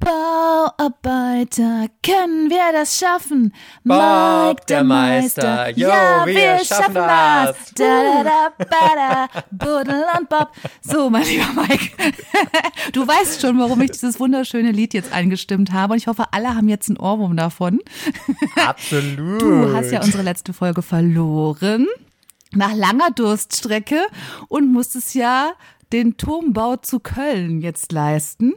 Bauarbeiter, können wir das schaffen? Bob, Mike, der Meister, yo, ja, wir schaffen das. Da, da, da, ba, da, Buddel und Bob. So, mein lieber Mike, du weißt schon, warum ich dieses wunderschöne Lied jetzt eingestimmt habe und ich hoffe, alle haben jetzt einen Ohrwurm davon. Absolut. Du hast ja unsere letzte Folge verloren nach langer Durststrecke und musstest ja den Turmbau zu Köln jetzt leisten.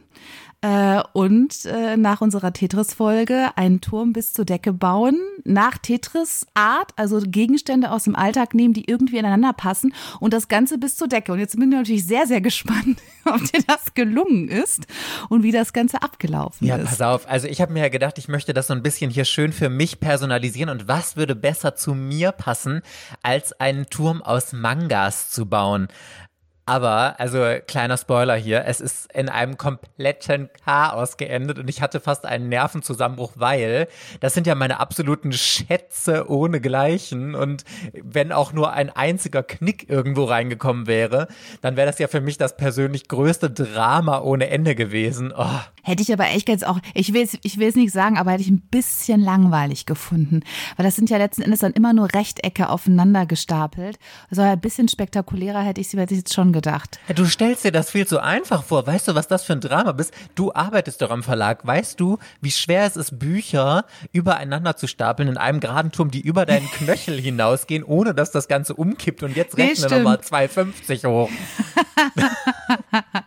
Äh, und äh, nach unserer Tetris-Folge einen Turm bis zur Decke bauen, nach Tetris-Art, also Gegenstände aus dem Alltag nehmen, die irgendwie ineinander passen und das Ganze bis zur Decke. Und jetzt bin ich natürlich sehr, sehr gespannt, ob dir das gelungen ist und wie das Ganze abgelaufen Ja, ist. pass auf. Also ich habe mir ja gedacht, ich möchte das so ein bisschen hier schön für mich personalisieren. Und was würde besser zu mir passen, als einen Turm aus Mangas zu bauen? Aber, also kleiner Spoiler hier, es ist in einem kompletten Chaos geendet und ich hatte fast einen Nervenzusammenbruch, weil das sind ja meine absoluten Schätze ohnegleichen und wenn auch nur ein einziger Knick irgendwo reingekommen wäre, dann wäre das ja für mich das persönlich größte Drama ohne Ende gewesen. Oh. Hätte ich aber echt jetzt auch, ich will, es- ich will es nicht sagen, aber hätte ich ein bisschen langweilig gefunden. Weil das sind ja letzten Endes dann immer nur Rechtecke aufeinander gestapelt. Also ein bisschen spektakulärer hätte ich ich jetzt schon gedacht. Ja, Du stellst dir das viel zu einfach vor. Weißt du, was das für ein Drama ist? Du arbeitest doch am Verlag. Weißt du, wie schwer es ist, Bücher übereinander zu stapeln in einem geraden Turm, die über deinen Knöchel hinausgehen, ohne dass das Ganze umkippt? Und jetzt Nee, rechne stimmt. nochmal 2,50 hoch.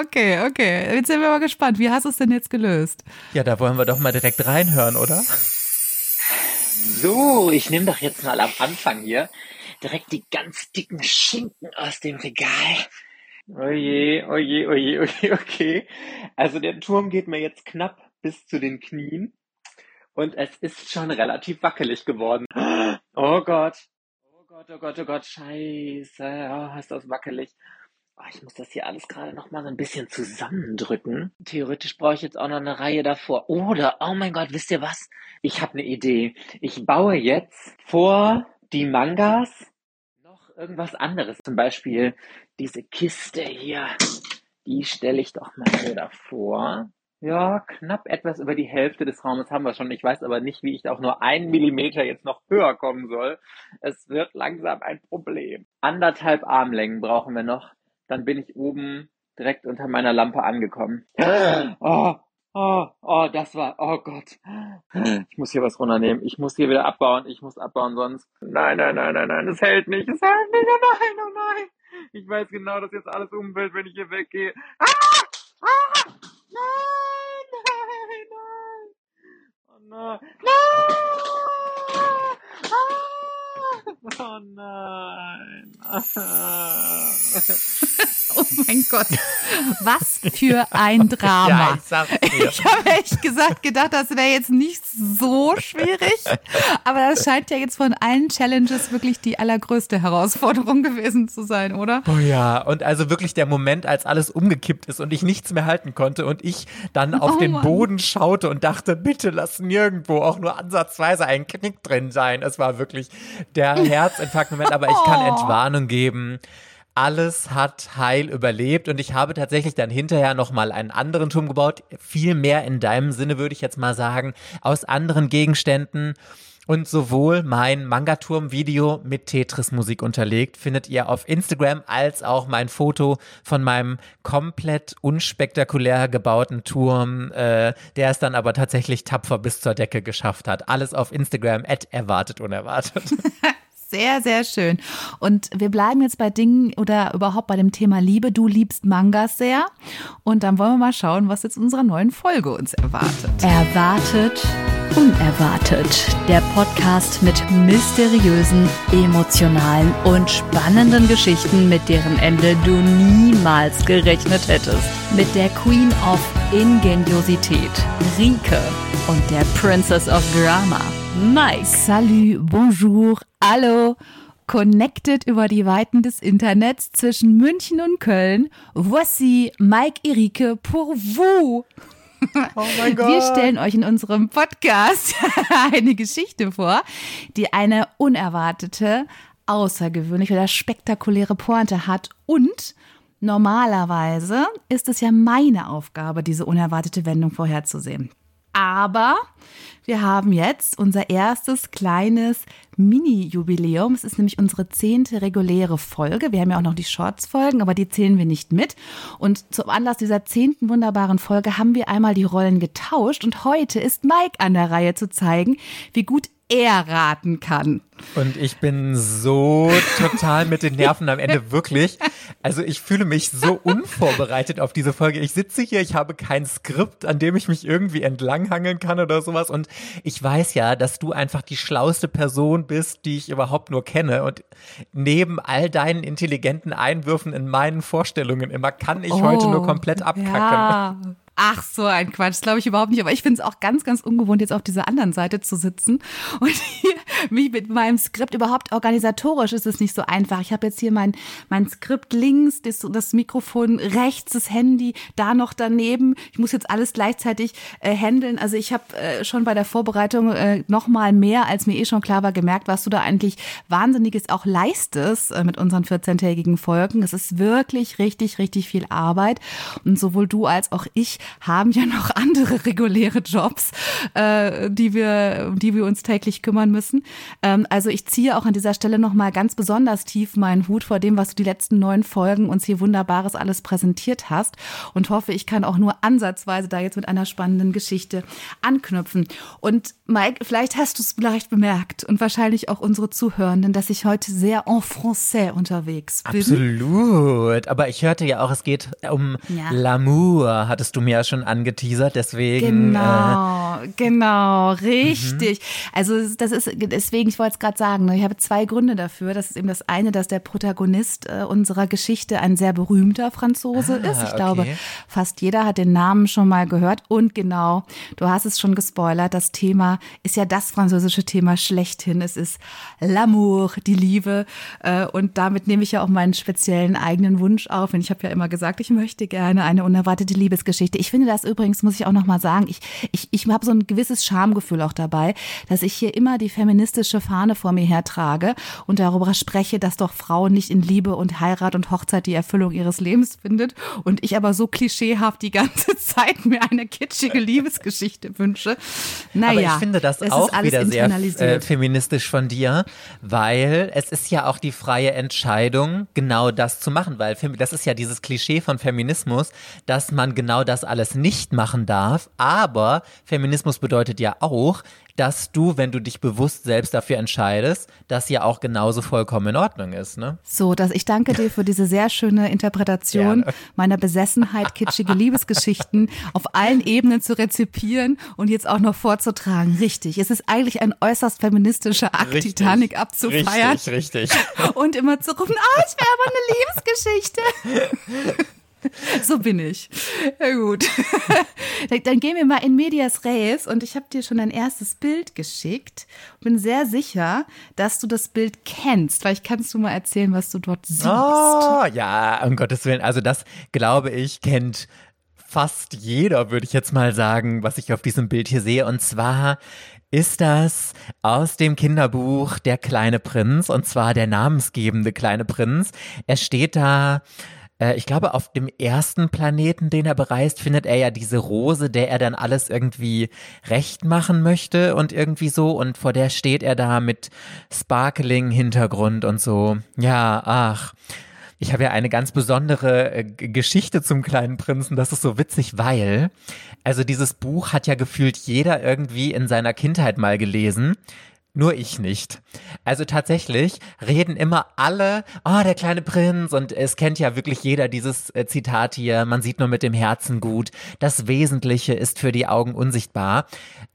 Okay, okay. Jetzt sind wir mal gespannt. Wie hast du es denn jetzt gelöst? Ja, da wollen wir doch mal direkt reinhören, oder? So, ich nehme doch jetzt mal am Anfang hier direkt die ganz dicken Schinken aus dem Regal. Oje, oje, oje, oje, okay. Also der Turm geht mir jetzt knapp bis zu den Knien und es ist schon relativ wackelig geworden. Oh Gott. Oh Gott, oh Gott, oh Gott, scheiße. Oh, ist das wackelig. Oh, ich muss das hier alles gerade noch mal so ein bisschen zusammendrücken. Theoretisch brauche ich jetzt auch noch eine Reihe davor. Oder, oh mein Gott, wisst ihr was? Ich habe eine Idee. Ich baue jetzt vor die Mangas noch irgendwas anderes. Zum Beispiel diese Kiste hier. Die stelle ich doch mal hier davor. Ja, knapp etwas über die Hälfte des Raumes haben wir schon. Ich weiß aber nicht, wie ich auch nur einen Millimeter jetzt noch höher kommen soll. Es wird langsam ein Problem. Anderthalb Armlängen brauchen wir noch. Dann bin ich oben direkt unter meiner Lampe angekommen. Oh, oh, oh, das war, oh Gott. Ich muss hier was runternehmen. Ich muss hier wieder abbauen. Ich muss abbauen, sonst. Nein, nein, nein, nein, nein, es hält nicht. Es hält nicht. Oh nein, oh nein. Ich weiß genau, dass jetzt alles umfällt, wenn ich hier weggehe. Ah! Ah! Nein, nein, nein. Oh nein. Nein! Ah! Oh nein. Mein Gott. Was für ein Drama. Ja, ich. Ich habe echt gesagt, gedacht, das wäre jetzt nicht so schwierig. Aber das scheint ja jetzt von allen Challenges wirklich die allergrößte Herausforderung gewesen zu sein, oder? Oh ja, und also wirklich der Moment, als alles umgekippt ist und ich nichts mehr halten konnte und ich dann auf Oh den Mann. Boden schaute und dachte, bitte lass nirgendwo auch nur ansatzweise ein Knick drin sein. Es war wirklich der Herzinfarkt-Moment, aber ich kann Oh. Entwarnung geben. Alles hat heil überlebt und ich habe tatsächlich dann hinterher nochmal einen anderen Turm gebaut. Viel mehr in deinem Sinne, würde ich jetzt mal sagen, aus anderen Gegenständen. Und sowohl mein Mangaturm-Video mit Tetris-Musik unterlegt findet ihr auf Instagram, als auch mein Foto von meinem komplett unspektakulär gebauten Turm, äh, der es dann aber tatsächlich tapfer bis zur Decke geschafft hat. Alles auf Instagram, at erwartet unerwartet. Sehr, sehr schön. Und wir bleiben jetzt bei Dingen oder überhaupt bei dem Thema Liebe. Du liebst Mangas sehr. Und dann wollen wir mal schauen, was jetzt in unserer neuen Folge uns erwartet. Erwartet, unerwartet. Der Podcast mit mysteriösen, emotionalen und spannenden Geschichten, mit deren Ende du niemals gerechnet hättest. Mit der Queen of Ingeniosität, Rike, und der Princess of Drama, Mike. Salut, bonjour, hallo. Connected über die Weiten des Internets zwischen München und Köln. Voici Mike Erike pour vous. Oh mein Wir stellen euch in unserem Podcast eine Geschichte vor, die eine unerwartete, außergewöhnliche oder spektakuläre Pointe hat und Normalerweise ist es ja meine Aufgabe, diese unerwartete Wendung vorherzusehen. Aber wir haben jetzt unser erstes kleines Mini-Jubiläum. Es ist nämlich unsere zehnte reguläre Folge. Wir haben ja auch noch die Shorts-Folgen, aber die zählen wir nicht mit. Und zum Anlass dieser zehnten wunderbaren Folge haben wir einmal die Rollen getauscht. Und heute ist Mike an der Reihe zu zeigen, wie gut er raten kann. Und ich bin so total mit den Nerven am Ende, wirklich. Also ich fühle mich so unvorbereitet auf diese Folge. Ich sitze hier, ich habe kein Skript, an dem ich mich irgendwie entlanghangeln kann oder sowas. Und ich weiß ja, dass du einfach die schlauste Person bist, die ich überhaupt nur kenne. Und neben all deinen intelligenten Einwürfen in meinen Vorstellungen immer kann ich oh, heute nur komplett abkacken. Ja. Ach, so ein Quatsch, glaube ich überhaupt nicht. Aber ich finde es auch ganz, ganz ungewohnt, jetzt auf dieser anderen Seite zu sitzen und hier mich mit meinem Skript überhaupt organisatorisch ist es nicht so einfach. Ich habe jetzt hier mein, mein Skript links, das, das Mikrofon rechts, das Handy, da noch daneben. Ich muss jetzt alles gleichzeitig äh, handeln. Also ich habe äh, schon bei der Vorbereitung äh, noch mal mehr, als mir eh schon klar war, gemerkt, was du da eigentlich Wahnsinniges auch leistest äh, mit unseren 14-tägigen Folgen. Es ist wirklich richtig, richtig viel Arbeit. Und sowohl du als auch ich haben ja noch andere reguläre Jobs, äh, die wir, die wir uns täglich kümmern müssen. Ähm, also ich ziehe auch an dieser Stelle nochmal ganz besonders tief meinen Hut vor dem, was du die letzten neun Folgen uns hier wunderbares alles präsentiert hast und hoffe, ich kann auch nur ansatzweise da jetzt mit einer spannenden Geschichte anknüpfen. Und Mike, vielleicht hast du es vielleicht bemerkt und wahrscheinlich auch unsere Zuhörenden, dass ich heute sehr en français unterwegs bin. Absolut. Aber ich hörte ja auch, es geht um ja. L'amour, hattest du mir ja schon angeteasert, deswegen. Genau, äh, genau, richtig. Mhm. Also das ist deswegen, ich wollte es gerade sagen, ne, ich habe zwei Gründe dafür. Das ist eben das eine, dass der Protagonist äh, unserer Geschichte ein sehr berühmter Franzose ah, ist. Ich okay. glaube, fast jeder hat den Namen schon mal gehört. Und genau, du hast es schon gespoilert, das Thema ist ja das französische Thema schlechthin. Es ist L'amour, die Liebe. Äh, und damit nehme ich ja auch meinen speziellen eigenen Wunsch auf. Und ich habe ja immer gesagt, ich möchte gerne eine unerwartete Liebesgeschichte. Ich finde das übrigens, muss ich auch noch mal sagen, ich, ich, ich habe so ein gewisses Schamgefühl auch dabei, dass ich hier immer die feministische Fahne vor mir hertrage und darüber spreche, dass doch Frauen nicht in Liebe und Heirat und Hochzeit die Erfüllung ihres Lebens findet und ich aber so klischeehaft die ganze Zeit mir eine kitschige Liebesgeschichte wünsche. Naja, aber ich finde das auch wieder sehr äh, feministisch von dir, weil es ist ja auch die freie Entscheidung, genau das zu machen, weil das ist ja dieses Klischee von Feminismus, dass man genau das alles nicht machen darf, aber Feminismus bedeutet ja auch, dass du, wenn du dich bewusst selbst dafür entscheidest, das ja auch genauso vollkommen in Ordnung ist. Ne? So, dass ich danke dir für diese sehr schöne Interpretation Gerne. meiner Besessenheit, kitschige Liebesgeschichten auf allen Ebenen zu rezipieren und jetzt auch noch vorzutragen. Richtig. Es ist eigentlich ein äußerst feministischer Akt, richtig, Titanic abzufeiern. Richtig, richtig. Und immer zu rufen, ah, es wäre aber eine Liebesgeschichte. so bin ich. Ja, gut. Dann gehen wir mal in Medias Res und ich habe dir schon ein erstes Bild geschickt. Bin sehr sicher, dass du das Bild kennst. Vielleicht kannst du mal erzählen, was du dort siehst. Oh, ja, um Gottes Willen. Also das, glaube ich, kennt fast jeder, würde ich jetzt mal sagen, was ich auf diesem Bild hier sehe. Und zwar ist das aus dem Kinderbuch Der kleine Prinz und zwar der namensgebende kleine Prinz. Er steht da äh, ich glaube, auf dem ersten Planeten, den er bereist, findet er ja diese Rose, der er dann alles irgendwie recht machen möchte und irgendwie so. Und vor der steht er da mit Sparkling Hintergrund und so. Ja, ach. Ich habe ja eine ganz besondere äh, Geschichte zum kleinen Prinzen. Das ist so witzig, weil, also dieses Buch hat ja gefühlt jeder irgendwie in seiner Kindheit mal gelesen. Nur ich nicht. Also tatsächlich reden immer alle, oh, der kleine Prinz, und es kennt ja wirklich jeder dieses äh, Zitat hier, man sieht nur mit dem Herzen gut, das Wesentliche ist für die Augen unsichtbar.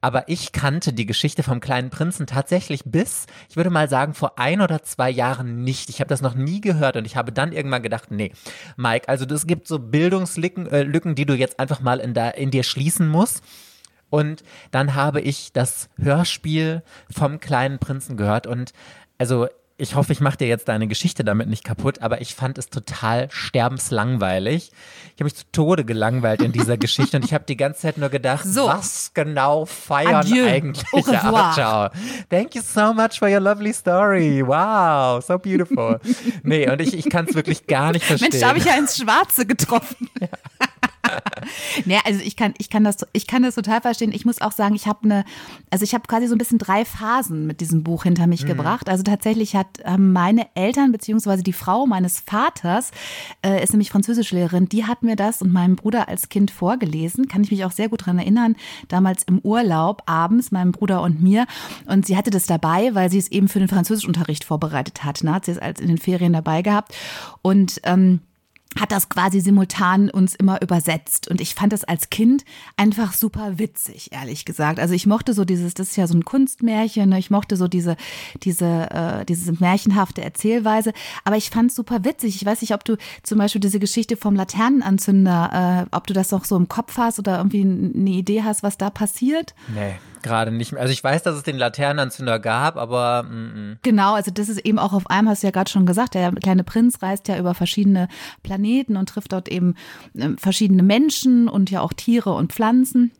Aber ich kannte die Geschichte vom kleinen Prinzen tatsächlich bis, ich würde mal sagen, vor ein oder zwei Jahren nicht. Ich habe das noch nie gehört und ich habe dann irgendwann gedacht, nee, Mike, also es gibt so Bildungslücken, äh, Lücken, die du jetzt einfach mal in, da, in dir schließen musst. Und dann habe ich das Hörspiel vom kleinen Prinzen gehört und also ich hoffe, ich mache dir jetzt deine Geschichte damit nicht kaputt, aber ich fand es total sterbenslangweilig. Ich habe mich zu Tode gelangweilt in dieser Geschichte und ich habe die ganze Zeit nur gedacht, so. was genau feiern Adieu. eigentlich? Au revoir. ciao. Thank you so much for your lovely story. Wow, so beautiful. nee, und ich, ich kann es wirklich gar nicht verstehen. Mensch, da habe ich ja ins Schwarze getroffen. Ja. naja, also ich kann, ich kann das, ich kann das total verstehen. Ich muss auch sagen, ich habe eine, also ich habe quasi so ein bisschen drei Phasen mit diesem Buch hinter mich mhm. gebracht. Also tatsächlich hat ähm, meine Eltern beziehungsweise die Frau meines Vaters äh, ist nämlich Französischlehrerin. Die hat mir das und meinem Bruder als Kind vorgelesen. Kann ich mich auch sehr gut daran erinnern. Damals im Urlaub abends meinem Bruder und mir. Und sie hatte das dabei, weil sie es eben für den Französischunterricht vorbereitet hat. Ne? Hat sie es als in den Ferien dabei gehabt und ähm, hat das quasi simultan uns immer übersetzt. Und ich fand das als Kind einfach super witzig, ehrlich gesagt. Also ich mochte so dieses, das ist ja so ein Kunstmärchen, ne? ich mochte so diese, diese, äh, diese märchenhafte Erzählweise. Aber ich fand es super witzig. Ich weiß nicht, ob du zum Beispiel diese Geschichte vom Laternenanzünder, äh, ob du das noch so im Kopf hast oder irgendwie eine Idee hast, was da passiert. Nee gerade nicht mehr. Also ich weiß, dass es den Laternenanzünder gab, aber mm, mm. genau, also das ist eben auch auf einem, hast du ja gerade schon gesagt, der kleine Prinz reist ja über verschiedene Planeten und trifft dort eben äh, verschiedene Menschen und ja auch Tiere und Pflanzen.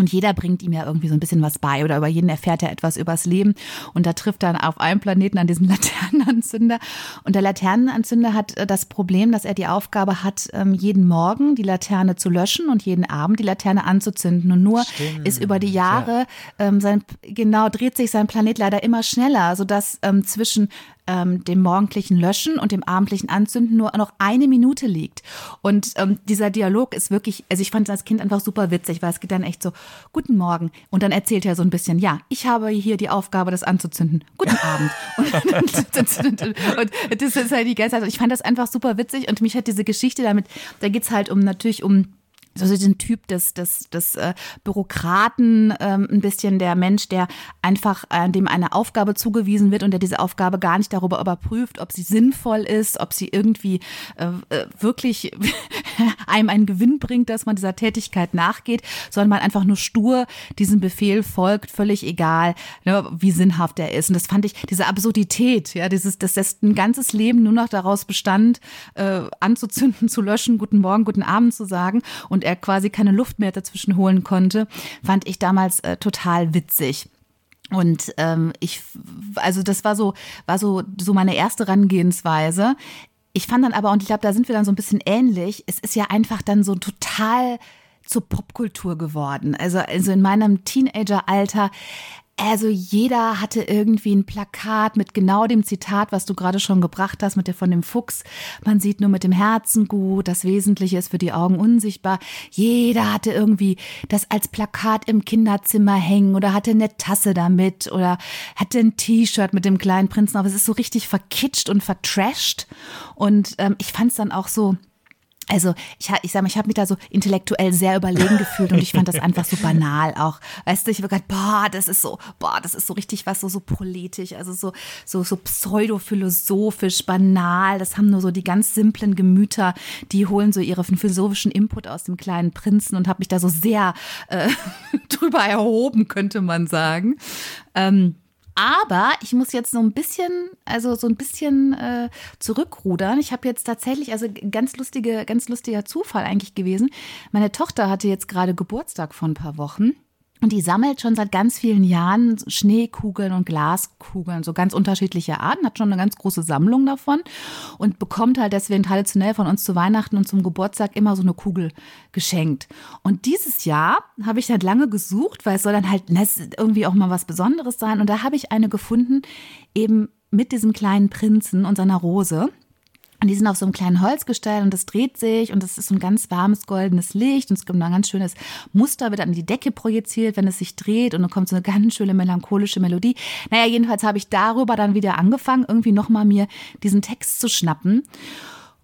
Und jeder bringt ihm ja irgendwie so ein bisschen was bei oder über jeden erfährt er etwas übers Leben. Und da trifft er auf einem Planeten an diesen Laternenanzünder. Und der Laternenanzünder hat äh, das Problem, dass er die Aufgabe hat, ähm, jeden Morgen die Laterne zu löschen und jeden Abend die Laterne anzuzünden. Und nur Stimmt, ist über die Jahre, ja. sein, genau, dreht sich sein Planet leider immer schneller, sodass ähm, zwischen ähm, dem morgendlichen Löschen und dem abendlichen Anzünden nur noch eine Minute liegt. Und ähm, dieser Dialog ist wirklich, also ich fand das Kind einfach super witzig, weil es geht dann echt so, guten Morgen. Und dann erzählt er so ein bisschen, ja, ich habe hier die Aufgabe, das anzuzünden. Guten Abend. und, und das ist halt die ganze Zeit, ich fand das einfach super witzig und mich hat diese Geschichte damit, da geht's halt um natürlich um so diesen Typ des, des, des äh, Bürokraten, ähm, ein bisschen der Mensch, der einfach äh, dem eine Aufgabe zugewiesen wird und der diese Aufgabe gar nicht darüber überprüft, ob sie sinnvoll ist, ob sie irgendwie äh, äh wirklich einem einen Gewinn bringt, dass man dieser Tätigkeit nachgeht, sondern man einfach nur stur diesem Befehl folgt, völlig egal, ne, wie sinnhaft er ist. Und das fand ich, diese Absurdität, ja, dieses, dass das ein ganzes Leben nur noch daraus bestand, äh, anzuzünden, zu löschen, guten Morgen, guten Abend zu sagen und und er quasi keine Luft mehr dazwischen holen konnte, fand ich damals äh, total witzig. Und ähm, ich, also das war so, war so, so meine erste Herangehensweise. Ich fand dann aber, und ich glaube, da sind wir dann so ein bisschen ähnlich, es ist ja einfach dann so total zur Popkultur geworden. Also, also in meinem Teenageralter also jeder hatte irgendwie ein Plakat mit genau dem Zitat, was du gerade schon gebracht hast, mit der von dem Fuchs. Man sieht nur mit dem Herzen gut, das Wesentliche ist für die Augen unsichtbar. Jeder hatte irgendwie das als Plakat im Kinderzimmer hängen oder hatte eine Tasse damit oder hatte ein T-Shirt mit dem kleinen Prinzen. Aber es ist so richtig verkitscht und vertrashed. Und ähm, ich fand es dann auch so, also ich, ich sag mal, ich habe mich da so intellektuell sehr überlegen gefühlt und ich fand das einfach so banal auch. Weißt du, ich habe gedacht, boah, das ist so, boah, das ist so richtig was so so politisch, also so so so pseudophilosophisch banal. Das haben nur so die ganz simplen Gemüter, die holen so ihren philosophischen Input aus dem kleinen Prinzen und habe mich da so sehr äh, drüber erhoben, könnte man sagen. Ähm, aber ich muss jetzt so ein bisschen, also so ein bisschen äh, zurückrudern. Ich habe jetzt tatsächlich, also ganz lustige, ganz lustiger Zufall eigentlich gewesen. Meine Tochter hatte jetzt gerade Geburtstag vor ein paar Wochen. Und die sammelt schon seit ganz vielen Jahren Schneekugeln und Glaskugeln, so ganz unterschiedliche Arten, hat schon eine ganz große Sammlung davon und bekommt halt deswegen traditionell von uns zu Weihnachten und zum Geburtstag immer so eine Kugel geschenkt. Und dieses Jahr habe ich halt lange gesucht, weil es soll dann halt irgendwie auch mal was Besonderes sein. Und da habe ich eine gefunden, eben mit diesem kleinen Prinzen und seiner Rose. Und die sind auf so einem kleinen Holzgestell und das dreht sich und es ist so ein ganz warmes goldenes Licht und es kommt ein ganz schönes Muster, wird an die Decke projiziert, wenn es sich dreht und dann kommt so eine ganz schöne melancholische Melodie. Naja, jedenfalls habe ich darüber dann wieder angefangen, irgendwie nochmal mir diesen Text zu schnappen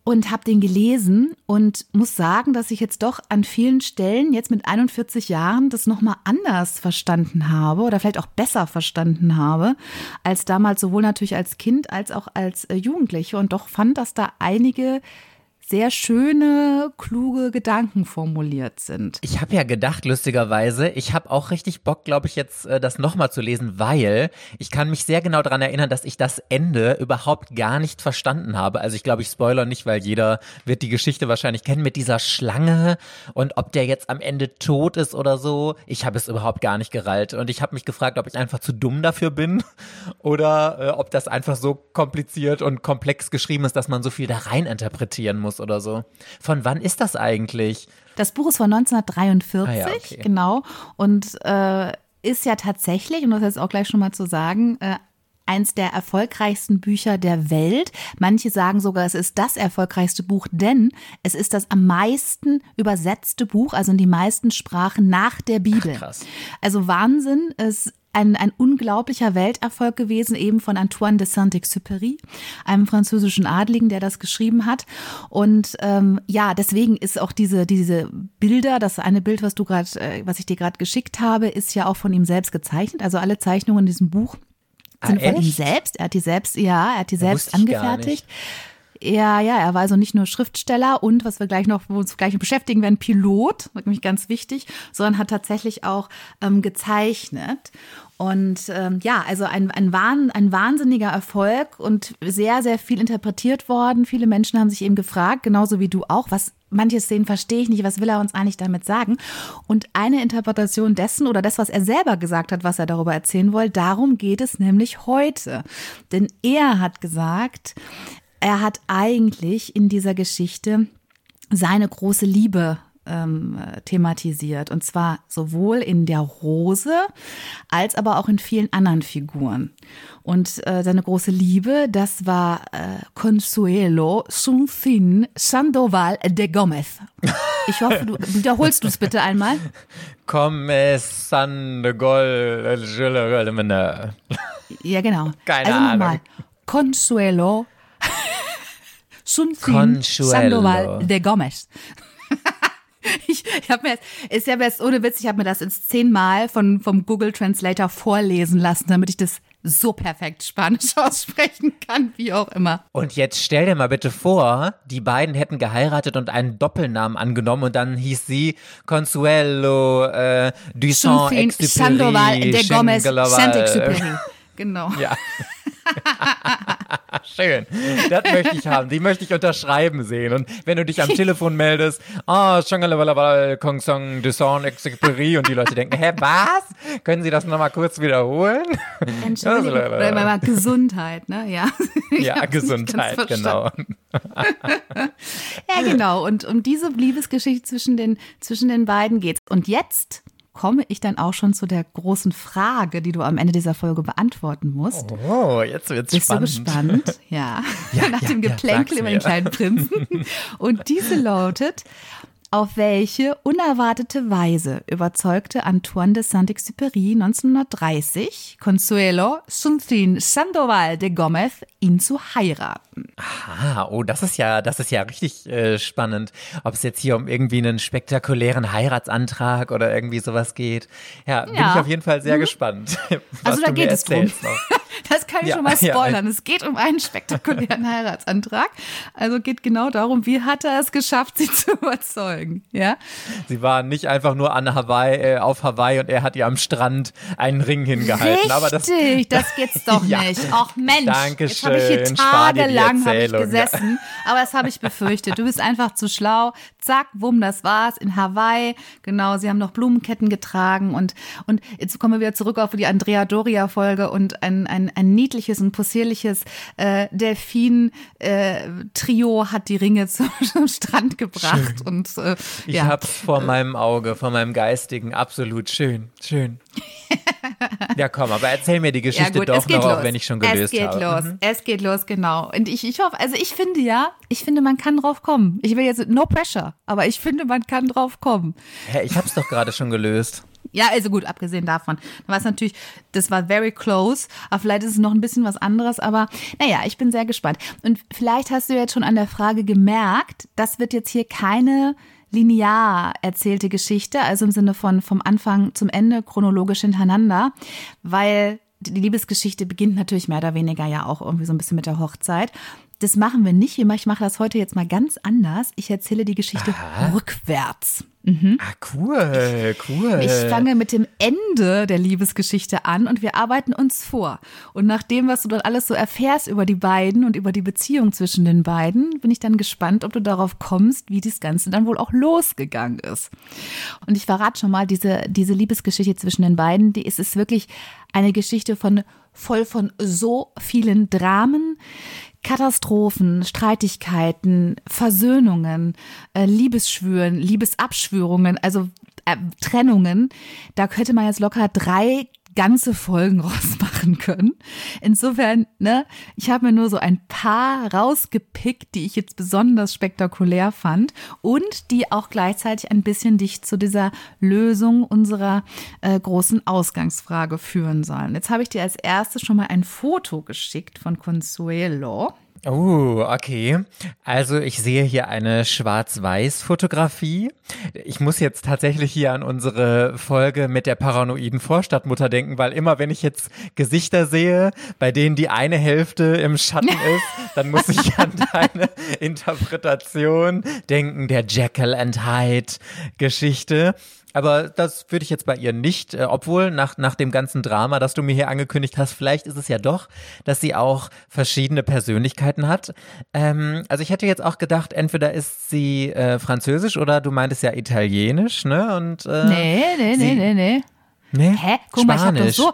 und habe den gelesen und muss sagen, dass ich jetzt doch an vielen Stellen jetzt mit 41 Jahren das noch mal anders verstanden habe oder vielleicht auch besser verstanden habe als damals sowohl natürlich als Kind als auch als äh, Jugendliche. Und doch fand, dass da einige sehr schöne, kluge Gedanken formuliert sind. Ich habe ja gedacht, lustigerweise, ich habe auch richtig Bock, glaube ich, jetzt äh, das nochmal zu lesen, weil ich kann mich sehr genau daran erinnern, dass ich das Ende überhaupt gar nicht verstanden habe. Also ich glaube, ich spoiler nicht, weil jeder wird die Geschichte wahrscheinlich kennen mit dieser Schlange und ob der jetzt am Ende tot ist oder so. Ich habe es überhaupt gar nicht gerallt und ich habe mich gefragt, ob ich einfach zu dumm dafür bin oder äh, ob das einfach so kompliziert und komplex geschrieben ist, dass man so viel da rein interpretieren muss oder so. Von wann ist das eigentlich? Das Buch ist von 1943, Ah ja, okay. genau. Und äh, ist ja tatsächlich, und das ist jetzt auch gleich schon mal zu sagen, äh, eins der erfolgreichsten Bücher der Welt. Manche sagen sogar, es ist das erfolgreichste Buch, denn es ist das am meisten übersetzte Buch, also in die meisten Sprachen nach der Bibel. Ach, krass. Also Wahnsinn. Es ein, ein unglaublicher Welterfolg gewesen, eben von Antoine de Saint-Exupéry, einem französischen Adligen, der das geschrieben hat. Und ähm, ja, deswegen ist auch diese, diese Bilder, das eine Bild, was du gerade, äh, was ich dir gerade geschickt habe, ist ja auch von ihm selbst gezeichnet. Also alle Zeichnungen in diesem Buch sind Ah, von ihm selbst. Er hat die selbst, ja, er hat die selbst angefertigt. Ja, ja, er war also nicht nur Schriftsteller und, was wir gleich noch, wo uns gleich beschäftigen werden, Pilot, nämlich ganz wichtig, sondern hat tatsächlich auch ähm, gezeichnet. Und ähm, ja, also ein, ein, Wahn, ein wahnsinniger Erfolg und sehr, sehr viel interpretiert worden. Viele Menschen haben sich eben gefragt, genauso wie du auch, was manche Szenen verstehe ich nicht, was will er uns eigentlich damit sagen? Und eine Interpretation dessen oder das, was er selber gesagt hat, was er darüber erzählen wollte, darum geht es nämlich heute. Denn er hat gesagt, er hat eigentlich in dieser Geschichte seine große Liebe ähm, thematisiert. Und zwar sowohl in der Rose als aber auch in vielen anderen Figuren. Und äh, seine große Liebe, das war äh, Consuelo Sunfin Sandoval de Gomez. Ich hoffe, du wiederholst du es bitte einmal. Come san de gol. Ja, genau. Keine also nochmal. Ahnung. Consuelo Sunfin. Sandoval de Gomez. Ich, ich habe mir jetzt, ist ja jetzt ohne Witz, ich habe mir das jetzt zehnmal von, vom Google Translator vorlesen lassen, damit ich das so perfekt Spanisch aussprechen kann, wie auch immer. Und jetzt stell dir mal bitte vor, die beiden hätten geheiratet und einen Doppelnamen angenommen und dann hieß sie Consuelo äh, du Sunfin Saint-Exupéry. Sandoval de Gomez. Saint-Exupéry. Genau. Ja. Schön. Das möchte ich haben. Die möchte ich unterschreiben sehen. Und wenn du dich am Telefon meldest, ah, oh, Kong Song de Saint-Exupéry und die Leute denken, hä, was? Können Sie das nochmal kurz wiederholen? Entschuldigung, oder mal Gesundheit, ne? Ja. Ja, Gesundheit, genau. Ja, genau. Und um diese Liebesgeschichte zwischen den, zwischen den beiden geht's. Und jetzt komme ich dann auch schon zu der großen Frage, die du am Ende dieser Folge beantworten musst. Oh, jetzt wird's Bist spannend. du gespannt? Ja. Ja, Nach ja, dem ja, Geplänkel sag's über den kleinen Prinzen. Und diese lautet, auf welche unerwartete Weise überzeugte Antoine de Saint-Exupéry 1930 Consuelo Suntin Sandoval de Gomez, ihn zu heiraten? Ah, oh, das ist ja, das ist ja richtig äh, spannend. Ob es jetzt hier um irgendwie einen spektakulären Heiratsantrag oder irgendwie sowas geht. Ja, bin Ja. ich auf jeden Fall sehr gespannt. Was Also da geht es drum. Das kann ich Ja, schon mal ja. spoilern. Es geht um einen spektakulären Heiratsantrag. Also geht genau darum, wie hat er es geschafft, sie zu überzeugen. Ja? Sie waren nicht einfach nur an Hawaii, äh, auf Hawaii und er hat ihr am Strand einen Ring hingehalten. Richtig, Aber das, das, geht's doch Ja. nicht. Ach Mensch, jetzt habe ich hier Dankeschön. Spar dir die tagelang hab ich Erzählung, ja. gesessen, aber das habe ich befürchtet. Du bist einfach zu schlau. Zack, wumm, das war's in Hawaii. Genau, sie haben noch Blumenketten getragen und und jetzt kommen wir wieder zurück auf die Andrea Doria Folge und ein ein, ein niedliches und possierliches äh, Delfin äh, Trio hat die Ringe zum, zum Strand gebracht und äh, ich ja. hab's vor meinem Auge, vor meinem Geistigen. Absolut schön, schön. Ja, komm, aber erzähl mir die Geschichte doch noch, auch wenn ich schon gelöst Es geht habe. los, es geht los, genau. Und ich, ich hoffe, also ich finde ja, ich finde, man kann drauf kommen. Ich will jetzt, no pressure, aber ich finde, man kann drauf kommen. Hä, ich hab's doch gerade schon gelöst. Ja, also gut, abgesehen davon. Da war es natürlich, das war very close, aber vielleicht ist es noch ein bisschen was anderes, aber naja, ich bin sehr gespannt. Und vielleicht hast du jetzt schon an der Frage gemerkt, das wird jetzt hier keine linear erzählte Geschichte, also im Sinne von vom Anfang zum Ende chronologisch hintereinander, weil die Liebesgeschichte beginnt natürlich mehr oder weniger ja auch irgendwie so ein bisschen mit der Hochzeit. Das machen wir nicht. Ich mache das heute jetzt mal ganz anders. Ich erzähle die Geschichte Aha. rückwärts. Ah, cool, cool. Ich fange mit dem Ende der Liebesgeschichte an und wir arbeiten uns vor. Und nach dem, was du dann alles so erfährst über die beiden und über die Beziehung zwischen den beiden, bin ich dann gespannt, ob du darauf kommst, wie das Ganze dann wohl auch losgegangen ist. Und ich verrate schon mal, diese, diese Liebesgeschichte zwischen den beiden, die ist, ist wirklich eine Geschichte von voll von so vielen Dramen, Katastrophen, Streitigkeiten, Versöhnungen, äh, Liebesschwüren, Liebesabschwörungen, also äh, Trennungen. Da könnte man jetzt locker drei ganze Folgen rausmachen können. Insofern, ne, ich habe mir nur so ein paar rausgepickt, die ich jetzt besonders spektakulär fand und die auch gleichzeitig ein bisschen dich zu dieser Lösung unserer äh, großen Ausgangsfrage führen sollen. Jetzt habe ich dir als erstes schon mal ein Foto geschickt von Consuelo. Oh, okay. Also ich sehe hier eine Schwarz-Weiß-Fotografie. Ich muss jetzt tatsächlich hier an unsere Folge mit der paranoiden Vorstadtmutter denken, weil immer wenn ich jetzt Gesichter sehe, bei denen die eine Hälfte im Schatten ist, dann muss ich an deine Interpretation denken, der Jekyll and Hyde Geschichte. Aber das würde ich jetzt bei ihr nicht, äh, obwohl nach, nach dem ganzen Drama, das du mir hier angekündigt hast, vielleicht ist es ja doch, dass sie auch verschiedene Persönlichkeiten hat. Ähm, also ich hätte jetzt auch gedacht, entweder ist sie äh, französisch oder du meintest ja italienisch, ne? Und, äh, Nee, nee, nee, nee, nee. Nee? Hä? Guck mal, ich habe doch Spanisch. so.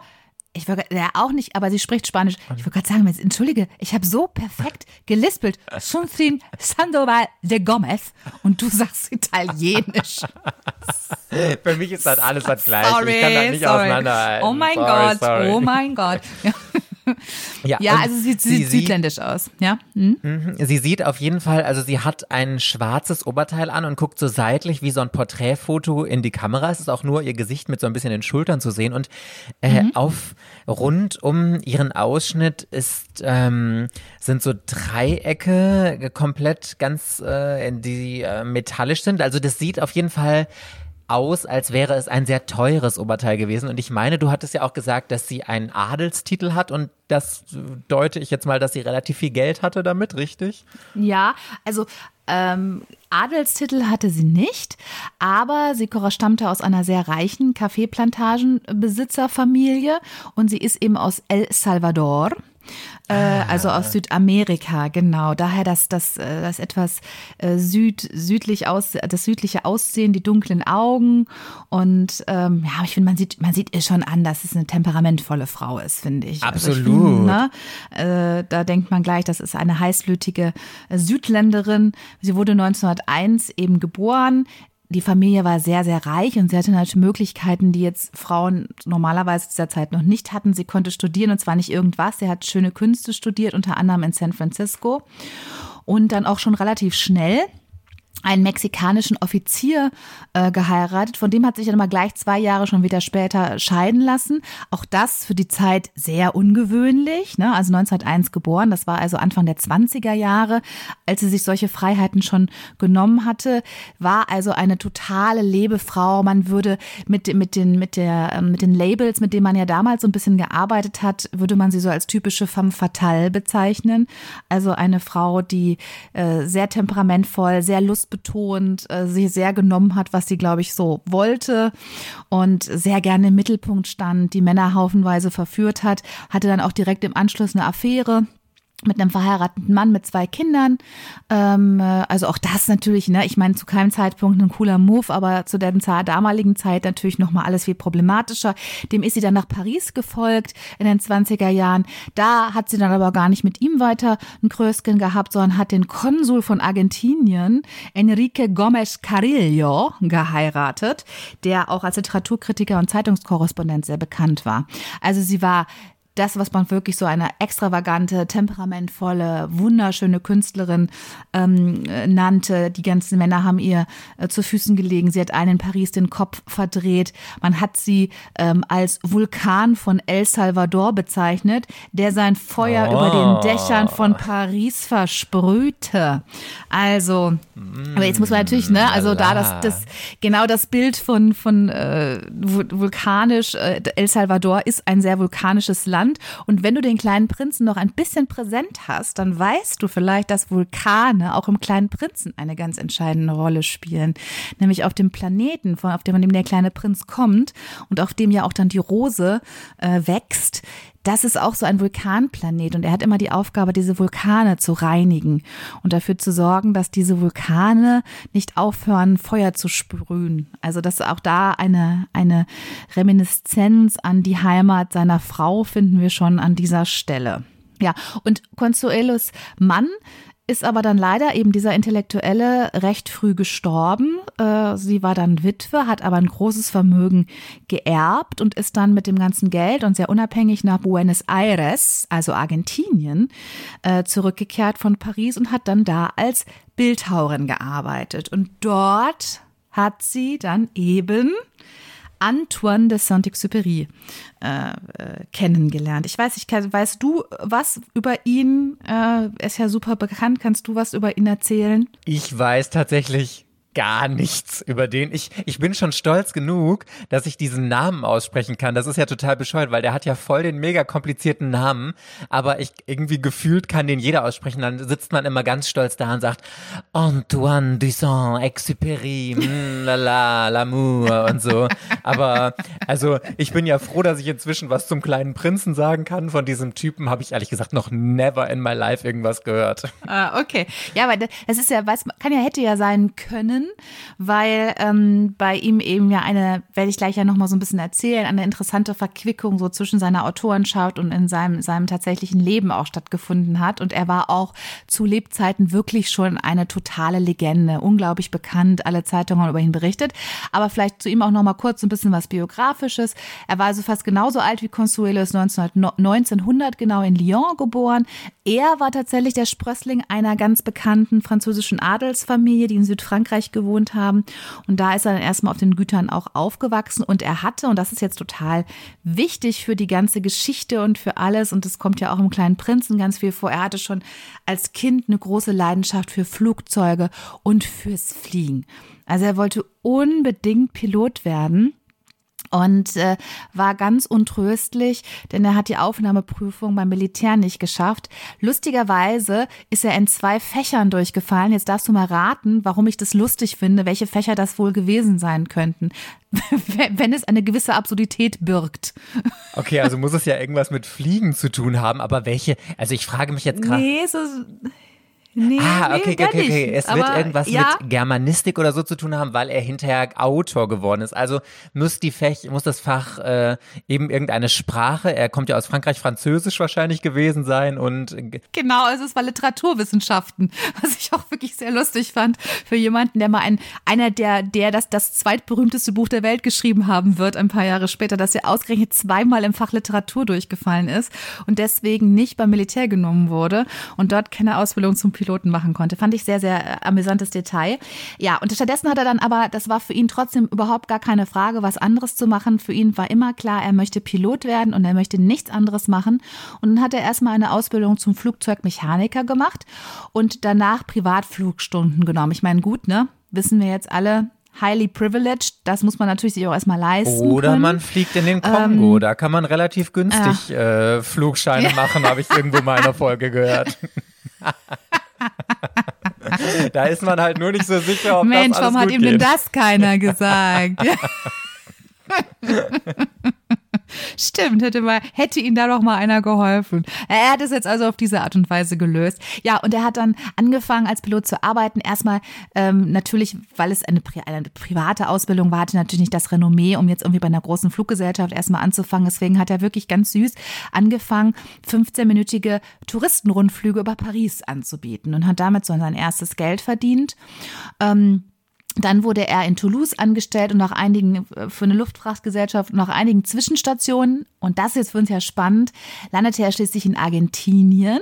Ich wollte ja auch nicht, aber sie spricht Spanisch. Ich wollte gerade sagen, jetzt, entschuldige, ich habe so perfekt gelispelt. Sunfrin Sandoval de Gomez und du sagst Italienisch. Für mich ist das alles das Gleiche. ich kann das nicht sorry. auseinanderhalten. Oh mein sorry, Gott, sorry. oh mein Gott. Ja, ja also sie, sie sieht sie- südländisch aus. Ja. Hm? Mhm. Sie sieht auf jeden Fall, also sie hat ein schwarzes Oberteil an und guckt so seitlich wie so ein Porträtfoto in die Kamera. Es ist auch nur ihr Gesicht mit so ein bisschen den Schultern zu sehen und äh, auf rund um ihren Ausschnitt ist ähm, sind so Dreiecke komplett ganz äh, die äh, metallisch sind. Also das sieht auf jeden Fall aus, als wäre es ein sehr teures Oberteil gewesen. Und ich meine, du hattest ja auch gesagt, dass sie einen Adelstitel hat und das deute ich jetzt mal, dass sie relativ viel Geld hatte damit, richtig? Ja, also ähm, Adelstitel hatte sie nicht, aber sie stammte aus einer sehr reichen Kaffeeplantagenbesitzerfamilie und sie ist eben aus El Salvador. Äh, also aus Südamerika, genau. Daher das, das, äh, das etwas äh, süd, südlich aus, das südliche Aussehen, die dunklen Augen. Und ähm, ja, ich finde, man sieht, man sieht ihr schon an, dass es eine temperamentvolle Frau ist, finde ich. Also ich Absolut. find, ne, äh, da denkt man gleich, das ist eine heißblütige Südländerin. Sie wurde 1901 eben geboren. Die Familie war sehr, sehr reich und sie hatte natürlich Möglichkeiten, die jetzt Frauen normalerweise zu dieser Zeit noch nicht hatten. Sie konnte studieren und zwar nicht irgendwas. Sie hat schöne Künste studiert, unter anderem in San Francisco und dann auch schon relativ schnell einen mexikanischen Offizier äh, geheiratet. Von dem hat sich dann mal gleich zwei Jahre schon wieder später scheiden lassen. Auch das für die Zeit sehr ungewöhnlich. Ne? Also 1901 geboren, das war also Anfang der 20er Jahre, als sie sich solche Freiheiten schon genommen hatte. War also eine totale Lebefrau. Man würde mit, mit, den, mit, der, ähm, mit den Labels, mit denen man ja damals so ein bisschen gearbeitet hat, würde man sie so als typische femme fatale bezeichnen. Also eine Frau, die äh, sehr temperamentvoll, sehr lustbetont, äh, sich sehr genommen hat, was sie, glaube ich, so wollte und sehr gerne im Mittelpunkt stand, die Männer haufenweise verführt hat, hatte dann auch direkt im Anschluss eine Affäre mit einem verheirateten Mann mit zwei Kindern. Ähm, äh, also auch das natürlich, ne, ich meine, zu keinem Zeitpunkt ein cooler Move, aber zu der damaligen Zeit natürlich nochmal alles viel problematischer. Dem ist sie dann nach Paris gefolgt in den 20er Jahren. Da hat sie dann aber gar nicht mit ihm weiter ein Krösken gehabt, sondern hat den Konsul von Argentinien, Enrique Gómez Carillo, geheiratet, der auch als Literaturkritiker und Zeitungskorrespondent sehr bekannt war. Also sie war das, was man wirklich so eine extravagante, temperamentvolle, wunderschöne Künstlerin ähm, äh, nannte. Die ganzen Männer haben ihr äh, zu Füßen gelegen. Sie hat einen in Paris den Kopf verdreht. Man hat sie ähm, als Vulkan von El Salvador bezeichnet, der sein Feuer Oh. über den Dächern von Paris versprühte. Also, aber jetzt muss man natürlich, ne, also da das, das genau das Bild von von äh, vul- vulkanisch. Äh, El Salvador ist ein sehr vulkanisches Land. Land. Und wenn du den kleinen Prinzen noch ein bisschen präsent hast, dann weißt du vielleicht, dass Vulkane auch im kleinen Prinzen eine ganz entscheidende Rolle spielen. Nämlich auf dem Planeten, auf dem, der kleine Prinz kommt und auf dem ja auch dann die Rose äh, wächst das ist auch so ein Vulkanplanet und er hat immer die Aufgabe, diese Vulkane zu reinigen und dafür zu sorgen, dass diese Vulkane nicht aufhören, Feuer zu sprühen. Also, dass auch da eine, eine Reminiszenz an die Heimat seiner Frau finden wir schon an dieser Stelle. Ja, und Consuelos Mann ist aber dann leider eben dieser Intellektuelle recht früh gestorben. Äh, sie war dann Witwe, hat aber ein großes Vermögen geerbt und ist dann mit dem ganzen Geld und sehr unabhängig nach Buenos Aires, also Argentinien, äh, zurückgekehrt von Paris und hat dann da als Bildhauerin gearbeitet. Und dort hat sie dann eben Antoine de Saint-Exupéry äh, äh, kennengelernt. Ich weiß, ich kann, weißt du was über ihn? Äh, ist ja super bekannt. Kannst du was über ihn erzählen? Ich weiß tatsächlich gar nichts über den. Ich, ich bin schon stolz genug, dass ich diesen Namen aussprechen kann. Das ist ja total bescheuert, weil der hat ja voll den mega komplizierten Namen, aber ich irgendwie gefühlt kann den jeder aussprechen. Dann sitzt man immer ganz stolz da und sagt Antoine Dussaint, Exupéry, mm, la la, l'amour und so. Aber also ich bin ja froh, dass ich inzwischen was zum kleinen Prinzen sagen kann. Von diesem Typen habe ich ehrlich gesagt noch never in my life irgendwas gehört. Ah, okay. Ja, aber das ist ja, weiß, kann ja, hätte ja sein können, Freundin, weil ähm, bei ihm eben ja eine, werde ich gleich ja nochmal so ein bisschen erzählen, eine interessante Verquickung so zwischen seiner Autorenschaft und in seinem, seinem tatsächlichen Leben auch stattgefunden hat. Und er war auch zu Lebzeiten wirklich schon eine totale Legende, unglaublich bekannt, alle Zeitungen haben über ihn berichtet. Aber vielleicht zu ihm auch nochmal kurz ein bisschen was Biografisches. Er war also fast genauso alt wie Consuelo, ist 1900 genau in Lyon geboren. Er war tatsächlich der Sprössling einer ganz bekannten französischen Adelsfamilie, die in Südfrankreich gewohnt haben. Und da ist er dann erstmal auf den Gütern auch aufgewachsen. Und er hatte, und das ist jetzt total wichtig für die ganze Geschichte und für alles, und das kommt ja auch im kleinen Prinzen ganz viel vor, er hatte schon als Kind eine große Leidenschaft für Flugzeuge und fürs Fliegen. Also er wollte unbedingt Pilot werden und äh, war ganz untröstlich, denn er hat die Aufnahmeprüfung beim Militär nicht geschafft. Lustigerweise ist er in zwei Fächern durchgefallen. Jetzt darfst du mal raten, warum ich das lustig finde, welche Fächer das wohl gewesen sein könnten, wenn es eine gewisse Absurdität birgt. Okay, also muss es ja irgendwas mit Fliegen zu tun haben, aber welche? Also ich frage mich jetzt gerade. Nee, so Nee, ah, okay, nee, okay, okay, okay. Es wird irgendwas ja. mit Germanistik oder so zu tun haben, weil er hinterher Autor geworden ist. Also muss die Fech, muss das Fach äh, eben irgendeine Sprache, er kommt ja aus Frankreich, Französisch wahrscheinlich gewesen sein und Genau, also es war Literaturwissenschaften, was ich auch wirklich sehr lustig fand für jemanden, der mal ein, einer der, der das, das zweitberühmteste Buch der Welt geschrieben haben wird, ein paar Jahre später, dass er ausgerechnet zweimal im Fach Literatur durchgefallen ist und deswegen nicht beim Militär genommen wurde und dort keine Ausbildung zum Piloten machen konnte. Fand ich sehr, sehr äh, amüsantes Detail. Ja, und stattdessen hat er dann aber, das war für ihn trotzdem überhaupt gar keine Frage, was anderes zu machen. Für ihn war immer klar, er möchte Pilot werden und er möchte nichts anderes machen. Und dann hat er erstmal eine Ausbildung zum Flugzeugmechaniker gemacht und danach Privatflugstunden genommen. Ich meine, gut, ne? Wissen wir jetzt alle, highly privileged. Das muss man natürlich sich auch erstmal leisten. Oder können. man fliegt in den Kongo. Ähm, da kann man relativ günstig äh, Flugscheine machen, habe ich irgendwo mal in einer Folge gehört. da ist man halt nur nicht so sicher, ob Mensch, das alles warum hat ihm denn das keiner gesagt? Stimmt, hätte mal, hätte ihm da doch mal einer geholfen. Er hat es jetzt also auf diese Art und Weise gelöst. Ja, und er hat dann angefangen als Pilot zu arbeiten. Erstmal ähm, natürlich, weil es eine, eine, private Ausbildung war, hatte natürlich nicht das Renommee, um jetzt irgendwie bei einer großen Fluggesellschaft erstmal anzufangen. Deswegen hat er wirklich ganz süß angefangen, 15-minütige Touristenrundflüge über Paris anzubieten und hat damit so sein erstes Geld verdient. Ähm, dann wurde er in Toulouse angestellt und nach einigen, äh, für eine Luftfrachtgesellschaft, nach einigen Zwischenstationen, und das ist jetzt für uns ja spannend, landete er schließlich in Argentinien.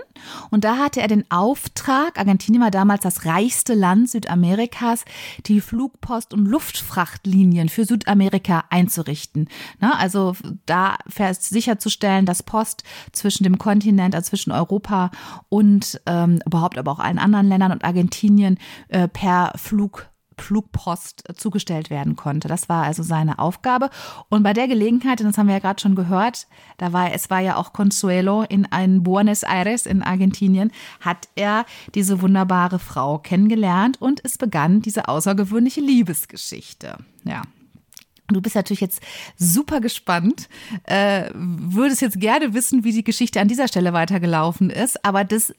Und da hatte er den Auftrag, Argentinien war damals das reichste Land Südamerikas, die Flugpost- und Luftfrachtlinien für Südamerika einzurichten. Na, also da sicherzustellen, dass Post zwischen dem Kontinent, also zwischen Europa und ähm, überhaupt aber auch allen anderen Ländern und Argentinien äh, per Flug Flugpost zugestellt werden konnte. Das war also seine Aufgabe. Und bei der Gelegenheit, und das haben wir ja gerade schon gehört, da war es war ja auch Consuelo in ein Buenos Aires in Argentinien, hat er diese wunderbare Frau kennengelernt und es begann diese außergewöhnliche Liebesgeschichte. Ja, Du bist natürlich jetzt super gespannt, äh, würdest jetzt gerne wissen, wie die Geschichte an dieser Stelle weitergelaufen ist, aber das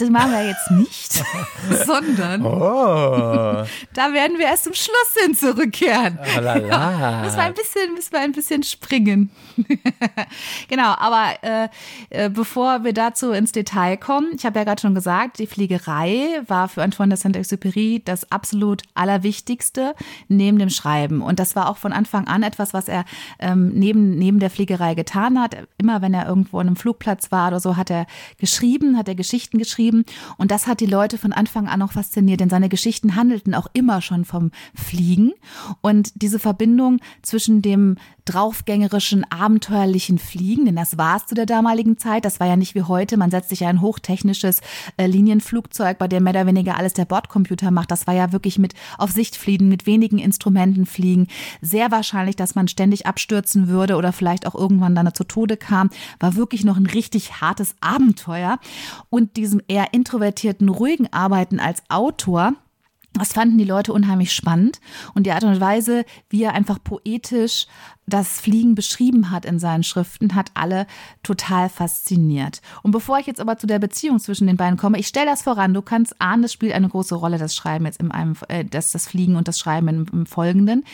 das machen wir jetzt nicht, sondern oh. da werden wir erst zum Schluss hin zurückkehren. Oh la müssen wir ein bisschen, müssen wir ein bisschen springen. genau, aber äh, äh, bevor wir dazu ins Detail kommen, ich habe ja gerade schon gesagt, die Fliegerei war für Antoine de Saint-Exupéry das absolut Allerwichtigste neben dem Schreiben. Und das war auch von Anfang an etwas, was er ähm, neben, neben der Fliegerei getan hat. Immer wenn er irgendwo an einem Flugplatz war oder so, hat er geschrieben, hat er Geschichten geschrieben geschrieben. Und das hat die Leute von Anfang an auch fasziniert, denn seine Geschichten handelten auch immer schon vom Fliegen. Und diese Verbindung zwischen dem draufgängerischen, abenteuerlichen Fliegen, denn das war es zu der damaligen Zeit. Das war ja nicht wie heute. Man setzt sich ein hochtechnisches äh, Linienflugzeug, bei dem mehr oder weniger alles der Bordcomputer macht. Das war ja wirklich mit auf Sicht fliegen, mit wenigen Instrumenten fliegen. Sehr wahrscheinlich, dass man ständig abstürzen würde oder vielleicht auch irgendwann dann zu Tode kam. War wirklich noch ein richtig hartes Abenteuer. Und diesem eher introvertierten, ruhigen Arbeiten als Autor das fanden die Leute unheimlich spannend und die Art und Weise, wie er einfach poetisch das Fliegen beschrieben hat in seinen Schriften, hat alle total fasziniert. Und bevor ich jetzt aber zu der Beziehung zwischen den beiden komme, ich stelle das voran, du kannst ahnen, das spielt eine große Rolle, das Schreiben jetzt in einem, äh, das, das Fliegen und das Schreiben im, im Folgenden.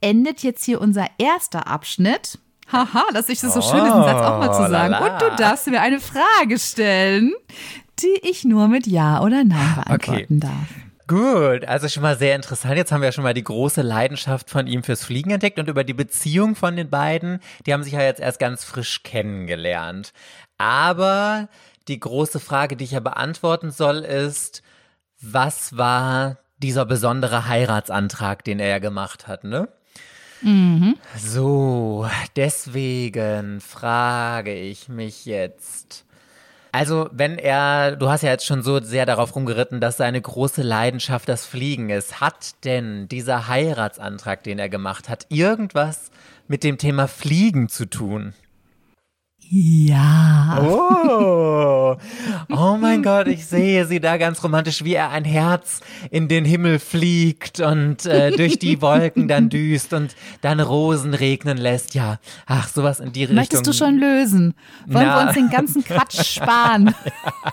Endet jetzt hier unser erster Abschnitt. Haha, dass ich das so schön ist, einen Satz auch mal zu oh, sagen. Lala. Und du darfst mir eine Frage stellen, die ich nur mit Ja oder Nein beantworten okay. darf. Gut, also schon mal sehr interessant. Jetzt haben wir ja schon mal die große Leidenschaft von ihm fürs Fliegen entdeckt und über die Beziehung von den beiden, die haben sich ja jetzt erst ganz frisch kennengelernt. Aber die große Frage, die ich ja beantworten soll, ist, was war dieser besondere Heiratsantrag, den er ja gemacht hat, ne? Mhm. So, deswegen frage ich mich jetzt, also, wenn er, du hast ja jetzt schon so sehr darauf rumgeritten, dass seine große Leidenschaft das Fliegen ist. Hat denn dieser Heiratsantrag, den er gemacht hat, irgendwas mit dem Thema Fliegen zu tun? Ja. Oh. oh mein Gott, ich sehe sie da ganz romantisch, wie er ein Herz in den Himmel fliegt und äh, durch die Wolken dann düst und dann Rosen regnen lässt. Ja, ach, sowas in die Richtung. Möchtest du schon lösen? Wollen Na. wir uns den ganzen Quatsch sparen?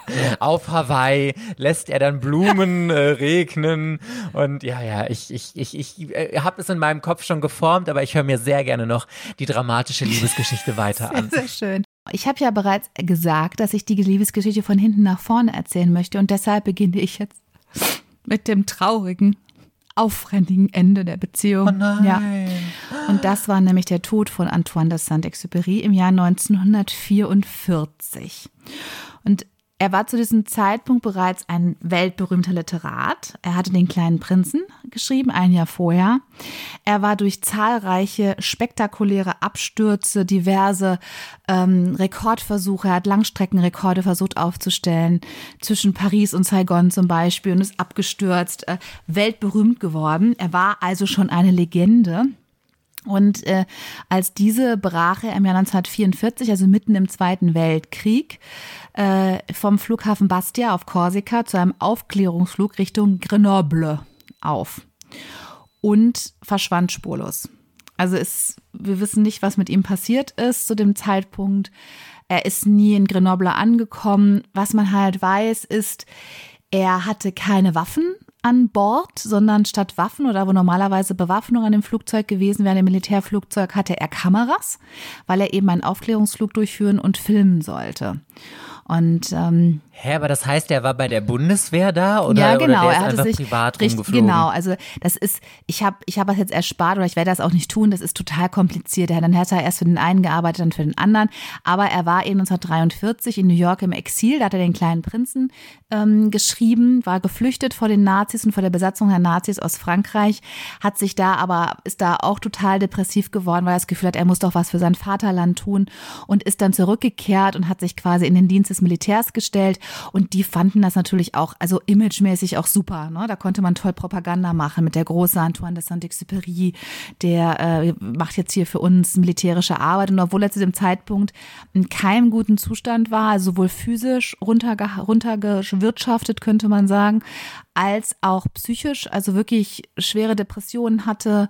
ja. Auf Hawaii lässt er dann Blumen äh, regnen und ja, ja, ich, ich, ich, ich äh, habe es in meinem Kopf schon geformt, aber ich höre mir sehr gerne noch die dramatische Liebesgeschichte weiter sehr, an. Sehr schön. Ich habe ja bereits gesagt, dass ich die Liebesgeschichte von hinten nach vorne erzählen möchte und deshalb beginne ich jetzt mit dem traurigen, aufrendigen Ende der Beziehung. Oh nein. Ja. Und das war nämlich der Tod von Antoine de Saint-Exupéry im Jahr 1944. Und er war zu diesem Zeitpunkt bereits ein weltberühmter Literat. Er hatte den kleinen Prinzen geschrieben, ein Jahr vorher. Er war durch zahlreiche spektakuläre Abstürze, diverse ähm, Rekordversuche, er hat Langstreckenrekorde versucht aufzustellen, zwischen Paris und Saigon zum Beispiel und ist abgestürzt, äh, weltberühmt geworden. Er war also schon eine Legende. Und äh, als diese brach er im Jahr 1944, also mitten im Zweiten Weltkrieg, äh, vom Flughafen Bastia auf Korsika zu einem Aufklärungsflug Richtung Grenoble auf und verschwand spurlos. Also es, wir wissen nicht, was mit ihm passiert ist zu dem Zeitpunkt. Er ist nie in Grenoble angekommen. Was man halt weiß, ist, er hatte keine Waffen an Bord, sondern statt Waffen oder wo normalerweise Bewaffnung an dem Flugzeug gewesen wäre, im Militärflugzeug, hatte er Kameras, weil er eben einen Aufklärungsflug durchführen und filmen sollte. Und ähm, Hä, aber das heißt, er war bei der Bundeswehr da oder, ja, genau, oder er hatte sich privat richtig, rumgeflogen? Genau, also das ist, ich habe ich hab das jetzt erspart oder ich werde das auch nicht tun, das ist total kompliziert. Dann hat er erst für den einen gearbeitet, dann für den anderen. Aber er war eben 1943 in New York im Exil, da hat er den kleinen Prinzen ähm, geschrieben, war geflüchtet vor den Nazis Nazis und vor der Besatzung der Nazis aus Frankreich, hat sich da aber, ist da auch total depressiv geworden, weil er das Gefühl hat, er muss doch was für sein Vaterland tun und ist dann zurückgekehrt und hat sich quasi in den Dienst des Militärs gestellt und die fanden das natürlich auch, also imagemäßig auch super. Ne? Da konnte man toll Propaganda machen mit der große Antoine de Saint-Exupéry, der äh, macht jetzt hier für uns militärische Arbeit und obwohl er zu dem Zeitpunkt in keinem guten Zustand war, also sowohl physisch runterge runtergewirtschaftet, könnte man sagen, als auch psychisch, also wirklich schwere Depressionen hatte,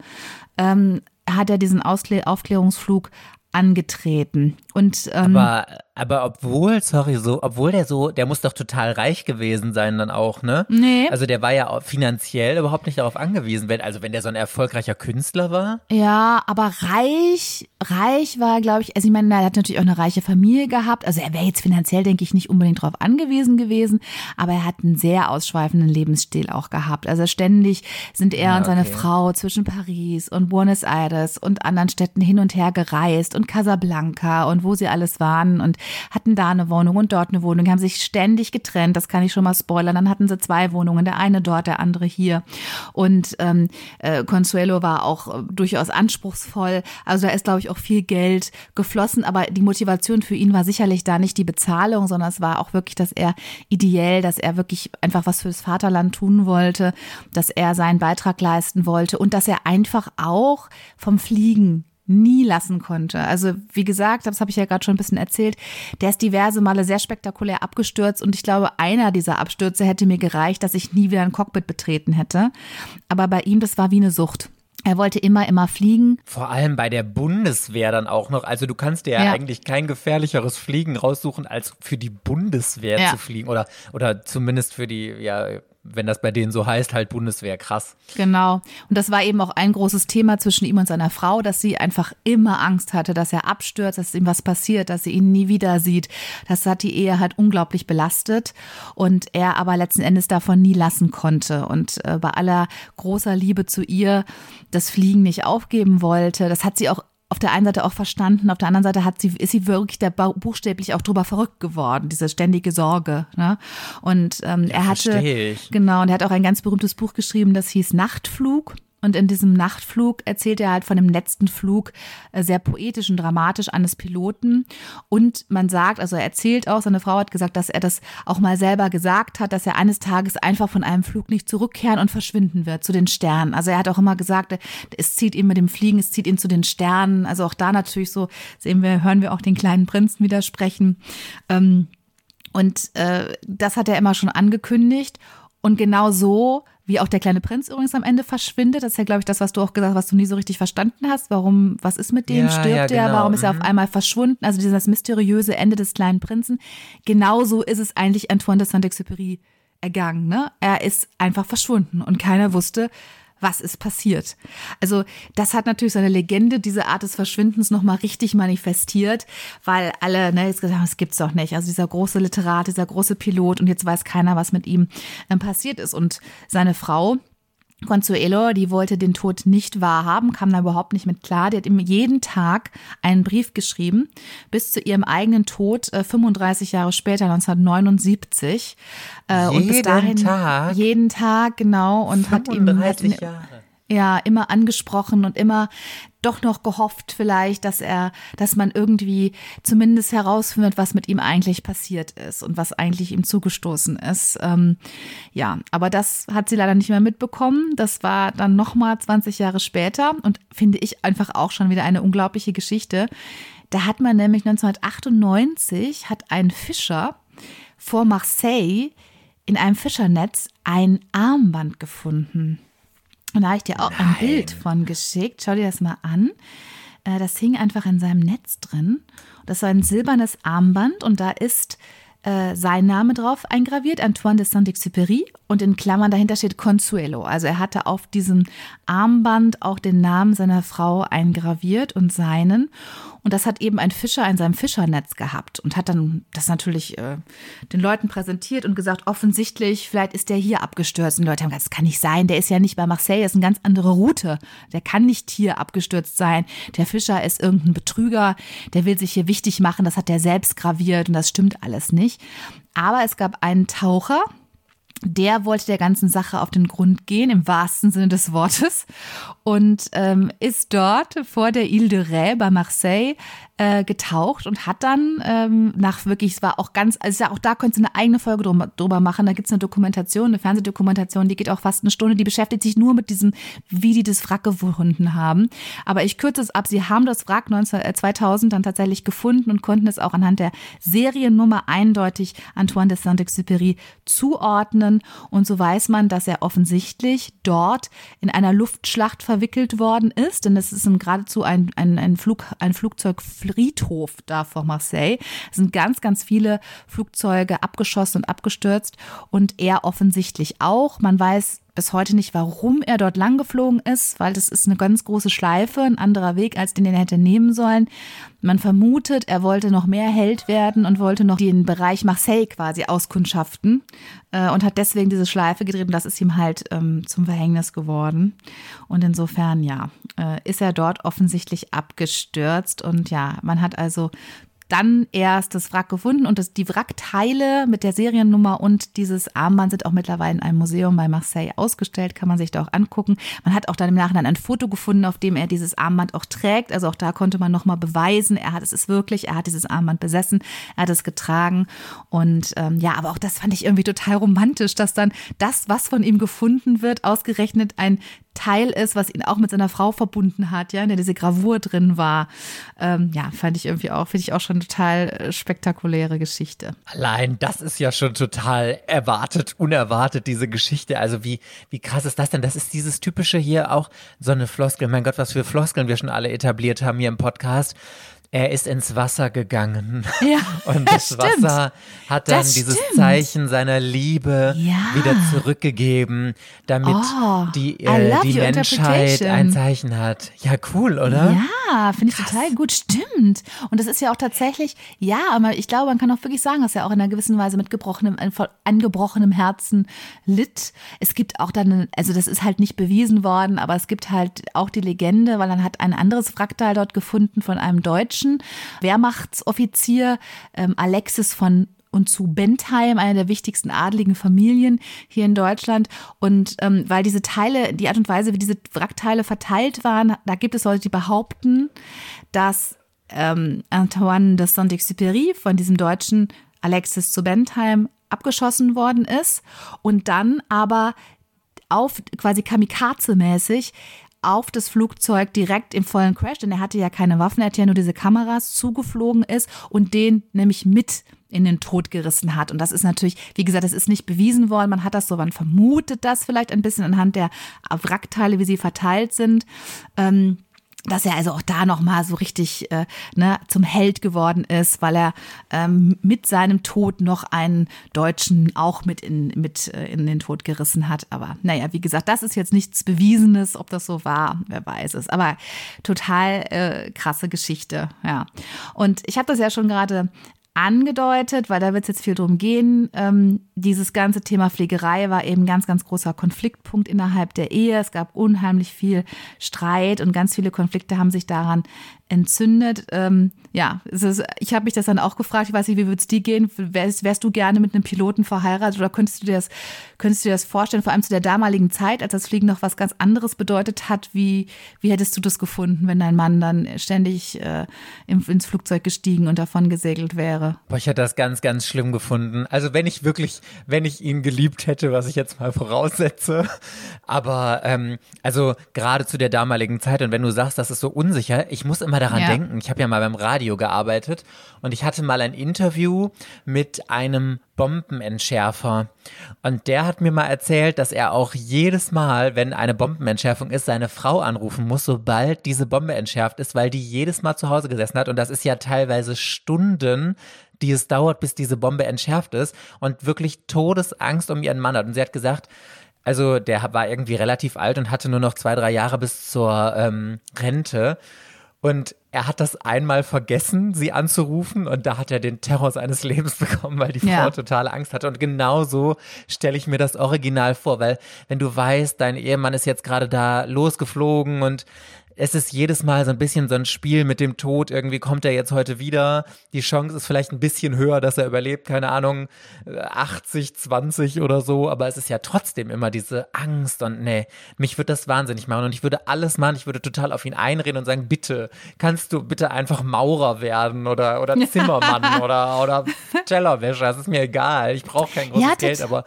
ähm, hat er diesen Ausklä Aufklärungsflug angetreten. Und ähm, aber aber obwohl, sorry, so, obwohl der so, der muss doch total reich gewesen sein dann auch, ne? Nee. Also der war ja finanziell überhaupt nicht darauf angewiesen, wenn, also wenn der so ein erfolgreicher Künstler war. Ja, aber reich, reich war, glaube ich, also ich meine, er hat natürlich auch eine reiche Familie gehabt. Also er wäre jetzt finanziell, denke ich, nicht unbedingt darauf angewiesen gewesen, aber er hat einen sehr ausschweifenden Lebensstil auch gehabt. Also ständig sind er Ja, und seine okay. Frau zwischen Paris und Buenos Aires und anderen Städten hin und her gereist und Casablanca und wo sie alles waren und hatten da eine Wohnung und dort eine Wohnung, haben sich ständig getrennt, das kann ich schon mal spoilern. Dann hatten sie zwei Wohnungen, der eine dort, der andere hier. Und ähm, äh, Consuelo war auch äh, durchaus anspruchsvoll. Also da ist, glaube ich, auch viel Geld geflossen, aber die Motivation für ihn war sicherlich da nicht die Bezahlung, sondern es war auch wirklich, dass er ideell, dass er wirklich einfach was fürs Vaterland tun wollte, dass er seinen Beitrag leisten wollte und dass er einfach auch vom Fliegen nie lassen konnte. Also wie gesagt, das habe ich ja gerade schon ein bisschen erzählt, der ist diverse Male sehr spektakulär abgestürzt und ich glaube, einer dieser Abstürze hätte mir gereicht, dass ich nie wieder ein Cockpit betreten hätte. Aber bei ihm, das war wie eine Sucht. Er wollte immer, immer fliegen. Vor allem bei der Bundeswehr dann auch noch. Also du kannst dir ja, Ja. eigentlich kein gefährlicheres Fliegen raussuchen, als für die Bundeswehr Ja. zu fliegen. Oder, oder zumindest für die, ja, wenn das bei denen so heißt, halt Bundeswehr. Krass. Genau. Und das war eben auch ein großes Thema zwischen ihm und seiner Frau, dass sie einfach immer Angst hatte, dass er abstürzt, dass ihm was passiert, dass sie ihn nie wieder sieht. Das hat die Ehe halt unglaublich belastet und er aber letzten Endes davon nie lassen konnte und äh, bei aller großer Liebe zu ihr das Fliegen nicht aufgeben wollte. Das hat sie auch auf der einen Seite auch verstanden, auf der anderen Seite hat sie, ist sie wirklich da bu- buchstäblich auch drüber verrückt geworden, diese ständige Sorge. Ne? Und ähm, er hatte, genau, und er hat auch ein ganz berühmtes Buch geschrieben, das hieß Nachtflug. Und in diesem Nachtflug erzählt er halt von dem letzten Flug äh, sehr poetisch und dramatisch eines Piloten. Und man sagt, also er erzählt auch, seine Frau hat gesagt, dass er das auch mal selber gesagt hat, dass er eines Tages einfach von einem Flug nicht zurückkehren und verschwinden wird zu den Sternen. Also er hat auch immer gesagt, es zieht ihn mit dem Fliegen, es zieht ihn zu den Sternen. Also auch da natürlich so sehen wir, hören wir auch den kleinen Prinzen widersprechen. Ähm, und äh, das hat er immer schon angekündigt. Und genau so, wie auch der kleine Prinz übrigens am Ende verschwindet, das ist ja, glaube ich, das, was du auch gesagt hast, was du nie so richtig verstanden hast. Warum, was ist mit dem? Ja, Stirbt ja, er? genau. Warum ist er auf Mhm. einmal verschwunden? Also dieses mysteriöse Ende des kleinen Prinzen. Genauso ist es eigentlich Antoine de Saint-Exupéry ergangen. Ne? Er ist einfach verschwunden und keiner wusste, was ist passiert. Also das hat natürlich seine Legende, diese Art des Verschwindens nochmal richtig manifestiert, weil alle ne, jetzt gesagt haben, das gibt's doch nicht. Also dieser große Literat, dieser große Pilot und jetzt weiß keiner, was mit ihm ähm, passiert ist. Und seine Frau, Consuelo, die wollte den Tod nicht wahrhaben, kam da überhaupt nicht mit klar. Die hat ihm jeden Tag einen Brief geschrieben, bis zu ihrem eigenen Tod, äh, 35 Jahre später, 1979. Äh, und bis Jeden dahin, Tag? Jeden Tag, genau. Und hat ihm, hat 35 ihn, ja, immer angesprochen und immer doch noch gehofft vielleicht, dass er, dass man irgendwie zumindest herausfindet, was mit ihm eigentlich passiert ist und was eigentlich ihm zugestoßen ist. Ähm, ja, aber das hat sie leider nicht mehr mitbekommen. Das war dann nochmal 20 Jahre später und finde ich einfach auch schon wieder eine unglaubliche Geschichte. Da hat man nämlich 1998 hat ein Fischer vor Marseille in einem Fischernetz ein Armband gefunden. Und da habe ich dir auch ein Bild von geschickt. Schau dir das mal an. Äh, Das hing einfach in seinem Netz drin. Das war ein silbernes Armband und da ist äh, sein Name drauf eingraviert, Antoine de Saint-Exupéry. Und in Klammern dahinter steht Consuelo. Also er hatte auf diesem Armband auch den Namen seiner Frau eingraviert und seinen. Und das hat eben ein Fischer in seinem Fischernetz gehabt und hat dann das natürlich äh, den Leuten präsentiert und gesagt, offensichtlich, vielleicht ist der hier abgestürzt. Und Leute haben gesagt, das kann nicht sein, der ist ja nicht bei Marseille, das ist eine ganz andere Route. Der kann nicht hier abgestürzt sein. Der Fischer ist irgendein Betrüger, der will sich hier wichtig machen, das hat der selbst graviert und das stimmt alles nicht. Aber es gab einen Taucher, der wollte der ganzen Sache auf den Grund gehen, im wahrsten Sinne des Wortes, und ähm, ist dort vor der Ile de Ré bei Marseille äh, getaucht und hat dann ähm, nach wirklich, es war auch ganz, also ja, auch da könntest du eine eigene Folge drüber, drüber machen. Da gibt's eine Dokumentation, eine Fernsehdokumentation, die geht auch fast eine Stunde, die beschäftigt sich nur mit diesem, wie die das Wrack gefunden haben. Aber ich kürze es ab, sie haben das Wrack 19, äh, 2000 dann tatsächlich gefunden und konnten es auch anhand der Seriennummer eindeutig Antoine de Saint-Exupéry zuordnen. Und so weiß man, dass er offensichtlich dort in einer Luftschlacht verwickelt worden ist. Denn es ist geradezu ein, ein, ein, Flug, ein Flugzeugfriedhof da vor Marseille. Es sind ganz, ganz viele Flugzeuge abgeschossen und abgestürzt und er offensichtlich auch. Man weiß bis heute nicht, warum er dort lang geflogen ist, weil das ist eine ganz große Schleife, ein anderer Weg, als den er hätte nehmen sollen. Man vermutet, er wollte noch mehr Held werden und wollte noch den Bereich Marseille quasi auskundschaften äh, und hat deswegen diese Schleife gedreht und das ist ihm halt ähm, zum Verhängnis geworden. Und insofern, ja, äh, ist er dort offensichtlich abgestürzt und ja, man hat also dann erst das Wrack gefunden und das, die Wrackteile mit der Seriennummer und dieses Armband sind auch mittlerweile in einem Museum bei Marseille ausgestellt, kann man sich da auch angucken. Man hat auch dann im Nachhinein ein Foto gefunden, auf dem er dieses Armband auch trägt. Also auch da konnte man nochmal beweisen, er hat es ist wirklich, er hat dieses Armband besessen, er hat es getragen. Und ähm, ja, aber auch das fand ich irgendwie total romantisch, dass dann das, was von ihm gefunden wird, ausgerechnet ein Teil ist, was ihn auch mit seiner Frau verbunden hat, ja, in der diese Gravur drin war. Ähm, ja, fand ich irgendwie auch, finde ich auch schon total äh, spektakuläre Geschichte. Allein das ist ja schon total erwartet, unerwartet, diese Geschichte. Also wie, wie krass ist das denn? Das ist dieses typische hier auch so eine Floskel. Mein Gott, was für Floskeln wir schon alle etabliert haben hier im Podcast er ist ins Wasser gegangen. Ja, und das stimmt. Wasser hat dann Das dieses stimmt. Zeichen seiner Liebe Ja. wieder zurückgegeben, damit Oh, die, äh, die Menschheit ein Zeichen hat. Ja, cool, oder? Ja, finde ich total gut, stimmt. Und das ist ja auch tatsächlich, ja, aber ich glaube, man kann auch wirklich sagen, dass er auch in einer gewissen Weise mit gebrochenem, voll angebrochenem Herzen litt. Es gibt auch dann, also das ist halt nicht bewiesen worden, aber es gibt halt auch die Legende, weil dann hat ein anderes Wrackteil dort gefunden von einem deutschen Wehrmachtsoffizier, ähm, Alexis von und zu Bentheim, einer der wichtigsten adligen Familien hier in Deutschland. Und ähm, weil diese Teile, die Art und Weise, wie diese Wrackteile verteilt waren, da gibt es Leute, die behaupten, dass ähm, Antoine de Saint-Exupéry von diesem deutschen Alexis zu Bentheim abgeschossen worden ist und dann aber auf quasi kamikaze-mäßig auf das Flugzeug direkt im vollen Crash, denn er hatte ja keine Waffen, er hatte ja nur diese Kameras zugeflogen ist und den nämlich mit in den Tod gerissen hat. Und das ist natürlich, wie gesagt, das ist nicht bewiesen worden. Man hat das so, man vermutet das vielleicht ein bisschen anhand der Wrackteile, wie sie verteilt sind. Ähm, dass er also auch da nochmal so richtig äh, ne, zum Held geworden ist, weil er ähm, mit seinem Tod noch einen Deutschen auch mit, in, mit äh, in den Tod gerissen hat. Aber naja, wie gesagt, das ist jetzt nichts Bewiesenes, ob das so war, wer weiß es. Aber total äh, krasse Geschichte, ja. Und ich habe das ja schon gerade angedeutet, weil da wird es jetzt viel drum gehen. Ähm, dieses ganze Thema Pflegerei war eben ganz, ganz großer Konfliktpunkt innerhalb der Ehe. Es gab unheimlich viel Streit und ganz viele Konflikte haben sich daran entzündet. Ähm, ja, ist, ich habe mich das dann auch gefragt, ich weiß nicht, wie würde es dir gehen? Wärst, wärst du gerne mit einem Piloten verheiratet oder könntest du dir das, könntest du dir das vorstellen, vor allem zu der damaligen Zeit, als das Fliegen noch was ganz anderes bedeutet hat, wie, wie hättest du das gefunden, wenn dein Mann dann ständig äh, ins Flugzeug gestiegen und davon gesegelt wäre? Boah, ich hätte das ganz, ganz schlimm gefunden. Also wenn ich wirklich, wenn ich ihn geliebt hätte, was ich jetzt mal voraussetze. Aber ähm, also gerade zu der damaligen Zeit und wenn du sagst, das ist so unsicher, ich muss immer daran Ja. denken. Ich habe ja mal beim Radio gearbeitet und ich hatte mal ein Interview mit einem Bombenentschärfer. Und der hat mir mal erzählt, dass er auch jedes Mal, wenn eine Bombenentschärfung ist, seine Frau anrufen muss, sobald diese Bombe entschärft ist, weil die jedes Mal zu Hause gesessen hat. Und das ist ja teilweise Stunden, die es dauert, bis diese Bombe entschärft ist und wirklich Todesangst um ihren Mann hat. Und sie hat gesagt, also der war irgendwie relativ alt und hatte nur noch zwei, drei Jahre bis zur ähm, Rente. Und er hat das einmal vergessen, sie anzurufen und da hat er den Terror seines Lebens bekommen, weil die Frau Ja. totale Angst hatte. Und genau so stelle ich mir das Original vor, weil wenn du weißt, dein Ehemann ist jetzt gerade da losgeflogen und es ist jedes Mal so ein bisschen so ein Spiel mit dem Tod. Irgendwie kommt er jetzt heute wieder. Die Chance ist vielleicht ein bisschen höher, dass er überlebt. Keine Ahnung, 80, 20 oder so. Aber es ist ja trotzdem immer diese Angst und nee, mich würde das wahnsinnig machen. Und ich würde alles machen. Ich würde total auf ihn einreden und sagen, bitte, kannst du bitte einfach Maurer werden oder, oder Zimmermann oder, oder Tellerwäscher. Das ist mir egal. Ich brauche kein großes Ja, Geld, aber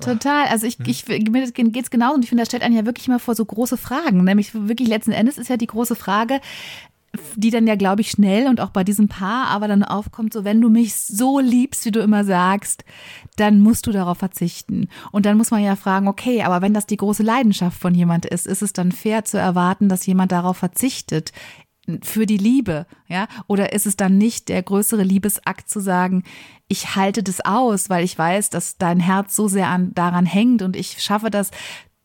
Total. Also ich, ich mir geht's genauso und ich finde, das stellt einen ja wirklich mal vor so große Fragen. Nämlich wirklich letzten Endes ist ja die große Frage, die dann ja, glaube ich, schnell und auch bei diesem Paar aber dann aufkommt, so wenn du mich so liebst, wie du immer sagst, dann musst du darauf verzichten. Und dann muss man ja fragen, okay, aber wenn das die große Leidenschaft von jemand ist, ist es dann fair zu erwarten, dass jemand darauf verzichtet? Für die Liebe, ja? Oder ist es dann nicht der größere Liebesakt zu sagen, ich halte das aus, weil ich weiß, dass dein Herz so sehr an, daran hängt und ich schaffe das,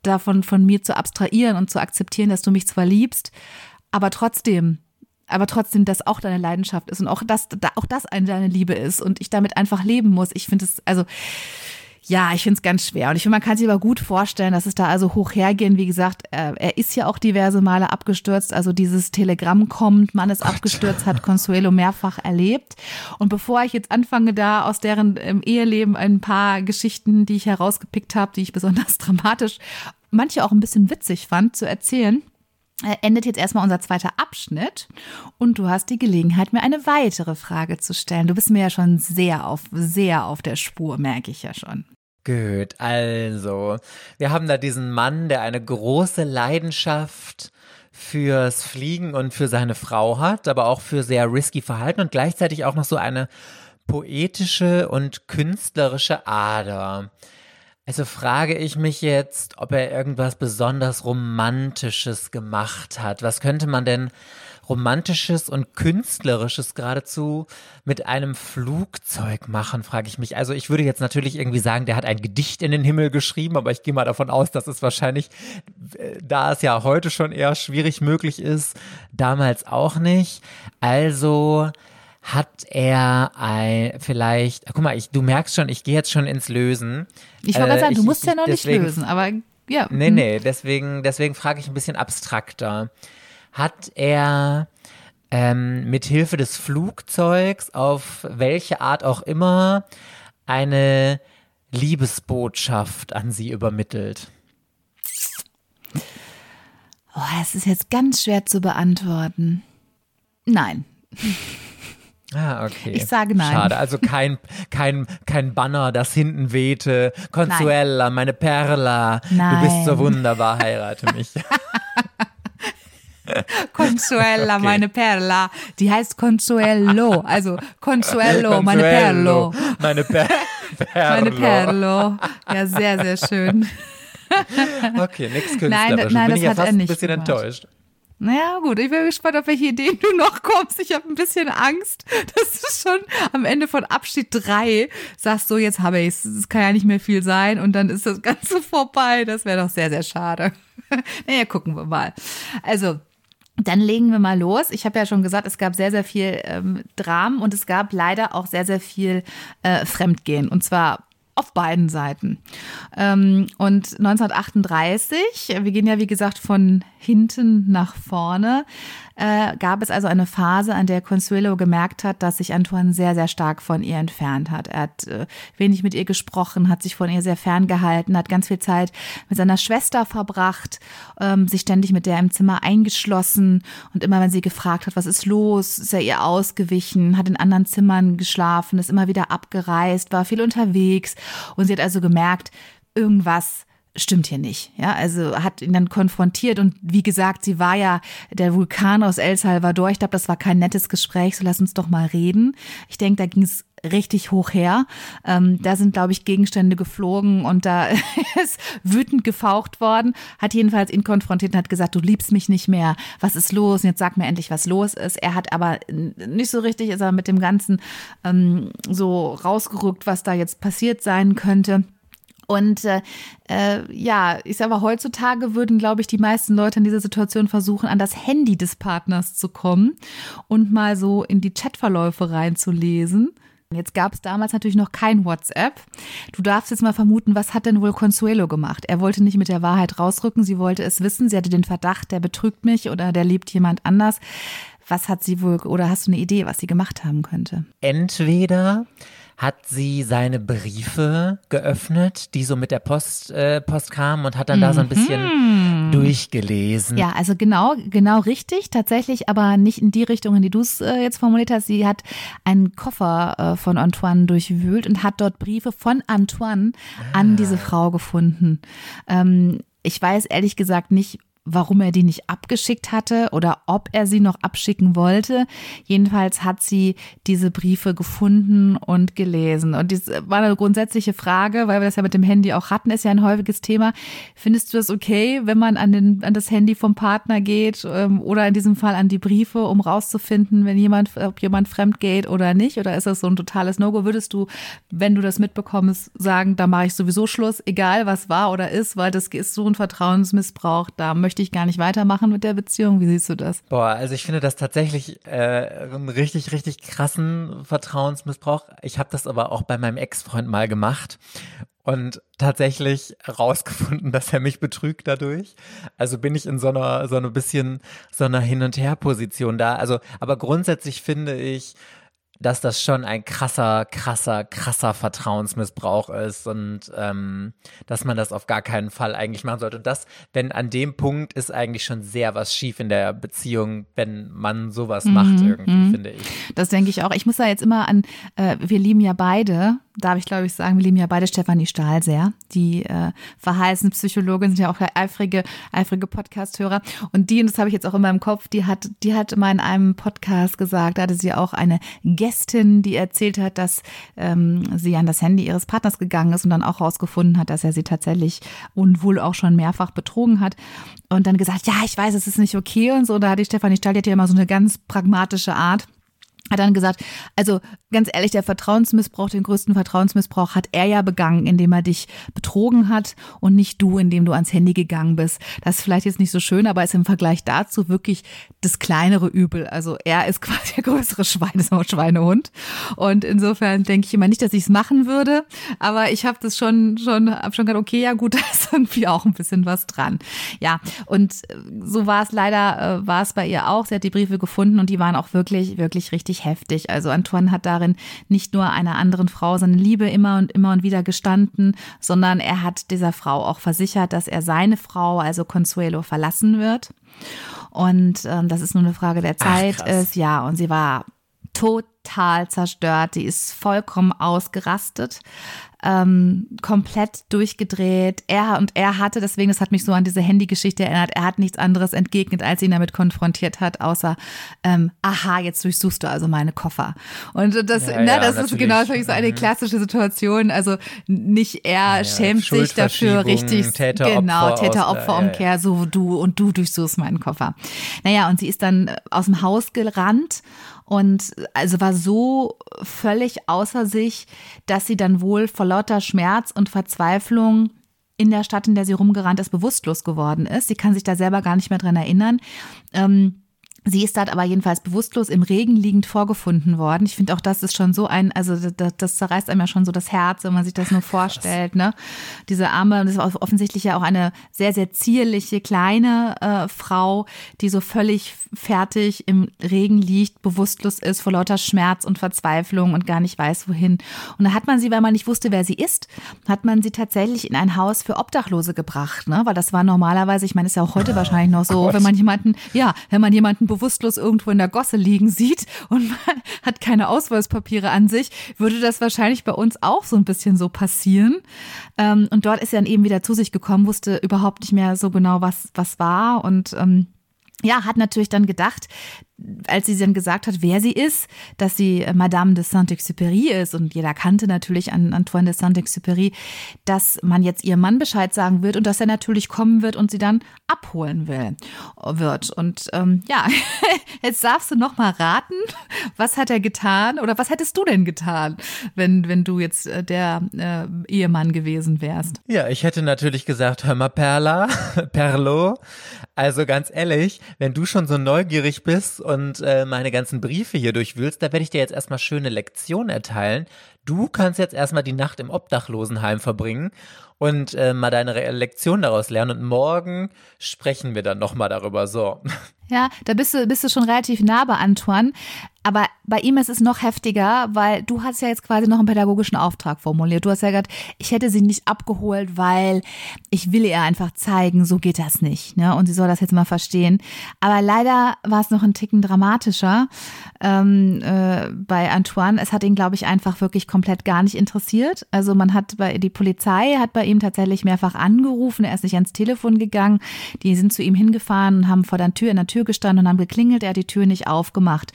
davon von mir zu abstrahieren und zu akzeptieren, dass du mich zwar liebst, aber trotzdem, aber trotzdem, dass auch deine Leidenschaft ist und auch das, da- auch das eine deine Liebe ist und ich damit einfach leben muss. Ich finde es, also ja, ich finde es ganz schwer. Und ich finde, man kann sich aber gut vorstellen, dass es da also hoch hergehen. Wie gesagt, er, er ist ja auch diverse Male abgestürzt. Also dieses Telegramm kommt, Mann ist abgestürzt, hat Consuelo mehrfach erlebt. Und bevor ich jetzt anfange, da aus deren ähm, Eheleben ein paar Geschichten, die ich herausgepickt habe, die ich besonders dramatisch, manche auch ein bisschen witzig fand, zu erzählen, äh, endet jetzt erstmal unser zweiter Abschnitt und du hast die Gelegenheit, mir eine weitere Frage zu stellen. Du bist mir ja schon sehr auf, sehr auf der Spur, merke ich ja schon. Gut, also, wir haben da diesen Mann, der eine große Leidenschaft fürs Fliegen und für seine Frau hat, aber auch für sehr risky Verhalten und gleichzeitig auch noch so eine poetische und künstlerische Ader. Also frage ich mich jetzt, ob er irgendwas besonders Romantisches gemacht hat. Was könnte man denn Romantisches und Künstlerisches geradezu mit einem Flugzeug machen, frage ich mich. Also ich würde jetzt natürlich irgendwie sagen, der hat ein Gedicht in den Himmel geschrieben, aber ich gehe mal davon aus, dass es wahrscheinlich, äh, da es ja heute schon eher schwierig möglich ist, damals auch nicht. Also hat er ein, vielleicht, guck mal, ich, du merkst schon, ich gehe jetzt schon ins Lösen. Ich wollte gerade Äh, sagen, du ich- musst ich- ja noch nicht deswegen- lösen, aber ja. Nee, hm. nee, deswegen, deswegen frage ich ein bisschen abstrakter. Hat er ähm, mit Hilfe des Flugzeugs auf welche Art auch immer eine Liebesbotschaft an sie übermittelt? Oh, es ist jetzt ganz schwer zu beantworten. Nein. Ah, okay. Ich sage nein. Schade, also kein, kein, kein Banner, das hinten wehte. Consuela, meine Perla, du bist so Nein. wunderbar, heirate mich. Consuela, Okay. meine Perla. Die heißt Consuelo. Also Consuelo, meine Perlo. Meine per Meine Perlo. Perlo. Ja, sehr, sehr schön. Okay, Nein, Künstlerisches. nein, Bin das ich ja hat er fast ein nicht bisschen gemacht. enttäuscht. Naja, gut, ich bin gespannt, auf welche Ideen du noch kommst. Ich habe ein bisschen Angst, dass du schon am Ende von Abschied 3 sagst, so jetzt habe ich's. Es kann ja nicht mehr viel sein und dann ist das Ganze vorbei. Das wäre doch sehr, sehr schade. naja, gucken wir mal. Also, dann legen wir mal los. Ich habe ja schon gesagt, es gab sehr, sehr viel ähm, Dramen und es gab leider auch sehr, sehr viel äh, Fremdgehen. Und zwar auf beiden Seiten. Ähm, und 1938, wir gehen ja wie gesagt von hinten nach vorne, äh, gab es also eine Phase, an der Consuelo gemerkt hat, dass sich Antoine sehr, sehr stark von ihr entfernt hat. Er hat äh, wenig mit ihr gesprochen, hat sich von ihr sehr ferngehalten, hat ganz viel Zeit mit seiner Schwester verbracht, ähm, sich ständig mit der im Zimmer eingeschlossen und immer wenn sie gefragt hat, was ist los, ist er ihr ausgewichen, hat in anderen Zimmern geschlafen, ist immer wieder abgereist, war viel unterwegs und sie hat also gemerkt, irgendwas stimmt hier nicht. Ja, also hat ihn dann konfrontiert und wie gesagt, sie war ja der Vulkan aus El Salvador. Ich glaube, das war kein nettes Gespräch, so lass uns doch mal reden. Ich denke, da ging es richtig hoch her. Ähm, da sind, glaube ich, Gegenstände geflogen und da ist wütend gefaucht worden, hat jedenfalls ihn konfrontiert und hat gesagt, du liebst mich nicht mehr, was ist los? Und jetzt sag mir endlich, was los ist. Er hat aber nicht so richtig, ist er mit dem Ganzen ähm, so rausgerückt, was da jetzt passiert sein könnte. Und äh, äh, ja, ich sage mal, heutzutage würden, glaube ich, die meisten Leute in dieser Situation versuchen, an das Handy des Partners zu kommen und mal so in die Chatverläufe reinzulesen. Jetzt gab es damals natürlich noch kein WhatsApp. Du darfst jetzt mal vermuten, was hat denn wohl Consuelo gemacht? Er wollte nicht mit der Wahrheit rausrücken, sie wollte es wissen, sie hatte den Verdacht, der betrügt mich oder der liebt jemand anders. Was hat sie wohl, oder hast du eine Idee, was sie gemacht haben könnte? Entweder hat sie seine Briefe geöffnet, die so mit der Post, äh, Post kamen und hat dann mhm. da so ein bisschen mhm. durchgelesen. Ja, also genau, genau richtig, tatsächlich, aber nicht in die Richtung, in die du es äh, jetzt formuliert hast. Sie hat einen Koffer äh, von Antoine durchwühlt und hat dort Briefe von Antoine ah. an diese Frau gefunden. Ähm, ich weiß ehrlich gesagt nicht, warum er die nicht abgeschickt hatte oder ob er sie noch abschicken wollte. Jedenfalls hat sie diese Briefe gefunden und gelesen. Und das war eine grundsätzliche Frage, weil wir das ja mit dem Handy auch hatten, ist ja ein häufiges Thema. Findest du das okay, wenn man an, den, an das Handy vom Partner geht ähm, oder in diesem Fall an die Briefe, um rauszufinden, wenn jemand, ob jemand fremd geht oder nicht? Oder ist das so ein totales No-Go? Würdest du, wenn du das mitbekommst, sagen, da mache ich sowieso Schluss, egal was war oder ist, weil das ist so ein Vertrauensmissbrauch, da möchte möchte ich gar nicht weitermachen mit der Beziehung. Wie siehst du das? Boah, also ich finde das tatsächlich äh, einen richtig, richtig krassen Vertrauensmissbrauch. Ich habe das aber auch bei meinem Ex-Freund mal gemacht und tatsächlich rausgefunden, dass er mich betrügt dadurch. Also bin ich in so einer so ein bisschen so einer Hin und Her Position da. Also, aber grundsätzlich finde ich dass das schon ein krasser, krasser, krasser Vertrauensmissbrauch ist und ähm, dass man das auf gar keinen Fall eigentlich machen sollte. Und das, wenn an dem Punkt ist eigentlich schon sehr was schief in der Beziehung, wenn man sowas mhm, macht irgendwie, mhm. finde ich. Das denke ich auch. Ich muss da jetzt immer an, äh, wir lieben ja beide darf ich glaube ich sagen, wir lieben ja beide Stefanie Stahl sehr. Die äh, verheißene Psychologin sind ja auch eifrige, eifrige Podcast-Hörer. Und die, und das habe ich jetzt auch in meinem Kopf, die hat, die hat mal in einem Podcast gesagt, da hatte sie auch eine Gästin, die erzählt hat, dass ähm, sie an das Handy ihres Partners gegangen ist und dann auch herausgefunden hat, dass er sie tatsächlich und wohl auch schon mehrfach betrogen hat. Und dann gesagt, ja, ich weiß, es ist nicht okay und so. Und da hat die Stefanie Stahl, die hat ja immer so eine ganz pragmatische Art hat dann gesagt, also ganz ehrlich, der Vertrauensmissbrauch, den größten Vertrauensmissbrauch hat er ja begangen, indem er dich betrogen hat und nicht du, indem du ans Handy gegangen bist. Das ist vielleicht jetzt nicht so schön, aber ist im Vergleich dazu wirklich das kleinere Übel. Also er ist quasi der größere Schweine, Schweinehund. Und insofern denke ich immer nicht, dass ich es machen würde, aber ich habe das schon, schon, hab schon gedacht, okay, ja gut, da ist irgendwie auch ein bisschen was dran. Ja, und so war es leider, äh, war es bei ihr auch. Sie hat die Briefe gefunden und die waren auch wirklich, wirklich richtig richtig heftig. Also Antoine hat darin nicht nur einer anderen Frau seine Liebe immer und immer und wieder gestanden, sondern er hat dieser Frau auch versichert, dass er seine Frau, also Consuelo, verlassen wird. Und ähm, das ist nur eine Frage der Zeit Ach, ist. Ja, und sie war total zerstört. Die ist vollkommen ausgerastet ähm, komplett durchgedreht. Er und er hatte, deswegen, das hat mich so an diese Handygeschichte erinnert, er hat nichts anderes entgegnet, als ihn damit konfrontiert hat, außer, ähm, aha, jetzt durchsuchst du also meine Koffer. Und das, ja, ne, ja, das ist genau so eine mhm. klassische Situation. Also nicht er ja, schämt sich dafür richtig, Täter, genau, Täter-Opfer-Umkehr, so du und du durchsuchst meinen Koffer. Naja, und sie ist dann aus dem Haus gerannt und also war so völlig außer sich, dass sie dann wohl vor lauter Schmerz und Verzweiflung in der Stadt, in der sie rumgerannt ist, bewusstlos geworden ist. Sie kann sich da selber gar nicht mehr dran erinnern. Ähm, Sie ist dort aber jedenfalls bewusstlos im Regen liegend vorgefunden worden. Ich finde auch, das ist schon so ein, also das, das, zerreißt einem ja schon so das Herz, wenn man sich das nur vorstellt. Ne? Diese arme, das ist offensichtlich ja auch eine sehr, sehr zierliche kleine äh, Frau, die so völlig fertig im Regen liegt, bewusstlos ist vor lauter Schmerz und Verzweiflung und gar nicht weiß, wohin. Und da hat man sie, weil man nicht wusste, wer sie ist, hat man sie tatsächlich in ein Haus für Obdachlose gebracht, ne? Weil das war normalerweise, ich meine, ist ja auch heute oh, wahrscheinlich noch so, Gott. wenn man jemanden, ja, wenn man jemanden bewusstlos irgendwo in der Gosse liegen sieht und man hat keine Ausweispapiere an sich, würde das wahrscheinlich bei uns auch so ein bisschen so passieren. Ähm, und dort ist er dann eben wieder zu sich gekommen, wusste überhaupt nicht mehr so genau, was, was war und ähm, ja, hat natürlich dann gedacht, als sie dann gesagt hat, wer sie ist, dass sie äh, Madame de Saint-Exupéry ist und jeder kannte natürlich an Antoine de Saint-Exupéry, dass man jetzt ihrem Mann Bescheid sagen wird und dass er natürlich kommen wird und sie dann abholen will wird. Und ähm, ja, jetzt darfst du noch mal raten, was hat er getan oder was hättest du denn getan, wenn wenn du jetzt äh, der äh, Ehemann gewesen wärst? Ja, ich hätte natürlich gesagt, hör mal Perla, Perlo, also ganz ehrlich, wenn du schon so neugierig bist und äh, meine ganzen Briefe hier durchwühlst, da werde ich dir jetzt erstmal schöne Lektion erteilen. Du kannst jetzt erstmal die Nacht im Obdachlosenheim verbringen und äh, mal deine Lektion daraus lernen und morgen sprechen wir dann nochmal darüber. So. Ja, da bist du, bist du schon relativ nah bei Antoine. Aber bei ihm ist es noch heftiger, weil du hast ja jetzt quasi noch einen pädagogischen Auftrag formuliert. Du hast ja gesagt, ich hätte sie nicht abgeholt, weil ich will ihr einfach zeigen, so geht das nicht. Ne? Und sie soll das jetzt mal verstehen. Aber leider war es noch ein Ticken dramatischer ähm, äh, bei Antoine. Es hat ihn, glaube ich, einfach wirklich komplett gar nicht interessiert. Also man hat bei die Polizei hat bei ihm tatsächlich mehrfach angerufen. Er ist nicht ans Telefon gegangen. Die sind zu ihm hingefahren und haben vor der Tür in der Tür gestanden und haben geklingelt. Er hat die Tür nicht aufgemacht.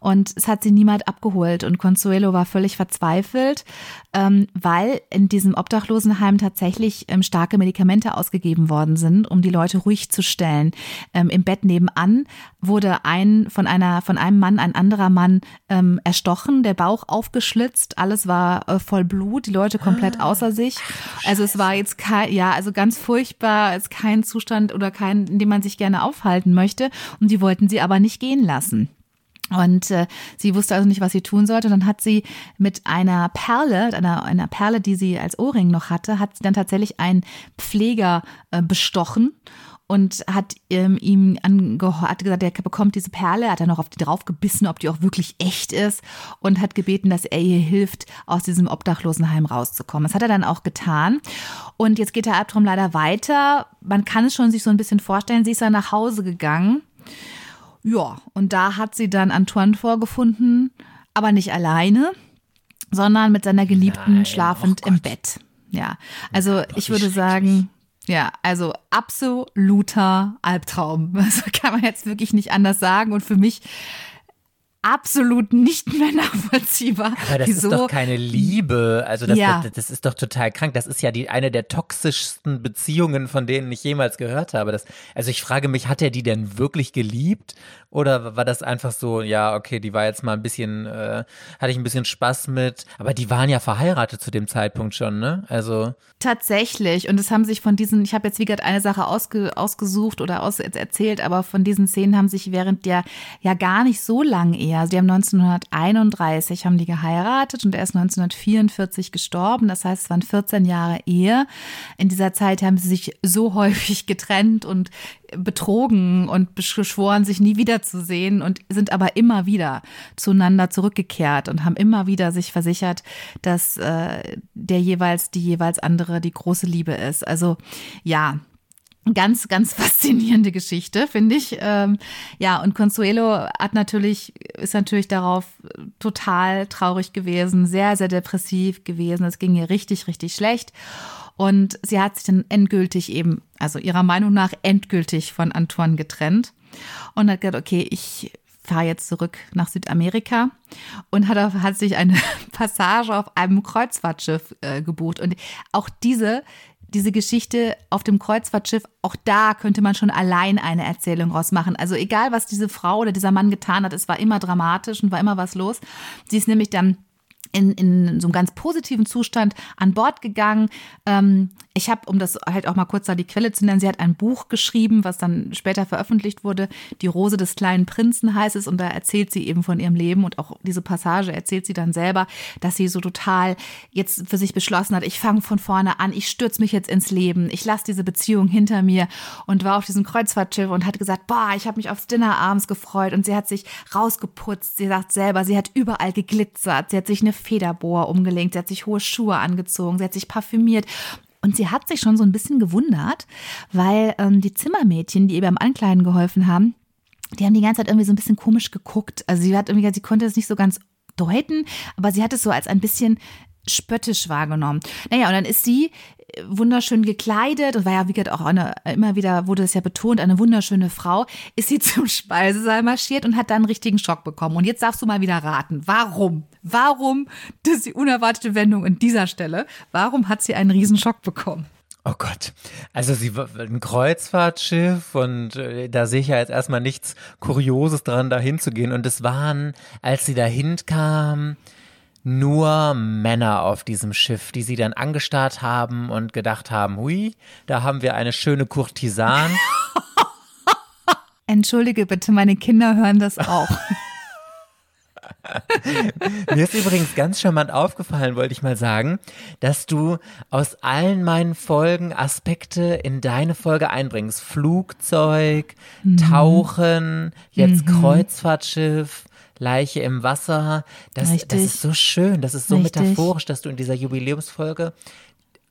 Und es hat sie niemand abgeholt. Und Consuelo war völlig verzweifelt, ähm, weil in diesem Obdachlosenheim tatsächlich ähm, starke Medikamente ausgegeben worden sind, um die Leute ruhig zu stellen. Ähm, Im Bett nebenan wurde ein von einer von einem Mann ein anderer Mann ähm, erstochen, der Bauch aufgeschlitzt, alles war äh, voll Blut, die Leute komplett ah. außer sich. Also es war jetzt kein, ja, also ganz furchtbar, es ist kein Zustand oder kein, in dem man sich gerne aufhalten möchte. Und die wollten sie aber nicht gehen lassen. Und äh, sie wusste also nicht, was sie tun sollte. Und dann hat sie mit einer Perle, einer, einer Perle, die sie als Ohrring noch hatte, hat sie dann tatsächlich einen Pfleger äh, bestochen und hat ähm, ihm hat gesagt, er bekommt diese Perle, hat dann noch auf die drauf gebissen, ob die auch wirklich echt ist und hat gebeten, dass er ihr hilft, aus diesem Obdachlosenheim rauszukommen. Das hat er dann auch getan. Und jetzt geht der Albtraum leider weiter. Man kann es schon sich so ein bisschen vorstellen. Sie ist dann nach Hause gegangen ja, und da hat sie dann Antoine vorgefunden, aber nicht alleine, sondern mit seiner Geliebten Nein, schlafend oh im Bett. Ja, also ja, ich würde sagen, ja, also absoluter Albtraum. Das kann man jetzt wirklich nicht anders sagen. Und für mich absolut nicht mehr nachvollziehbar. Aber das Wieso? ist doch keine Liebe. Also das, ja. das, das, ist doch total krank. Das ist ja die eine der toxischsten Beziehungen, von denen ich jemals gehört habe. Das, also ich frage mich, hat er die denn wirklich geliebt? Oder war das einfach so, ja, okay, die war jetzt mal ein bisschen, äh, hatte ich ein bisschen Spaß mit, aber die waren ja verheiratet zu dem Zeitpunkt schon, ne? Also. Tatsächlich. Und es haben sich von diesen, ich habe jetzt wie gesagt eine Sache ausge, ausgesucht oder aus, erzählt, aber von diesen Szenen haben sich während der ja gar nicht so lang also die haben 1931 haben die geheiratet und er ist 1944 gestorben. Das heißt, es waren 14 Jahre Ehe. In dieser Zeit haben sie sich so häufig getrennt und betrogen und beschworen, sich nie wiederzusehen und sind aber immer wieder zueinander zurückgekehrt und haben immer wieder sich versichert, dass äh, der jeweils, die jeweils andere die große Liebe ist. Also ja, Ganz, ganz faszinierende Geschichte, finde ich. Ähm, ja, und Consuelo hat natürlich, ist natürlich darauf total traurig gewesen, sehr, sehr depressiv gewesen. Es ging ihr richtig, richtig schlecht. Und sie hat sich dann endgültig eben, also ihrer Meinung nach endgültig von Antoine getrennt und hat gesagt, okay, ich fahre jetzt zurück nach Südamerika und hat, hat sich eine Passage auf einem Kreuzfahrtschiff äh, gebucht. Und auch diese, diese Geschichte auf dem Kreuzfahrtschiff, auch da könnte man schon allein eine Erzählung rausmachen. Also egal, was diese Frau oder dieser Mann getan hat, es war immer dramatisch und war immer was los. Sie ist nämlich dann in, in so einem ganz positiven Zustand an Bord gegangen. Ähm, ich habe, um das halt auch mal kurz da die Quelle zu nennen, sie hat ein Buch geschrieben, was dann später veröffentlicht wurde. Die Rose des kleinen Prinzen heißt es und da erzählt sie eben von ihrem Leben und auch diese Passage erzählt sie dann selber, dass sie so total jetzt für sich beschlossen hat, ich fange von vorne an, ich stürze mich jetzt ins Leben, ich lasse diese Beziehung hinter mir und war auf diesem Kreuzfahrtschiff und hat gesagt, boah, ich habe mich aufs Dinner abends gefreut und sie hat sich rausgeputzt. Sie sagt selber, sie hat überall geglitzert, sie hat sich eine Federbohr umgelegt, sie hat sich hohe Schuhe angezogen, sie hat sich parfümiert. Und sie hat sich schon so ein bisschen gewundert, weil ähm, die Zimmermädchen, die ihr beim Ankleiden geholfen haben, die haben die ganze Zeit irgendwie so ein bisschen komisch geguckt. Also sie hat irgendwie, sie konnte es nicht so ganz deuten, aber sie hat es so als ein bisschen spöttisch wahrgenommen. Naja, und dann ist sie wunderschön gekleidet und war ja, wie gesagt, auch eine, immer wieder wurde es ja betont, eine wunderschöne Frau, ist sie zum Speisesaal marschiert und hat dann einen richtigen Schock bekommen. Und jetzt darfst du mal wieder raten. Warum? Warum das die unerwartete Wendung in dieser Stelle? Warum hat sie einen riesen Schock bekommen? Oh Gott. Also sie war ein Kreuzfahrtschiff und äh, da sehe ich ja jetzt erstmal nichts Kurioses dran, da hinzugehen. Und es waren, als sie dahin kam, nur Männer auf diesem Schiff, die sie dann angestarrt haben und gedacht haben, hui, da haben wir eine schöne Kurtisan. Entschuldige bitte, meine Kinder hören das auch. Mir ist übrigens ganz charmant aufgefallen, wollte ich mal sagen, dass du aus allen meinen Folgen Aspekte in deine Folge einbringst. Flugzeug, mhm. Tauchen, jetzt mhm. Kreuzfahrtschiff. Leiche im Wasser. Das, das ist so schön, das ist so Richtig. metaphorisch, dass du in dieser Jubiläumsfolge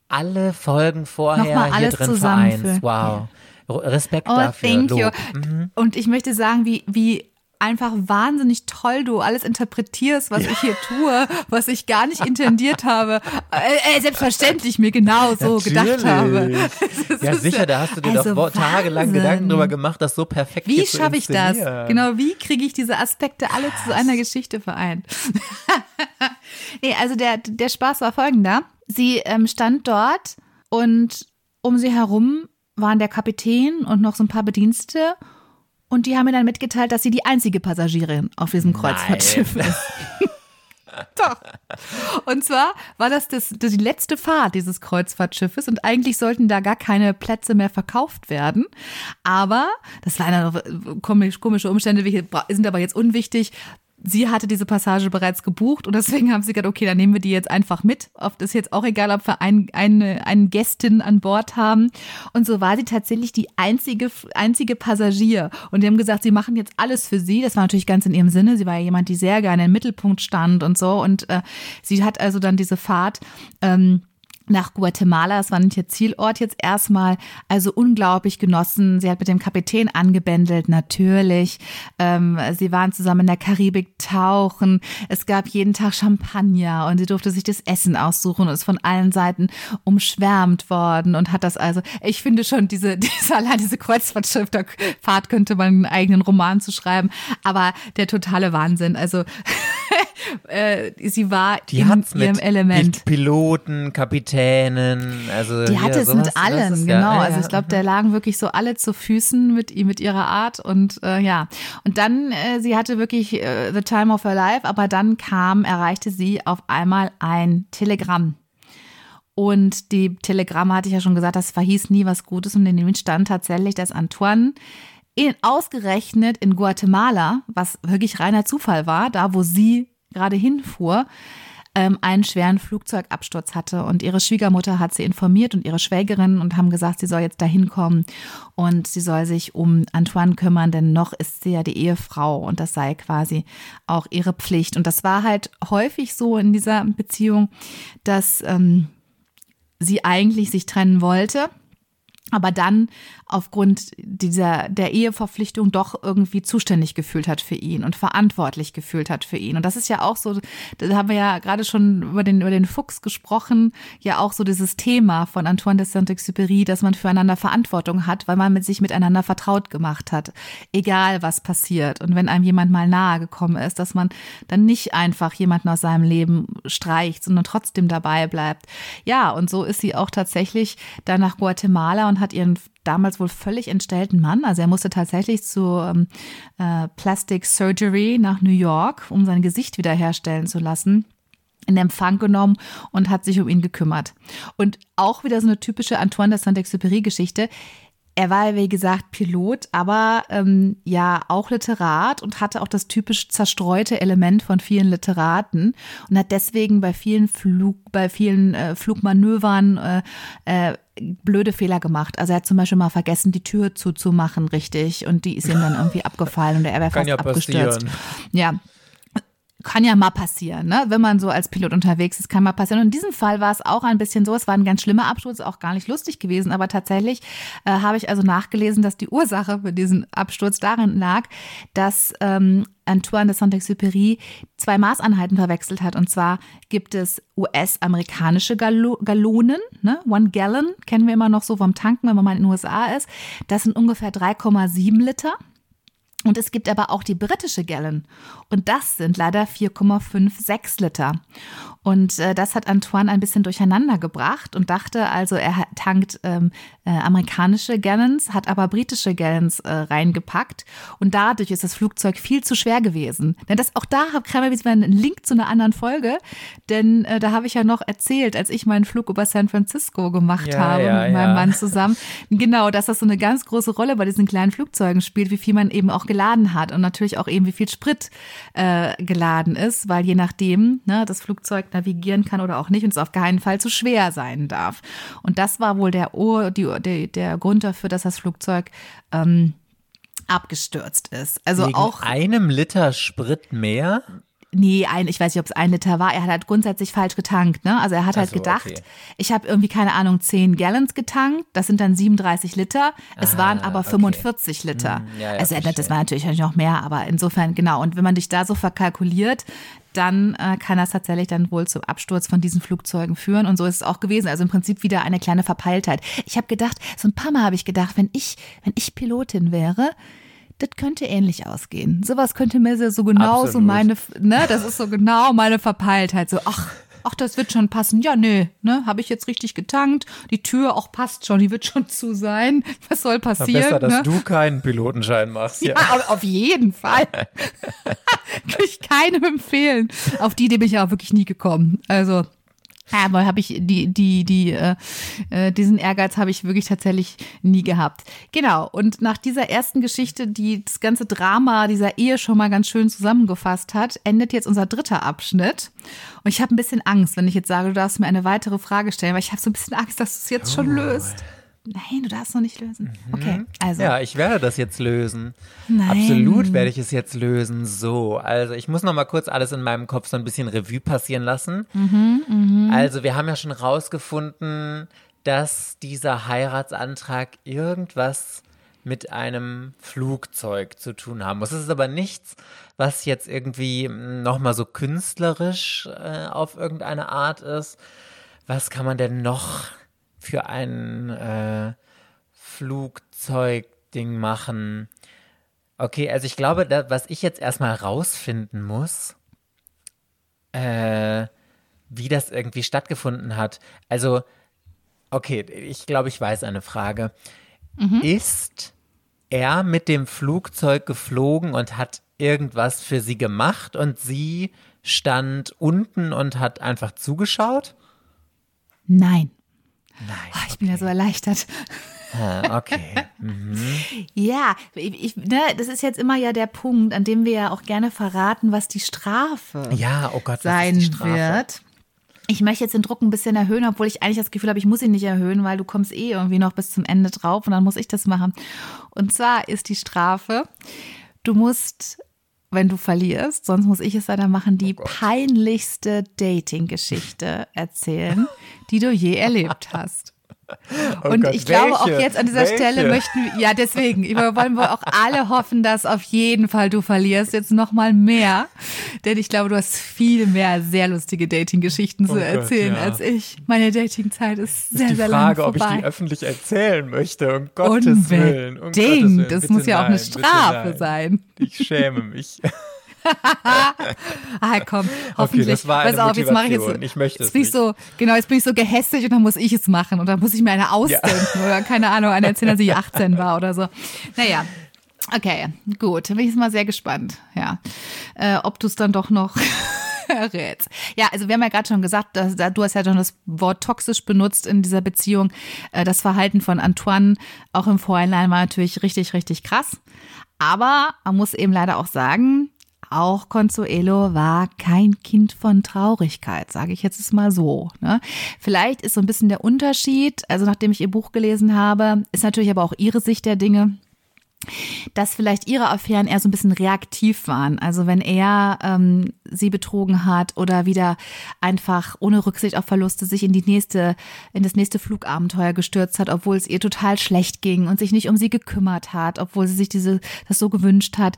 alle Folgen vorher hier drin vereinst. Wow. Respekt oh, dafür. Thank you. Mhm. Und ich möchte sagen, wie, wie einfach wahnsinnig toll du alles interpretierst, was ja. ich hier tue, was ich gar nicht intendiert habe. Äh, äh, selbstverständlich mir genau so Natürlich. gedacht habe. Ja, sicher, da hast du dir also doch tagelang Gedanken drüber gemacht, das so perfekt Wie schaffe ich das? Genau, wie kriege ich diese Aspekte alle zu einer Geschichte vereint? nee, also der, der Spaß war folgender. Sie ähm, stand dort und um sie herum waren der Kapitän und noch so ein paar Bedienstete und die haben mir dann mitgeteilt, dass sie die einzige Passagierin auf diesem Kreuzfahrtschiff ist. Doch. Und zwar war das, das, das die letzte Fahrt dieses Kreuzfahrtschiffes und eigentlich sollten da gar keine Plätze mehr verkauft werden. Aber, das waren komische Umstände, sind aber jetzt unwichtig sie hatte diese Passage bereits gebucht und deswegen haben sie gesagt, okay, dann nehmen wir die jetzt einfach mit. Oft ist jetzt auch egal, ob wir ein, eine, eine Gästin an Bord haben. Und so war sie tatsächlich die einzige, einzige Passagier. Und die haben gesagt, sie machen jetzt alles für sie. Das war natürlich ganz in ihrem Sinne. Sie war ja jemand, die sehr gerne im Mittelpunkt stand und so. Und äh, sie hat also dann diese Fahrt ähm, nach Guatemala. Das war nicht ihr Zielort jetzt erstmal. Also unglaublich genossen. Sie hat mit dem Kapitän angebändelt, natürlich. Ähm, sie waren zusammen in der Karibik tauchen. Es gab jeden Tag Champagner und sie durfte sich das Essen aussuchen und ist von allen Seiten umschwärmt worden und hat das also, ich finde schon, diese, diese allein diese Kreuzfahrtschifffahrt könnte man einen eigenen Roman zu schreiben. Aber der totale Wahnsinn. Also äh, sie war Die in ihrem Element. Piloten, Kapitänen, also die hatte es mit allen, ist, genau. Ja, also ich glaube, der lagen wirklich so alle zu Füßen mit mit ihrer Art und äh, ja. Und dann, äh, sie hatte wirklich äh, the time of her life, aber dann kam, erreichte sie auf einmal ein Telegramm. Und die Telegramme hatte ich ja schon gesagt, das verhieß nie was Gutes und in dem stand tatsächlich, dass Antoine in, ausgerechnet in Guatemala, was wirklich reiner Zufall war, da wo sie gerade hinfuhr, ähm, einen schweren Flugzeugabsturz hatte. Und ihre Schwiegermutter hat sie informiert und ihre Schwägerin und haben gesagt, sie soll jetzt dahin kommen und sie soll sich um Antoine kümmern, denn noch ist sie ja die Ehefrau und das sei quasi auch ihre Pflicht. Und das war halt häufig so in dieser Beziehung, dass ähm, sie eigentlich sich trennen wollte aber dann aufgrund dieser der Eheverpflichtung doch irgendwie zuständig gefühlt hat für ihn und verantwortlich gefühlt hat für ihn. Und das ist ja auch so, da haben wir ja gerade schon über den über den Fuchs gesprochen, ja auch so dieses Thema von Antoine de Saint-Exupéry, dass man füreinander Verantwortung hat, weil man mit sich miteinander vertraut gemacht hat, egal was passiert. Und wenn einem jemand mal nahe gekommen ist, dass man dann nicht einfach jemanden aus seinem Leben streicht, sondern trotzdem dabei bleibt. Ja, und so ist sie auch tatsächlich dann nach Guatemala und hat ihren damals wohl völlig entstellten Mann, also er musste tatsächlich zu ähm, äh, Plastic Surgery nach New York, um sein Gesicht wiederherstellen zu lassen in Empfang genommen und hat sich um ihn gekümmert. Und auch wieder so eine typische Antoine de Saint-Exupéry-Geschichte. Er war, wie gesagt, Pilot, aber ähm, ja auch Literat und hatte auch das typisch zerstreute Element von vielen Literaten und hat deswegen bei vielen Flug, bei vielen äh, Flugmanövern äh, äh, blöde Fehler gemacht. Also er hat zum Beispiel mal vergessen, die Tür zuzumachen, richtig. Und die ist ihm dann irgendwie abgefallen und er wäre fast ja abgestürzt. Ja, kann ja mal passieren, ne? wenn man so als Pilot unterwegs ist, kann mal passieren. Und in diesem Fall war es auch ein bisschen so, es war ein ganz schlimmer Absturz, auch gar nicht lustig gewesen, aber tatsächlich äh, habe ich also nachgelesen, dass die Ursache für diesen Absturz darin lag, dass ähm, Antoine de Saint-Exupéry zwei Maßeinheiten verwechselt hat. Und zwar gibt es US-amerikanische Gallonen, ne? One Gallon kennen wir immer noch so vom Tanken, wenn man mal in den USA ist. Das sind ungefähr 3,7 Liter. Und es gibt aber auch die britische Gallon. Und das sind leider 4,56 Liter. Und äh, das hat Antoine ein bisschen durcheinander gebracht und dachte also, er tankt ähm, äh, amerikanische Gallons, hat aber britische Gallons äh, reingepackt. Und dadurch ist das Flugzeug viel zu schwer gewesen. Denn das, auch da habe ich einen Link zu einer anderen Folge. Denn äh, da habe ich ja noch erzählt, als ich meinen Flug über San Francisco gemacht Ja, habe ja, mit meinem ja. Mann zusammen. Genau, dass das so eine ganz große Rolle bei diesen kleinen Flugzeugen spielt, wie viel man eben auch geladen hat und natürlich auch eben wie viel Sprit äh, geladen ist, weil je nachdem ne, das Flugzeug navigieren kann oder auch nicht und es auf keinen Fall zu schwer sein darf. Und das war wohl der, Ur, die, der, der Grund dafür, dass das Flugzeug ähm, abgestürzt ist. Also Wegen auch einem Liter Sprit mehr? Nee, ein, ich weiß nicht, ob es ein Liter war. Er hat halt grundsätzlich falsch getankt. Ne? Also er hat halt so, gedacht, okay. ich habe irgendwie, keine Ahnung, 10 Gallons getankt. Das sind dann 37 Liter. Es waren aber Ah, okay. 45 Liter. Hm, ja, ja, also er- das war natürlich noch mehr, aber insofern, genau. Und wenn man dich da so verkalkuliert, dann äh, kann das tatsächlich dann wohl zum Absturz von diesen Flugzeugen führen. Und so ist es auch gewesen. Also im Prinzip wieder eine kleine Verpeiltheit. Ich habe gedacht, so ein paar Mal habe ich gedacht, wenn ich, wenn ich Pilotin wäre, das könnte ähnlich ausgehen. Sowas könnte mir so- so genau so Absolut. meine, ne, das ist so genau meine Verpeiltheit. So, ach, ach, das wird schon passen. Ja, nee, ne, habe ich jetzt richtig getankt. Die Tür auch passt schon, die wird schon zu sein. Was soll passieren? besser, dass ne? du keinen Pilotenschein machst. Ja. Ja, auf- jeden Fall. Kann ich keinem empfehlen. Auf die Idee bin ich ja auch wirklich nie gekommen. Also, aber habe ich die, die, die, äh, äh, diesen Ehrgeiz habe ich wirklich tatsächlich nie gehabt. Genau. Und nach dieser ersten Geschichte, die das ganze Drama dieser Ehe schon mal ganz schön zusammengefasst hat, endet jetzt unser dritter Abschnitt. Und ich habe ein bisschen Angst, wenn ich jetzt sage, du darfst mir eine weitere Frage stellen, weil ich habe so ein bisschen Angst, dass du es jetzt schon löst. Nein, du darfst noch nicht lösen. Okay, also. Ja, ich werde das jetzt lösen. Nein. Absolut werde ich es jetzt lösen. So, also ich muss noch mal kurz alles in meinem Kopf so ein bisschen Revue passieren lassen. Also wir haben ja schon rausgefunden, dass dieser Heiratsantrag irgendwas mit einem Flugzeug zu tun haben muss. Es ist aber nichts, was jetzt irgendwie noch mal so künstlerisch äh, auf irgendeine Art ist. Was kann man denn noch für ein äh, Flugzeugding machen? Okay, also ich glaube, da, was ich jetzt erstmal rausfinden muss, äh, wie das irgendwie stattgefunden hat. Also, okay, ich glaube, ich weiß eine Frage. Ist er mit dem Flugzeug geflogen und hat irgendwas für sie gemacht und sie stand unten und hat einfach zugeschaut? Nein. Nein. Oh, ich bin ja so erleichtert. Ah, okay. Ja, ich, ne, das ist jetzt immer ja der Punkt, an dem wir ja auch gerne verraten, was die Strafe Ja, oh Gott, was sein ist die Strafe? wird. Ich möchte jetzt den Druck ein bisschen erhöhen, obwohl ich eigentlich das Gefühl habe, ich muss ihn nicht erhöhen, weil du kommst eh irgendwie noch bis zum Ende drauf und dann muss ich das machen. Und zwar ist die Strafe, du musst, wenn du verlierst, sonst muss ich es leider machen, Oh die peinlichste Dating-Geschichte erzählen, die du je erlebt hast. Oh Und Gott, ich glaube auch welche? jetzt an dieser Welche? Stelle möchten wir, ja deswegen, wir wollen wir auch alle hoffen, dass auf jeden Fall du verlierst, jetzt noch mal mehr, denn ich glaube, du hast viel mehr sehr lustige Dating-Geschichten zu Oh Gott, erzählen ja. als ich. Meine Dating-Zeit ist sehr, die sehr Frage, lang ob ich vorbei. die öffentlich erzählen möchte. Um Gottes Willen. Um Gottes Unbedingt, Willen. das Bitte muss ja auch eine nein, Strafe sein. Ich schäme mich. Ah, komm, hoffentlich. das war eine Pass auf, jetzt mache ich jetzt. Ich möchte jetzt es bin ich nicht. so, genau, jetzt bin ich so gehässig und dann muss ich es machen und dann muss ich mir eine ausdenken oder keine Ahnung, eine erzählen, dass ich 18 war oder so. Naja. Okay, gut. Bin ich jetzt mal sehr gespannt, ja. Äh, ob du es dann doch noch errätst. Ja, also wir haben ja gerade schon gesagt, dass, da- du hast ja schon das Wort toxisch benutzt in dieser Beziehung. Äh, das Verhalten von Antoine auch im Vorhinein war natürlich richtig, richtig krass. Aber man muss eben leider auch sagen, auch Consuelo war kein Kind von Traurigkeit, sage ich jetzt mal so. Ne? Vielleicht ist so ein bisschen der Unterschied, also nachdem ich ihr Buch gelesen habe, ist natürlich aber auch ihre Sicht der Dinge dass vielleicht ihre Affären eher so ein bisschen reaktiv waren. Also wenn er ähm, sie betrogen hat oder wieder einfach ohne Rücksicht auf Verluste sich in die nächste, in das nächste Flugabenteuer gestürzt hat, obwohl es ihr total schlecht ging und sich nicht um sie gekümmert hat, obwohl sie sich diese das so gewünscht hat,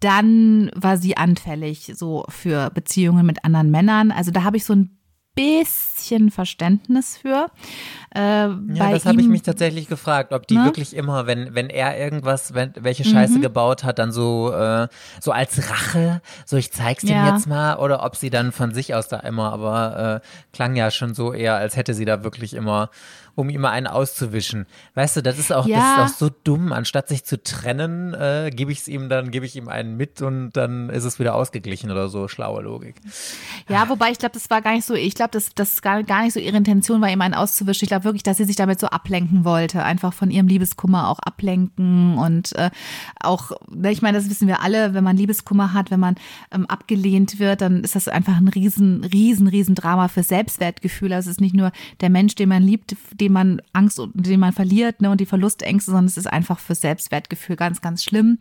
dann war sie anfällig so für Beziehungen mit anderen Männern. Also da habe ich so ein bisschen Verständnis für. Äh, ja, das habe ich mich tatsächlich gefragt, ob die ne? wirklich immer, wenn, wenn er irgendwas, wenn, welche Scheiße mhm. gebaut hat, dann so, äh, so als Rache, so ich zeig's dir ja. jetzt mal, oder ob sie dann von sich aus da immer, aber äh, klang ja schon so eher, als hätte sie da wirklich immer um ihm mal einen auszuwischen. Weißt du, das ist auch, ja. das ist auch so dumm. Anstatt sich zu trennen, äh, gebe ich es ihm dann, gebe ich ihm einen mit und dann ist es wieder ausgeglichen oder so. Schlaue Logik. Ja, wobei ich glaube, das war gar nicht so, ich glaube, das, das gar, gar nicht so ihre Intention war, ihm einen auszuwischen. Ich glaube wirklich, dass sie sich damit so ablenken wollte. Einfach von ihrem Liebeskummer auch ablenken und äh, auch, ne, ich meine, das wissen wir alle, wenn man Liebeskummer hat, wenn man ähm, abgelehnt wird, dann ist das einfach ein riesen, riesen, riesen Drama für Selbstwertgefühl. Also es ist nicht nur der Mensch, den man liebt, den man Angst, den man verliert, ne, und die Verlustängste, sondern es ist einfach für Selbstwertgefühl ganz, ganz schlimm.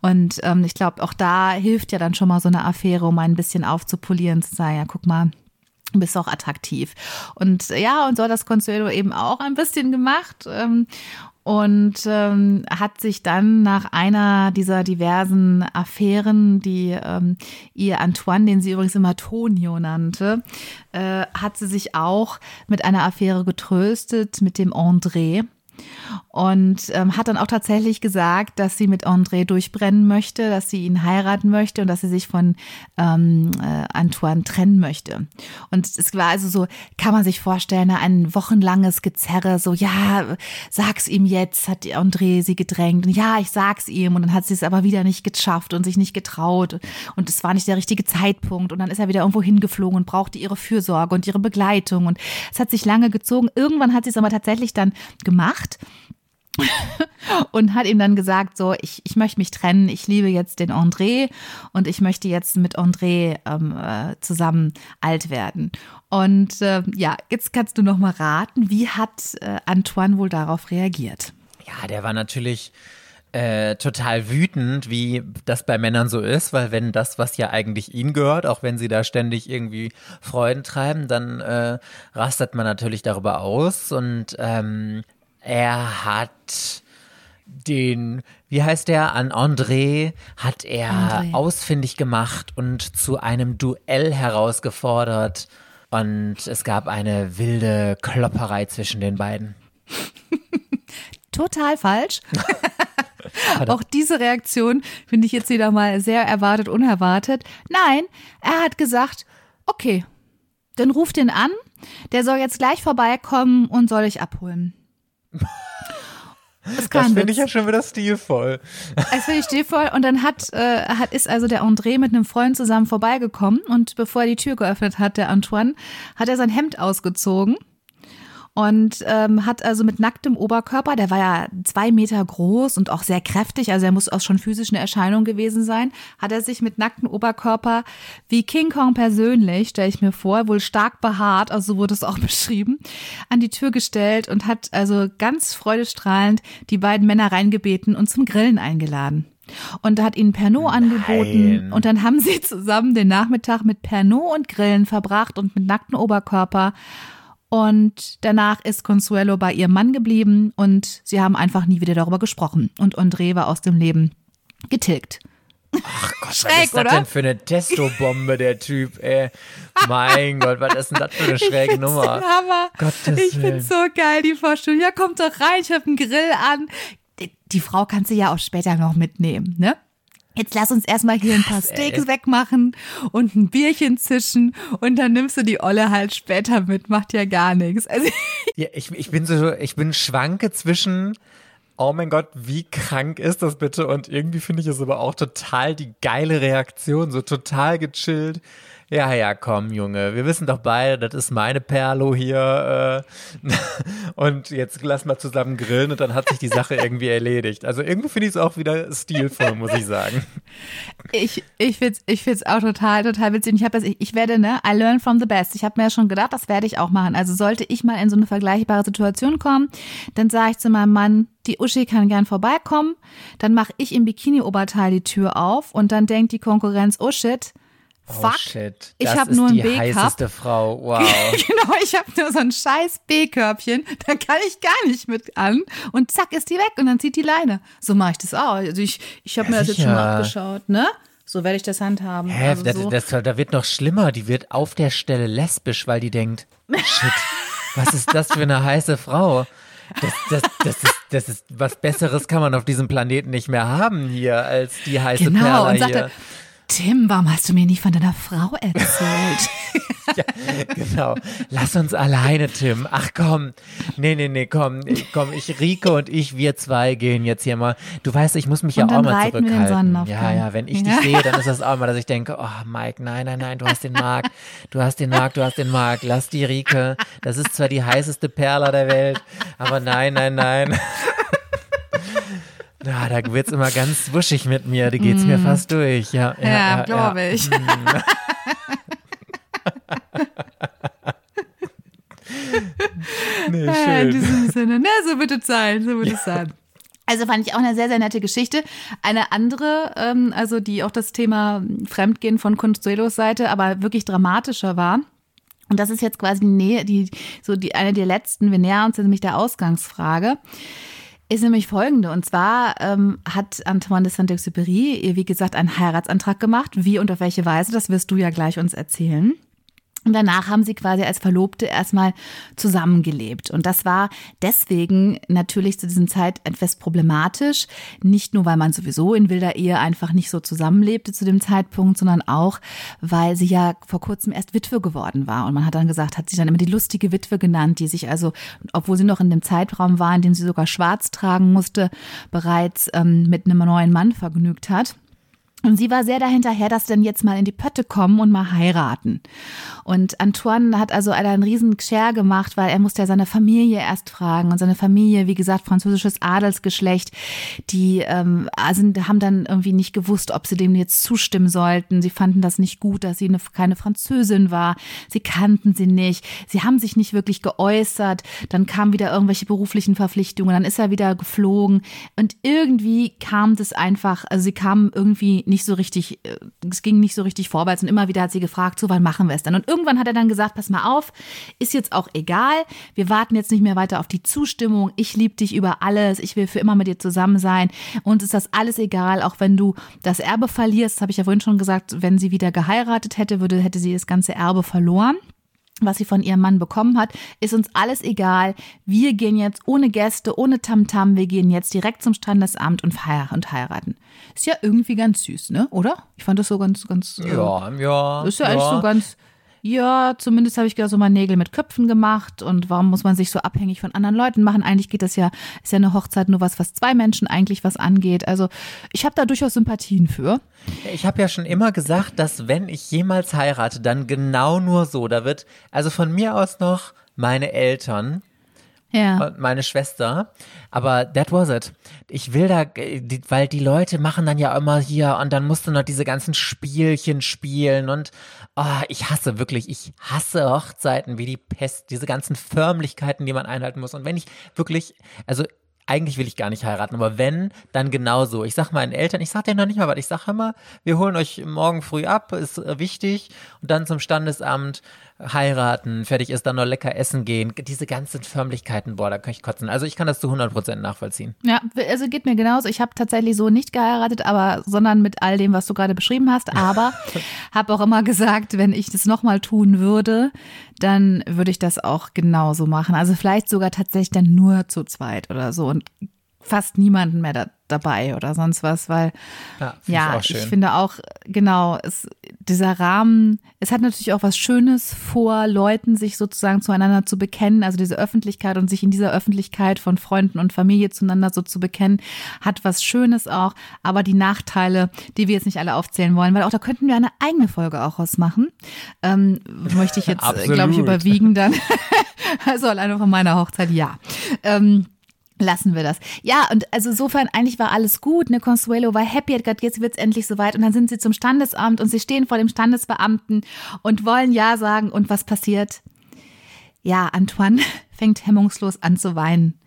Und ähm, ich glaube, auch da hilft ja dann schon mal so eine Affäre, um ein bisschen aufzupolieren, zu sagen, ja, guck mal, bist auch attraktiv. Und ja, und so hat das Consuelo eben auch ein bisschen gemacht. Ähm, und ähm, hat sich dann nach einer dieser diversen Affären, die ähm, ihr Antoine, den sie übrigens immer Tonio nannte, äh, hat sie sich auch mit einer Affäre getröstet mit dem André und ähm, hat dann auch tatsächlich gesagt, dass sie mit André durchbrennen möchte, dass sie ihn heiraten möchte und dass sie sich von ähm, äh, Antoine trennen möchte. Und es war also so, kann man sich vorstellen, ein wochenlanges Gezerre, so ja, sag's ihm jetzt, hat André sie gedrängt. Und ja, ich sag's ihm. Und dann hat sie es aber wieder nicht geschafft und sich nicht getraut. Und es war nicht der richtige Zeitpunkt. Und dann ist er wieder irgendwo hingeflogen und brauchte ihre Fürsorge und ihre Begleitung. Und es hat sich lange gezogen. Irgendwann hat sie es aber tatsächlich dann gemacht und hat ihm dann gesagt, so, ich, ich möchte mich trennen, ich liebe jetzt den André und ich möchte jetzt mit André ähm, äh, zusammen alt werden. Und äh, ja, jetzt kannst du noch mal raten, wie hat äh, Antoine wohl darauf reagiert? Ja, der war natürlich äh, total wütend, wie das bei Männern so ist, weil wenn das, was ja eigentlich ihnen gehört, auch wenn sie da ständig irgendwie Freuden treiben, dann äh, rastet man natürlich darüber aus und ähm, er hat den, wie heißt der, an André hat er André. ausfindig gemacht und zu einem Duell herausgefordert. Und es gab eine wilde Klopperei zwischen den beiden. Total falsch. Auch diese Reaktion finde ich jetzt wieder mal sehr erwartet, unerwartet. Nein, er hat gesagt, okay, dann ruft ihn an, der soll jetzt gleich vorbeikommen und soll dich abholen. Das, das finde ich ja schon wieder stilvoll. Das finde ich stilvoll. Und dann hat, äh, hat, ist also der André mit einem Freund zusammen vorbeigekommen und bevor er die Tür geöffnet hat, der Antoine, hat er sein Hemd ausgezogen und ähm, hat also mit nacktem Oberkörper, der war ja zwei Meter groß und auch sehr kräftig, also er muss auch schon physisch eine Erscheinung gewesen sein, hat er sich mit nacktem Oberkörper wie King Kong persönlich, stelle ich mir vor, wohl stark behaart, also so wurde es auch beschrieben, an die Tür gestellt und hat also ganz freudestrahlend die beiden Männer reingebeten und zum Grillen eingeladen. Und hat ihnen Pernod angeboten und dann haben sie zusammen den Nachmittag mit Pernod und Grillen verbracht und mit nacktem Oberkörper und danach ist Consuelo bei ihrem Mann geblieben und sie haben einfach nie wieder darüber gesprochen. Und André war aus dem Leben getilgt. Ach Gott, Schräg, was ist das oder? denn für eine Testo-Bombe, der Typ, ey. Mein Gott, was ist denn das für eine schräge ich Nummer? Hammer. Gottes ich find's so geil, die Vorstellung. Ja, kommt doch rein, ich hab einen Grill an. Die, die Frau kannst du ja auch später noch mitnehmen, ne? Jetzt lass uns erstmal hier ein paar Steaks wegmachen und ein Bierchen zischen und dann nimmst du die Olle halt später mit, macht ja gar nichts. Also ja, ich, ich bin so, ich bin schwanke zwischen, oh mein Gott, wie krank ist das bitte? Und irgendwie finde ich es aber auch total die geile Reaktion, so total gechillt. Ja, ja, komm, Junge, wir wissen doch beide, das ist meine Perlo hier. Äh, und jetzt lass mal zusammen grillen und dann hat sich die Sache irgendwie erledigt. Also irgendwie finde ich es auch wieder stilvoll, muss ich sagen. Ich, ich finde es ich find's auch total, total witzig. Ich, das, ich, ich werde, ne, I learn from the best. Ich habe mir ja schon gedacht, das werde ich auch machen. Also sollte ich mal in so eine vergleichbare Situation kommen, dann sage ich zu meinem Mann, die Uschi kann gern vorbeikommen. Dann mache ich im Bikini-Oberteil die Tür auf und dann denkt die Konkurrenz, oh shit, Oh, Fuck, shit. ich habe nur ein B-Cup. Die heißeste Frau, wow. genau, ich habe nur so ein scheiß B-Körbchen, da kann ich gar nicht mit an und zack ist die weg und dann zieht die Leine. So mache ich das auch. Also ich, ich habe ja, mir das jetzt schon mal abgeschaut, ne? So werde ich das handhaben. Hä, Also das, so. das, da wird noch schlimmer. Die wird auf der Stelle lesbisch, weil die denkt, shit, was ist das für eine heiße Frau? Das, das, das, ist, das ist was Besseres kann man auf diesem Planeten nicht mehr haben hier als die heiße genau, Perla und hier. Tim, warum hast du mir nicht von deiner Frau erzählt? Genau. Lass uns alleine, Tim. Ach komm. Nee, nee, nee, komm. Komm, ich, Rike und ich, wir zwei gehen jetzt hier mal. Du weißt, ich muss mich ja Und auch dann mal zurückhalten. Ja, ja, wenn ich dich Ja. sehe, dann ist das auch mal, dass ich denke, oh Mike, nein, nein, nein, du hast den Marc. Du hast den Marc, du hast den Marc. Lass die Rike. Das ist zwar die heißeste Perla der Welt, aber nein, nein, nein. Na, da wird's immer ganz wuschig mit mir. Da geht's mir fast durch. Ja, ja, Mm. ja, ja, glaube ja. ich. Nee, Ja, in schön. diesem Sinne. Na, so wird es sein, so wird es sein. Also fand ich auch eine sehr, sehr nette Geschichte. Eine andere, ähm, also die auch das Thema Fremdgehen von Consuelos Seite, aber wirklich dramatischer war. Und das ist jetzt quasi die Nähe, die, so die, eine der letzten. Wir nähern uns nämlich der Ausgangsfrage. Ist nämlich folgende. Und zwar ähm, hat Antoine de Saint-Exupéry, wie gesagt, einen Heiratsantrag gemacht. Wie und auf welche Weise, das wirst du ja gleich uns erzählen. Und danach haben sie quasi als Verlobte erstmal zusammengelebt. Und das war deswegen natürlich zu diesem Zeit etwas problematisch. Nicht nur, weil man sowieso in wilder Ehe einfach nicht so zusammenlebte zu dem Zeitpunkt, sondern auch, weil sie ja vor kurzem erst Witwe geworden war. Und man hat dann gesagt, hat sie dann immer die lustige Witwe genannt, die sich also, obwohl sie noch in dem Zeitraum war, in dem sie sogar schwarz tragen musste, bereits ähm, mit einem neuen Mann vergnügt hat. Und sie war sehr dahinterher, dass dann jetzt mal in die Pötte kommen und mal heiraten. Und Antoine hat also einen riesen Scher gemacht, weil er musste ja seine Familie erst fragen. Und seine Familie, wie gesagt, französisches Adelsgeschlecht, die ähm, sind, haben dann irgendwie nicht gewusst, ob sie dem jetzt zustimmen sollten. Sie fanden das nicht gut, dass sie eine, keine Französin war. Sie kannten sie nicht. Sie haben sich nicht wirklich geäußert. Dann kamen wieder irgendwelche beruflichen Verpflichtungen. Dann ist er wieder geflogen. Und irgendwie kam das einfach, also sie kamen irgendwie nicht so richtig, äh, es ging nicht so richtig vorwärts und immer wieder hat sie gefragt, so wann machen wir es dann? Und irgendwann hat er dann gesagt, pass mal auf, ist jetzt auch egal, wir warten jetzt nicht mehr weiter auf die Zustimmung, ich liebe dich über alles, ich will für immer mit dir zusammen sein und ist das alles egal, auch wenn du das Erbe verlierst, habe ich ja vorhin schon gesagt, wenn sie wieder geheiratet hätte, würde, hätte sie das ganze Erbe verloren was sie von ihrem Mann bekommen hat, ist uns alles egal. Wir gehen jetzt ohne Gäste, ohne Tamtam, wir gehen jetzt direkt zum Standesamt und, feiern und heiraten. Ist ja irgendwie ganz süß, ne? Oder? Ich fand das so ganz, ganz. Ja, ja. ist ja, ja. eigentlich so ganz. Ja, zumindest habe ich gerade so mal Nägel mit Köpfen gemacht und warum muss man sich so abhängig von anderen Leuten machen? Eigentlich geht das ja, ist ja eine Hochzeit nur was, was zwei Menschen eigentlich was angeht. Also ich habe da durchaus Sympathien für. Ich habe ja schon immer gesagt, dass wenn ich jemals heirate, dann genau nur so. Da wird also von mir aus noch meine Eltern Ja. und meine Schwester. Aber that was it. Ich will da, weil die Leute machen dann ja immer hier und dann musst du noch diese ganzen Spielchen spielen und oh, ich hasse wirklich, ich hasse Hochzeiten wie die Pest, diese ganzen Förmlichkeiten, die man einhalten muss. Und wenn ich wirklich, also eigentlich will ich gar nicht heiraten, aber wenn, dann genauso. Ich sag meinen Eltern, ich sag denen noch nicht mal was, ich sag immer, wir holen euch morgen früh ab, ist äh, wichtig und dann zum Standesamt heiraten, fertig ist, dann noch lecker essen gehen. Diese ganzen Förmlichkeiten, boah, da kann ich kotzen. Also ich kann das zu 100% nachvollziehen. Ja, also geht mir genauso. Ich habe tatsächlich so nicht geheiratet, aber sondern mit all dem, was du gerade beschrieben hast. Aber habe auch immer gesagt, wenn ich das nochmal tun würde, dann würde ich das auch genauso machen. Also vielleicht sogar tatsächlich dann nur zu zweit oder so und fast niemanden mehr da, dabei oder sonst was, weil Ja, ja, ich ich, finde auch, genau, es, dieser Rahmen, es hat natürlich auch was Schönes vor, Leuten sich sozusagen zueinander zu bekennen, also diese Öffentlichkeit und sich in dieser Öffentlichkeit von Freunden und Familie zueinander so zu bekennen, hat was Schönes auch, aber die Nachteile, die wir jetzt nicht alle aufzählen wollen, weil auch da könnten wir eine eigene Folge auch ausmachen, ähm, möchte ich jetzt, äh, glaube ich, überwiegen dann. also alleine von meiner Hochzeit, ja. Ähm, Lassen wir das. Ja, und also insofern eigentlich war alles gut. Ne, Consuelo war happy, hat gesagt, jetzt wird's endlich soweit. Und dann sind sie zum Standesamt und sie stehen vor dem Standesbeamten und wollen Ja sagen. Und was passiert? Ja, Antoine fängt hemmungslos an zu weinen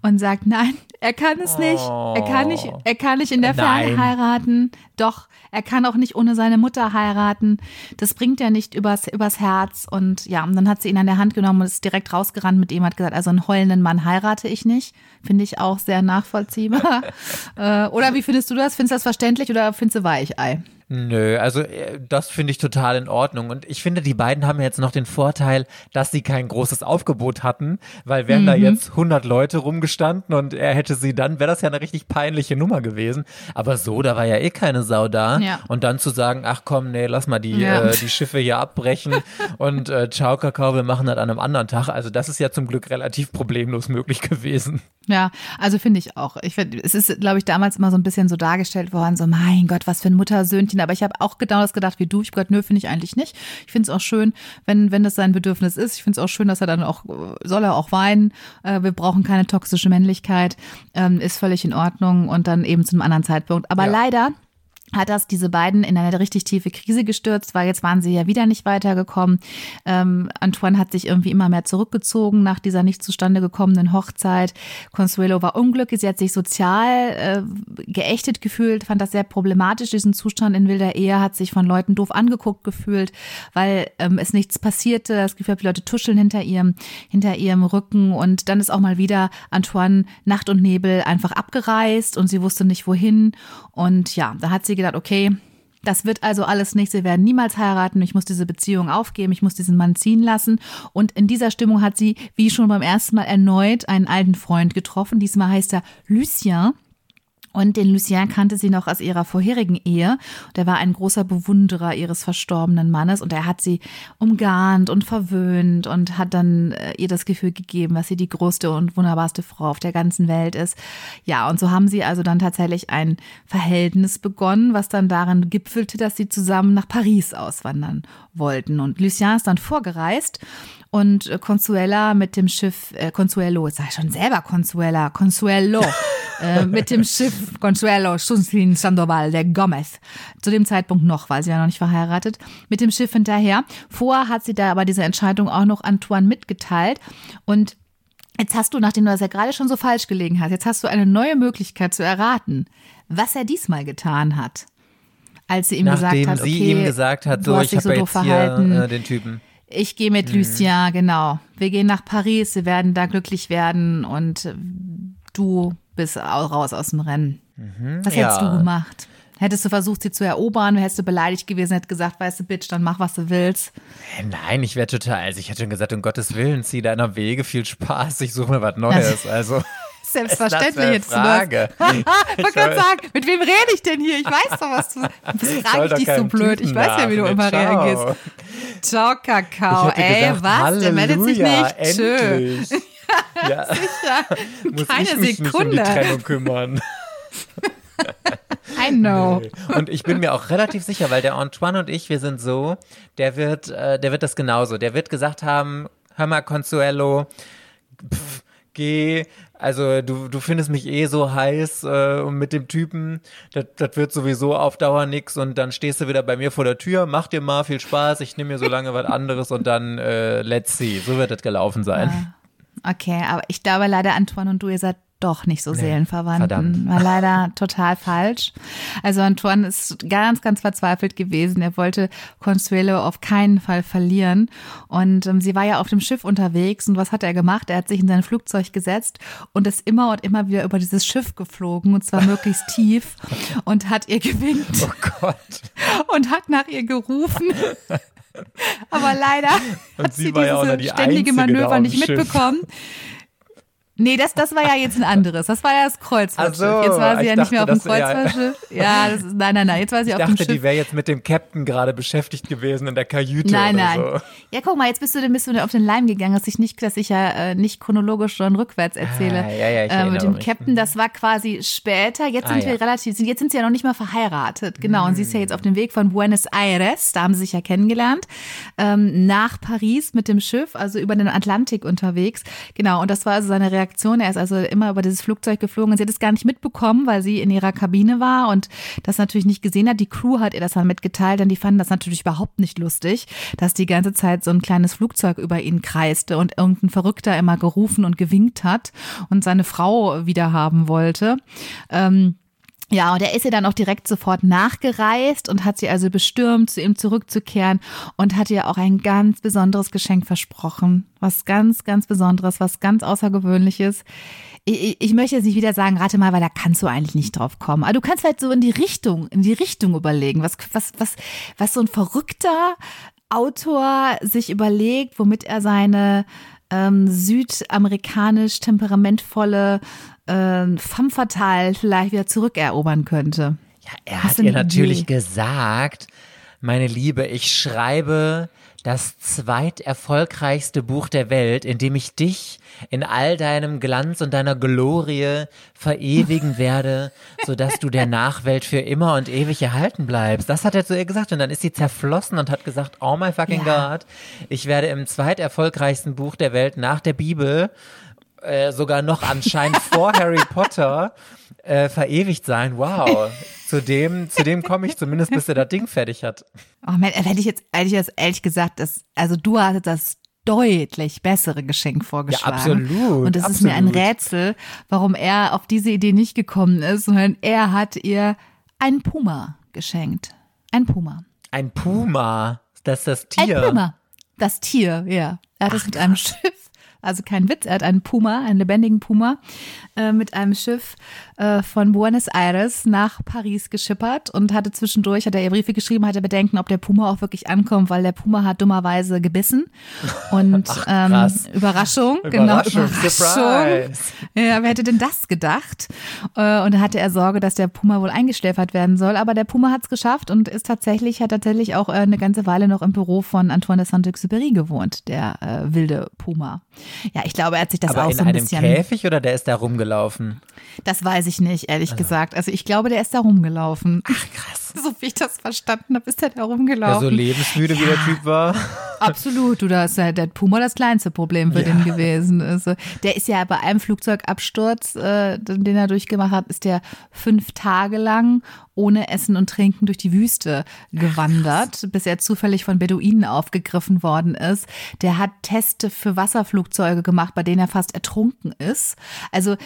und sagt, nein, er kann es nicht. Er kann nicht, er kann nicht in der Ferne Nein. heiraten. Doch, er kann auch nicht ohne seine Mutter heiraten. Das bringt er nicht übers, übers Herz. Und ja, und dann hat sie ihn an der Hand genommen und ist direkt rausgerannt mit ihm, hat gesagt, also einen heulenden Mann heirate ich nicht. Finde ich auch sehr nachvollziehbar. äh, oder wie findest du das? Findest du das verständlich oder findest du Weichei? Nö, also äh, das finde ich total in Ordnung. Und ich finde, die beiden haben jetzt noch den Vorteil, dass sie kein großes Aufgebot hatten, weil wären mhm. da jetzt 100 Leute rumgestanden und er hätte sie dann, wäre das ja eine richtig peinliche Nummer gewesen. Aber so, da war ja eh keine Sau da. Ja. Und dann zu sagen, ach komm, nee, lass mal die, ja. äh, die Schiffe hier abbrechen und äh, ciao Kakao, wir machen das an einem anderen Tag. Also das ist ja zum Glück relativ problemlos möglich gewesen. Ja, also finde ich auch. Ich find, es ist, glaube ich, damals immer so ein bisschen so dargestellt worden, so mein Gott, was für ein Muttersöhnchen. Aber ich habe auch genau das gedacht wie du. Ich habe gedacht, nö, finde ich eigentlich nicht. Ich finde es auch schön, wenn, wenn das sein Bedürfnis ist. Ich finde es auch schön, dass er dann auch, soll er auch weinen. Äh, wir brauchen keine toxische Männlichkeit. Ähm, ist völlig in Ordnung und dann eben zu einem anderen Zeitpunkt. Aber ja. leider hat das diese beiden in eine richtig tiefe Krise gestürzt, weil jetzt waren sie ja wieder nicht weitergekommen. Ähm, Antoine hat sich irgendwie immer mehr zurückgezogen nach dieser nicht zustande gekommenen Hochzeit. Consuelo war unglücklich, sie hat sich sozial äh, geächtet gefühlt, fand das sehr problematisch, diesen Zustand in wilder Ehe, hat sich von Leuten doof angeguckt gefühlt, weil ähm, es nichts passierte. Das Gefühl, die Leute tuscheln hinter ihrem, hinter ihrem Rücken und dann ist auch mal wieder Antoine Nacht und Nebel einfach abgereist und sie wusste nicht wohin. Und ja, da hat sie gedacht, okay, das wird also alles nicht. Sie werden niemals heiraten. Ich muss diese Beziehung aufgeben. Ich muss diesen Mann ziehen lassen. Und in dieser Stimmung hat sie, wie schon beim ersten Mal, erneut einen alten Freund getroffen. Diesmal heißt er Lucien. Und den Lucien kannte sie noch aus ihrer vorherigen Ehe. Der war ein großer Bewunderer ihres verstorbenen Mannes und er hat sie umgarnt und verwöhnt und hat dann äh, ihr das Gefühl gegeben, dass sie die größte und wunderbarste Frau auf der ganzen Welt ist. Ja, und so haben sie also dann tatsächlich ein Verhältnis begonnen, was dann darin gipfelte, dass sie zusammen nach Paris auswandern wollten. Und Lucien ist dann vorgereist und äh, Consuela mit dem Schiff, äh, Consuelo, jetzt sag ich schon selber Consuela, Consuelo, äh, mit dem Schiff Consuelo Sunsin Sandoval, der Gomez, zu dem Zeitpunkt noch, weil sie ja noch nicht verheiratet, mit dem Schiff hinterher. Vorher hat sie da aber diese Entscheidung auch noch Antoine mitgeteilt und Jetzt hast du, nachdem du das ja gerade schon so falsch gelegen hast, jetzt hast du eine neue Möglichkeit zu erraten, was er diesmal getan hat. Als sie ihm Nachdem gesagt hat, okay, sie ihm gesagt hat, so, ich habe so jetzt verhalten. hier äh, den Typen. Ich gehe mit mhm. Lucien, genau. Wir gehen nach Paris, wir werden da glücklich werden und du bist raus aus dem Rennen. Mhm, was hättest ja. du gemacht? Hättest du versucht, sie zu erobern, hättest du beleidigt gewesen, hättest gesagt, weißt du, Bitch, dann mach, was du willst. Nein, ich wäre total, also ich hätte schon gesagt, um Gottes Willen, zieh deiner Wege, viel Spaß, ich suche mir was Neues, also. Selbstverständlich jetzt. Frage. ich wollte gerade sagen, mit wem rede ich denn hier? Ich weiß doch, was du. Das frage ich dich so blöd. Ich weiß ja, wie du immer Ciao. reagierst. Ciao, Kakao. Ey, gedacht, was? Der meldet sich nicht. Tschö. ja, sicher. Muss Keine ich mich Sekunde. Nicht um die Trennung kümmern. I know. Nee. Und ich bin mir auch relativ sicher, weil der Antoine und ich, wir sind so, der wird, äh, der wird das genauso. Der wird gesagt haben, hör mal, Consuelo, pff, geh, also du, du findest mich eh so heiß äh, und mit dem Typen, das, wird sowieso auf Dauer nix und dann stehst du wieder bei mir vor der Tür, mach dir mal viel Spaß, ich nehme mir so lange was anderes und dann äh, let's see. So wird das gelaufen sein. Ja. Okay, aber ich glaube leider, Antoine und du, ihr seid doch nicht so nee, Seelenverwandten. War leider total falsch. Also Antoine ist ganz, ganz verzweifelt gewesen. Er wollte Consuelo auf keinen Fall verlieren. Und ähm, sie war ja auf dem Schiff unterwegs. Und was hat er gemacht? Er hat sich in sein Flugzeug gesetzt und ist immer und immer wieder über dieses Schiff geflogen. Und zwar möglichst tief. Und hat ihr gewinkt. Oh Gott. Und hat nach ihr gerufen. Aber leider und hat sie, sie dieses ja ständige Manöver nicht mitbekommen. Nee, das, das war ja jetzt ein anderes. Das war ja das Kreuzfahrtschiff. So, jetzt war sie ja nicht mehr auf dem Kreuzfahrtschiff. Ja, ja ist, nein, nein, nein. Jetzt war sie ich auf dachte, dem Schiff. die wäre jetzt mit dem Captain gerade beschäftigt gewesen in der Kajüte. Nein, oder nein. So. Ja, guck mal, jetzt bist du, bist du auf den Leim gegangen, dass ich nicht, dass ich ja äh, nicht chronologisch, sondern rückwärts erzähle. Ah, ja, ja, ich äh, mit dem mich. Captain, das war quasi später. Jetzt sind ah, wir ja. relativ, jetzt sind sie ja noch nicht mal verheiratet. Genau. Hm. Und sie ist ja jetzt auf dem Weg von Buenos Aires, da haben sie sich ja kennengelernt, ähm, nach Paris mit dem Schiff, also über den Atlantik unterwegs. Genau. Und das war also seine Reaktion. Er ist also immer über dieses Flugzeug geflogen. Sie hat es gar nicht mitbekommen, weil sie in ihrer Kabine war und das natürlich nicht gesehen hat. Die Crew hat ihr das dann mitgeteilt, denn die fanden das natürlich überhaupt nicht lustig, dass die ganze Zeit so ein kleines Flugzeug über ihn kreiste und irgendein Verrückter immer gerufen und gewinkt hat und seine Frau wieder haben wollte. Ähm, Ja, und er ist ihr dann auch direkt sofort nachgereist und hat sie also bestürmt, zu ihm zurückzukehren und hat ihr auch ein ganz besonderes Geschenk versprochen. Was ganz, ganz Besonderes, was ganz Außergewöhnliches. Ich, ich möchte jetzt nicht wieder sagen, rate mal, weil da kannst du eigentlich nicht drauf kommen. Aber du kannst halt so in die Richtung, in die Richtung überlegen, was, was, was, was so ein verrückter Autor sich überlegt, womit er seine ähm, südamerikanisch temperamentvolle äh, femme fatale vielleicht wieder zurückerobern könnte. Ja, er Hast hat ihr natürlich gesagt, meine Liebe, ich schreibe das zweiterfolgreichste Buch der Welt, in dem ich dich in all deinem Glanz und deiner Glorie verewigen werde, sodass du der Nachwelt für immer und ewig erhalten bleibst. Das hat er zu ihr gesagt und dann ist sie zerflossen und hat gesagt, oh my fucking ja. God, ich werde im zweiterfolgreichsten Buch der Welt nach der Bibel äh, sogar noch anscheinend vor Harry Potter äh, verewigt sein. Wow. zu dem, zu dem komme ich zumindest, bis er das Ding fertig hat. Oh man, hätte ich jetzt ehrlich, ehrlich gesagt, das, also du hattest das deutlich bessere Geschenk vorgeschlagen. Ja, absolut. Und es ist mir ein Rätsel, warum er auf diese Idee nicht gekommen ist, sondern er hat ihr einen Puma geschenkt. Ein Puma. Ein Puma? Das ist das Tier. Ein Puma. Das Tier, ja. Er hat es mit einem Schiff also kein Witz, er hat einen Puma, einen lebendigen Puma, äh, mit einem Schiff äh, von Buenos Aires nach Paris geschippert und hatte zwischendurch, hat er ihr Briefe geschrieben, hatte Bedenken, ob der Puma auch wirklich ankommt, weil der Puma hat dummerweise gebissen. Und Ach, ähm, Überraschung, genau, Überraschung. Ja, wer hätte denn das gedacht? Äh, und da hatte er Sorge, dass der Puma wohl eingeschläfert werden soll. Aber der Puma hat es geschafft und ist tatsächlich, hat tatsächlich auch äh, eine ganze Weile noch im Büro von Antoine de Saint-Exupéry gewohnt, der äh, wilde Puma. Ja, ich glaube, er hat sich das Aber auch in so ein einem bisschen. Käfig oder der ist da rumgelaufen? Das weiß ich nicht, ehrlich also. gesagt. Also ich glaube, der ist da rumgelaufen. Ach, krass. So wie ich das verstanden habe, ist der da rumgelaufen. Der so lebensmüde ja. wie der Typ war. Absolut, du, da ist ja der Puma das kleinste Problem für ja. den gewesen. Also, der ist ja bei einem Flugzeugabsturz, äh, den er durchgemacht hat, ist der fünf Tage lang ohne Essen und Trinken durch die Wüste gewandert, Ach, bis er zufällig von Beduinen aufgegriffen worden ist. Der hat Teste für Wasserflugzeuge gemacht, bei denen er fast ertrunken ist. Also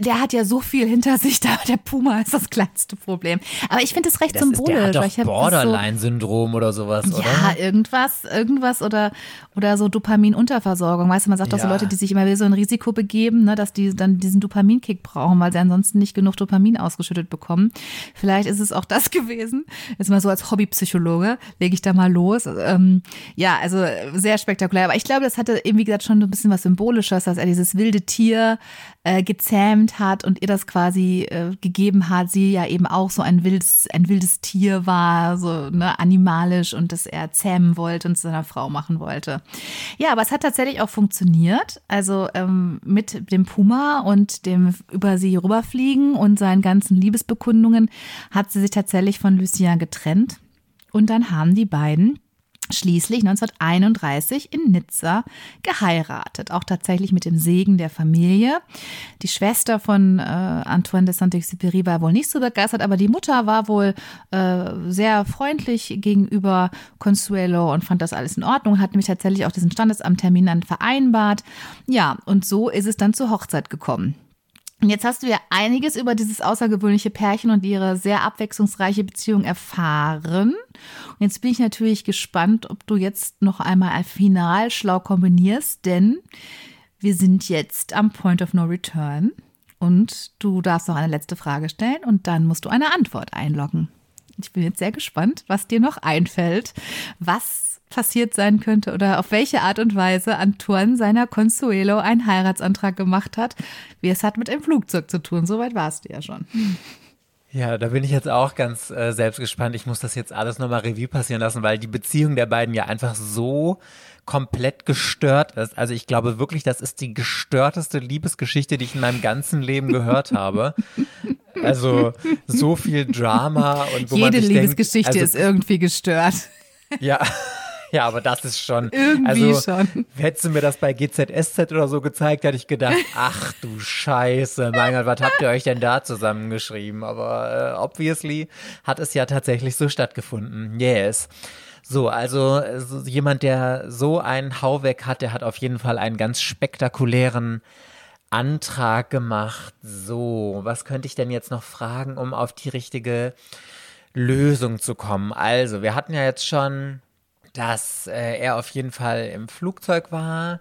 der hat ja so viel hinter sich, da der Puma ist das kleinste Problem. Aber ich finde es recht das symbolisch. Ist, der Borderline-Syndrom so, oder sowas, oder? Ja, irgendwas, irgendwas oder, oder so Dopaminunterversorgung. Weißt du, man sagt ja. doch so Leute, die sich immer wieder so ein Risiko begeben, ne, dass die dann diesen Dopaminkick brauchen, weil sie ansonsten nicht genug Dopamin ausgeschüttet bekommen. Vielleicht ist es auch das gewesen. Jetzt mal so als Hobbypsychologe lege ich da mal los. Ähm, ja, also sehr spektakulär. Aber ich glaube, das hatte eben, wie gesagt, schon ein bisschen was Symbolisches, dass er dieses wilde Tier äh, gezähmt hat und ihr das quasi äh, gegeben hat. Sie ja eben auch so ein wildes, ein wildes Tier war, so ne, animalisch und das er zähmen wollte und zu seiner Frau machen wollte. Ja, aber es hat tatsächlich auch funktioniert. Also ähm, mit dem Puma und dem über sie rüberfliegen und seinen ganzen Liebesbekundungen hat sie sich tatsächlich von Lucien getrennt. Und dann haben die beiden schließlich 1931 in Nizza geheiratet, auch tatsächlich mit dem Segen der Familie. Die Schwester von äh, Antoine de Saint-Exupéry war wohl nicht so begeistert, aber die Mutter war wohl äh, sehr freundlich gegenüber Consuelo und fand das alles in Ordnung, hat nämlich tatsächlich auch diesen Standesamttermin dann vereinbart. Ja, und so ist es dann zur Hochzeit gekommen. Und jetzt hast du ja einiges über dieses außergewöhnliche Pärchen und ihre sehr abwechslungsreiche Beziehung erfahren. Und jetzt bin ich natürlich gespannt, ob du jetzt noch einmal ein Final schlau kombinierst, denn wir sind jetzt am Point of No Return und du darfst noch eine letzte Frage stellen und dann musst du eine Antwort einloggen. Ich bin jetzt sehr gespannt, was dir noch einfällt, was passiert sein könnte oder auf welche Art und Weise Antoine seiner Consuelo einen Heiratsantrag gemacht hat, wie es hat mit dem Flugzeug zu tun. Soweit warst du ja schon. Ja, da bin ich jetzt auch ganz äh, selbst gespannt. Ich muss das jetzt alles nochmal Revue passieren lassen, weil die Beziehung der beiden ja einfach so komplett gestört ist. Also ich glaube wirklich, das ist die gestörteste Liebesgeschichte, die ich in meinem ganzen Leben gehört habe. Also so viel Drama und wo Jede man sich Liebesgeschichte denkt, ist also, irgendwie gestört. Ja. Ja, aber das ist schon. Irgendwie also, schon. Hättest du mir das bei GZSZ oder so gezeigt, hätte ich gedacht, ach du Scheiße, mein Gott, was habt ihr euch denn da zusammengeschrieben? Aber äh, obviously hat es ja tatsächlich so stattgefunden. Yes. So, also so jemand, der so einen Hau weg hat, der hat auf jeden Fall einen ganz spektakulären Antrag gemacht. So, was könnte ich denn jetzt noch fragen, um auf die richtige Lösung zu kommen? Also, wir hatten ja jetzt schon, dass äh, er auf jeden Fall im Flugzeug war.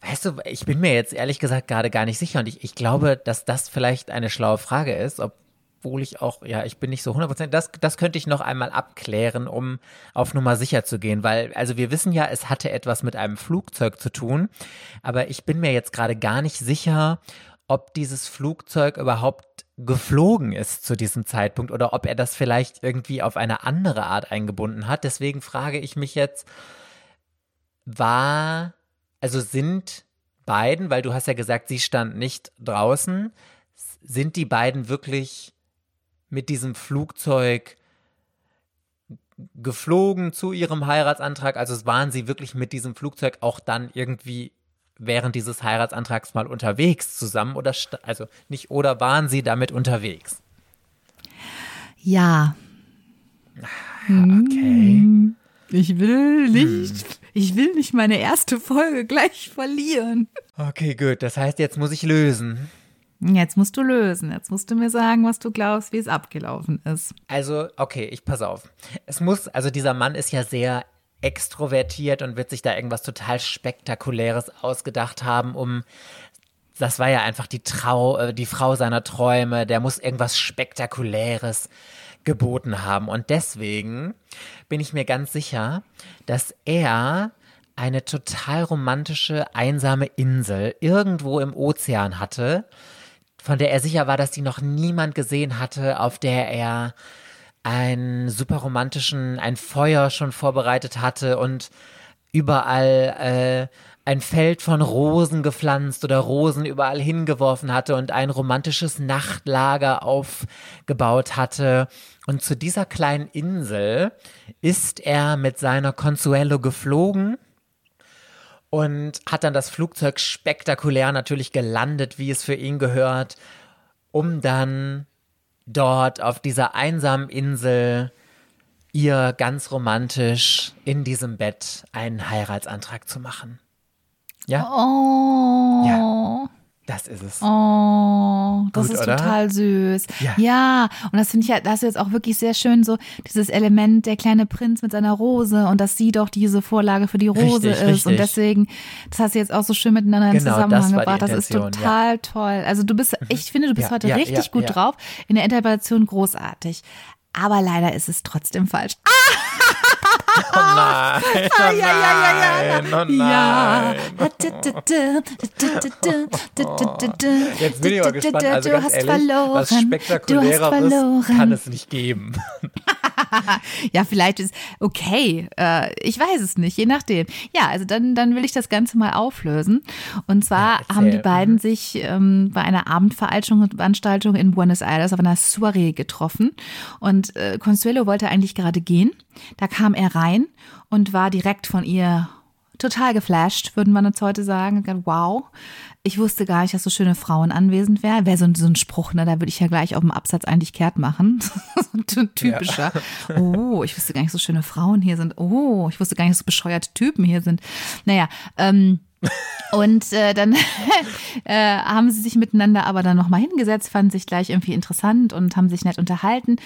Weißt du, ich bin mir jetzt ehrlich gesagt gerade gar nicht sicher und ich, ich glaube, dass das vielleicht eine schlaue Frage ist, obwohl ich auch, ja, ich bin nicht so 100%, das, das könnte ich noch einmal abklären, um auf Nummer sicher zu gehen, weil, also wir wissen ja, es hatte etwas mit einem Flugzeug zu tun, aber ich bin mir jetzt gerade gar nicht sicher, ob dieses Flugzeug überhaupt geflogen ist zu diesem Zeitpunkt oder ob er das vielleicht irgendwie auf eine andere Art eingebunden hat. Deswegen frage ich mich jetzt, war also sind beiden, weil du hast ja gesagt, sie stand nicht draußen, sind die beiden wirklich mit diesem Flugzeug geflogen zu ihrem Heiratsantrag? Also waren sie wirklich mit diesem Flugzeug auch dann irgendwie während dieses Heiratsantrags mal unterwegs zusammen oder also nicht oder waren sie damit unterwegs? Ja. Okay. Ich will nicht hm. Ich will nicht meine erste Folge gleich verlieren. Okay, gut. Das heißt, jetzt muss ich lösen. Jetzt musst du lösen. Jetzt musst du mir sagen, was du glaubst, wie es abgelaufen ist. Also, okay, ich pass auf. Es muss, also dieser Mann ist ja sehr extrovertiert und wird sich da irgendwas total Spektakuläres ausgedacht haben, um das war ja einfach die Trau, äh, die Frau seiner Träume, der muss irgendwas Spektakuläres geboten haben. Und deswegen bin ich mir ganz sicher, dass er eine total romantische, einsame Insel irgendwo im Ozean hatte, von der er sicher war, dass die noch niemand gesehen hatte, auf der er einen super romantischen, ein Feuer schon vorbereitet hatte und überall äh, ein Feld von Rosen gepflanzt oder Rosen überall hingeworfen hatte und ein romantisches Nachtlager aufgebaut hatte. Und zu dieser kleinen Insel ist er mit seiner Consuelo geflogen und hat dann das Flugzeug spektakulär natürlich gelandet, wie es für ihn gehört, um dann dort auf dieser einsamen Insel ihr ganz romantisch in diesem Bett einen Heiratsantrag zu machen. Ja? Oh. Ja. Das ist es. Oh, das Gut, ist oder? total süß. Ja. ja, und das finde ich ja, das ist jetzt auch wirklich sehr schön, so dieses Element, der kleine Prinz mit seiner Rose und dass sie doch diese Vorlage für die Rose richtig, ist. Richtig. Und deswegen, das hast du jetzt auch so schön miteinander in genau, Zusammenhang das gebracht. Das ist total ja. toll. Also du bist, mhm. ich finde, du bist ja, heute richtig gut drauf. In der Interpretation großartig. Aber leider ist es trotzdem falsch. Ah! Oh nein. Oh ja, ja, ja, ja. Oh nein. Jetzt bin ich mal gespannt. Also ganz ehrlich, verloren. was spektakuläreres kann es nicht geben. ja, vielleicht ist okay. Äh, ich weiß es nicht, je nachdem. Ja, also dann, dann will ich das Ganze mal auflösen. Und zwar ja, haben die beiden sich ähm, bei einer Abendveranstaltung in Buenos Aires auf einer Soiree getroffen. Und äh, Consuelo wollte eigentlich gerade gehen. Da kam er rein und war direkt von ihr total geflasht, würden wir uns heute sagen. Wow, ich wusste gar nicht, dass so schöne Frauen anwesend wären. Wäre so, so, ein Spruch, ne? Da würde ich ja gleich auf dem Absatz eigentlich kehrt machen. so ein typischer. Ja. Oh, ich wusste gar nicht, so schöne Frauen hier sind. Oh, ich wusste gar nicht, dass so bescheuerte Typen hier sind. Naja, ähm, und äh, dann äh, haben sie sich miteinander aber dann nochmal hingesetzt, fanden sich gleich irgendwie interessant und haben sich nett unterhalten.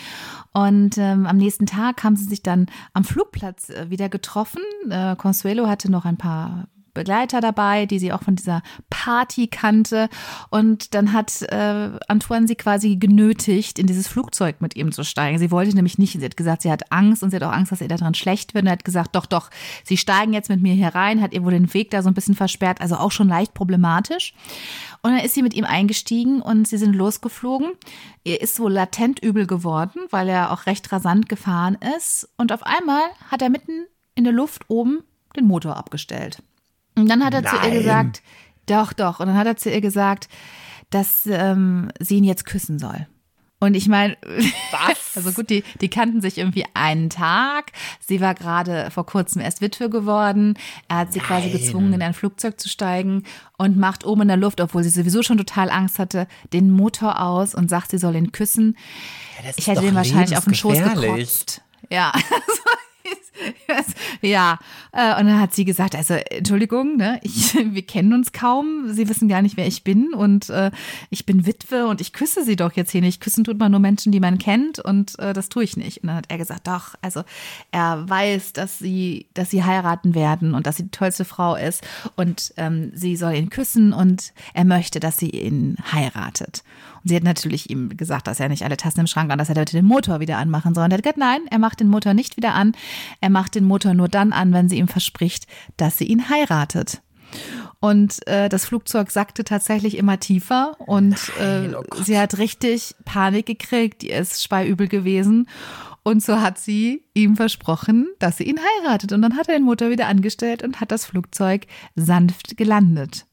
Und ähm, am nächsten Tag haben sie sich dann am Flugplatz äh, wieder getroffen. Äh, Consuelo hatte noch ein paar Begleiter dabei, die sie auch von dieser Party kannte. Und dann hat äh, Antoine sie quasi genötigt, in dieses Flugzeug mit ihm zu steigen. Sie wollte nämlich nicht. Sie hat gesagt, sie hat Angst und sie hat auch Angst, dass ihr daran schlecht wird. Und er hat gesagt, doch, doch, sie steigen jetzt mit mir hier rein, hat ihr wohl den Weg da so ein bisschen versperrt, also auch schon leicht problematisch. Und dann ist sie mit ihm eingestiegen und sie sind losgeflogen. Ihr ist wohl latent übel geworden, weil er auch recht rasant gefahren ist. Und auf einmal hat er mitten in der Luft oben den Motor abgestellt. Und dann hat er Nein. zu ihr gesagt, doch, doch. Und dann hat er zu ihr gesagt, dass ähm, sie ihn jetzt küssen soll. Und ich meine, was? Also gut, die, die kannten sich irgendwie einen Tag. Sie war gerade vor kurzem erst Witwe geworden. Er hat sie Nein. quasi gezwungen, in ein Flugzeug zu steigen und macht oben in der Luft, obwohl sie sowieso schon total Angst hatte, den Motor aus und sagt, sie soll ihn küssen. Ja, ich hätte den wahrscheinlich auf den Schoß gekotzt. Ja, ja, äh, und dann hat sie gesagt, also Entschuldigung, ne, ich, wir kennen uns kaum, Sie wissen gar nicht, wer ich bin und äh, ich bin Witwe und ich küsse Sie doch jetzt hier nicht. Küssen tut man nur Menschen, die man kennt und äh, das tue ich nicht. Und dann hat er gesagt, doch, also er weiß, dass sie, dass sie heiraten werden und dass sie die tollste Frau ist und ähm, sie soll ihn küssen und er möchte, dass sie ihn heiratet. Sie hat natürlich ihm gesagt, dass er nicht alle Tassen im Schrank an, dass er bitte den Motor wieder anmachen soll. Und er hat gesagt, nein, er macht den Motor nicht wieder an. Er macht den Motor nur dann an, wenn sie ihm verspricht, dass sie ihn heiratet. Und äh, das Flugzeug sackte tatsächlich immer tiefer und Nein, äh, oh Gott. sie hat richtig Panik gekriegt, die ist speiübel gewesen. Und so hat sie ihm versprochen, dass sie ihn heiratet. Und dann hat er den Motor wieder angestellt und hat das Flugzeug sanft gelandet.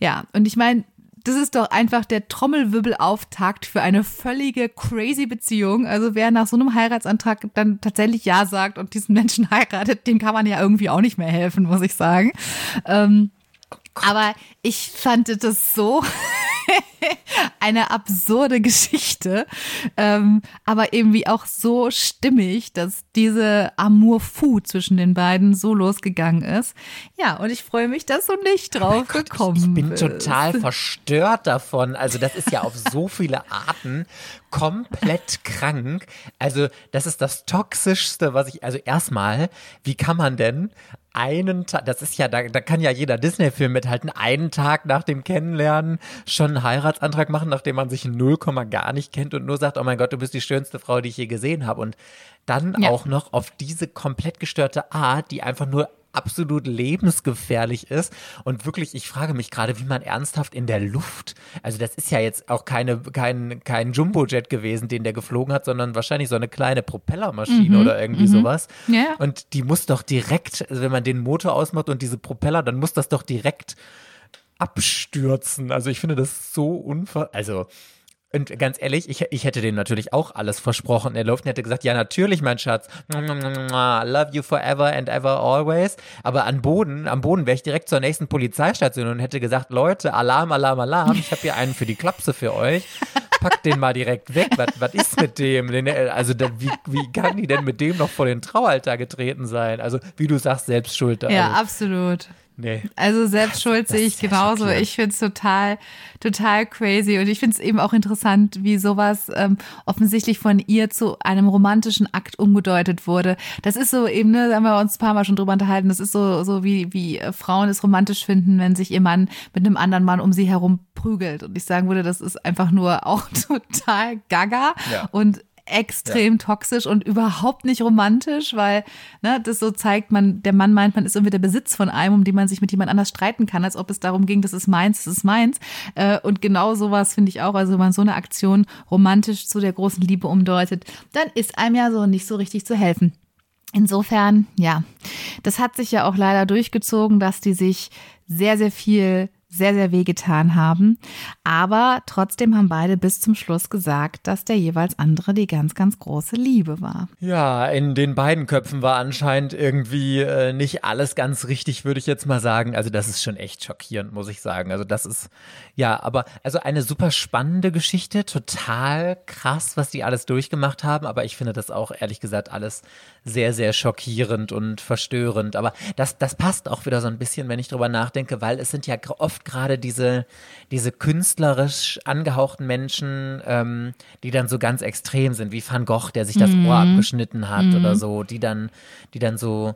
Ja, und ich meine, das ist doch einfach der Trommelwirbelauftakt für eine völlige crazy Beziehung. Also wer nach so einem Heiratsantrag dann tatsächlich Ja sagt und diesen Menschen heiratet, dem kann man ja irgendwie auch nicht mehr helfen, muss ich sagen. Ähm, aber ich fand das so eine absurde Geschichte, ähm, aber irgendwie auch so stimmig, dass diese Amour fou zwischen den beiden so losgegangen ist. Ja, und ich freue mich, dass du nicht drauf gekommen Ich bin bist. total verstört davon. Also das ist ja auf so viele Arten komplett krank. Also das ist das toxischste, was ich, also erstmal, wie kann man denn einen Tag, das ist ja, da, da kann ja jeder Disney-Film mithalten, einen Tag nach dem Kennenlernen schon einen Heiratsantrag machen, nachdem man sich 0, gar nicht kennt und nur sagt, oh mein Gott, du bist die schönste Frau, die ich je gesehen habe. Und dann Ja. auch noch auf diese komplett gestörte Art, die einfach nur absolut lebensgefährlich ist. Und wirklich, ich frage mich gerade, wie man ernsthaft in der Luft, also das ist ja jetzt auch keine, kein, kein Jumbojet gewesen, den der geflogen hat, sondern wahrscheinlich so eine kleine Propellermaschine oder irgendwie sowas. Ja, ja. Und die muss doch direkt, also wenn man den Motor ausmacht und diese Propeller, dann muss das doch direkt abstürzen. Also ich finde das so unver... Also und ganz ehrlich, ich, ich hätte dem natürlich auch alles versprochen. Er läuft und hätte gesagt, ja natürlich, mein Schatz, love you forever and ever always. Aber an Boden, am Boden wäre ich direkt zur nächsten Polizeistation und hätte gesagt, Leute, Alarm, Alarm, Alarm, ich habe hier einen für die Klapse für euch. Packt den mal direkt weg. Was, was ist mit dem? Den, also wie, wie kann die denn mit dem noch vor den Traualtar getreten sein? Also wie du sagst, selbst schuld. Ja, also, absolut. Nee. Also selbst schuld sehe ich genauso. schockierend. Ich finde es total, total crazy. Und ich finde es eben auch interessant, wie sowas ähm, offensichtlich von ihr zu einem romantischen Akt umgedeutet wurde. Das ist so eben, ne, da haben wir uns ein paar Mal schon drüber unterhalten, das ist so, so wie, wie äh, Frauen es romantisch finden, wenn sich ihr Mann mit einem anderen Mann um sie herum prügelt. Und ich sagen würde, das ist einfach nur auch total gaga Ja. und extrem toxisch und überhaupt nicht romantisch, weil ne, das so zeigt, man, der Mann meint, man ist irgendwie der Besitz von einem, um den man sich mit jemand anders streiten kann, als ob es darum ging, das ist meins, das ist meins. Äh, Und genau sowas finde ich auch, also wenn man so eine Aktion romantisch zu der großen Liebe umdeutet, dann ist einem ja so nicht so richtig zu helfen. Insofern, ja, das hat sich ja auch leider durchgezogen, dass die sich sehr, sehr viel, sehr, sehr wehgetan haben. Aber trotzdem haben beide bis zum Schluss gesagt, dass der jeweils andere die ganz, ganz große Liebe war. Ja, in den beiden Köpfen war anscheinend irgendwie äh, nicht alles ganz richtig, würde ich jetzt mal sagen. Also das ist schon echt schockierend, muss ich sagen. Also das ist, ja, aber also eine super spannende Geschichte, total krass, was die alles durchgemacht haben. Aber ich finde das auch ehrlich gesagt alles sehr, sehr schockierend und verstörend. Aber das, das passt auch wieder so ein bisschen, wenn ich drüber nachdenke, weil es sind ja gr- oft gerade diese, diese künstlerisch angehauchten Menschen, ähm, die dann so ganz extrem sind, wie Van Gogh, der sich das Ohr abgeschnitten hat oder so, die dann, die dann so,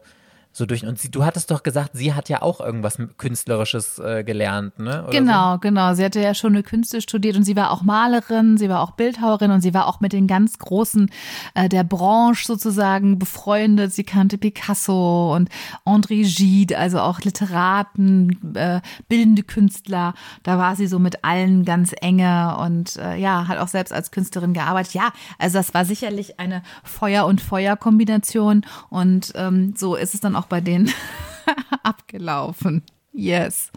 so durch. Und sie, du hattest doch gesagt, sie hat ja auch irgendwas Künstlerisches äh, gelernt, ne? Oder Genau, genau. Sie hatte ja schon eine Künste studiert und sie war auch Malerin, sie war auch Bildhauerin und sie war auch mit den ganz Großen äh, der Branche sozusagen befreundet. Sie kannte Picasso und André Gide, also auch Literaten, äh, bildende Künstler. Da war sie so mit allen ganz enge und äh, ja, hat auch selbst als Künstlerin gearbeitet. Ja, also das war sicherlich eine Feuer- und Feuer-Kombination und ähm, so ist es dann auch bei denen abgelaufen. Yes.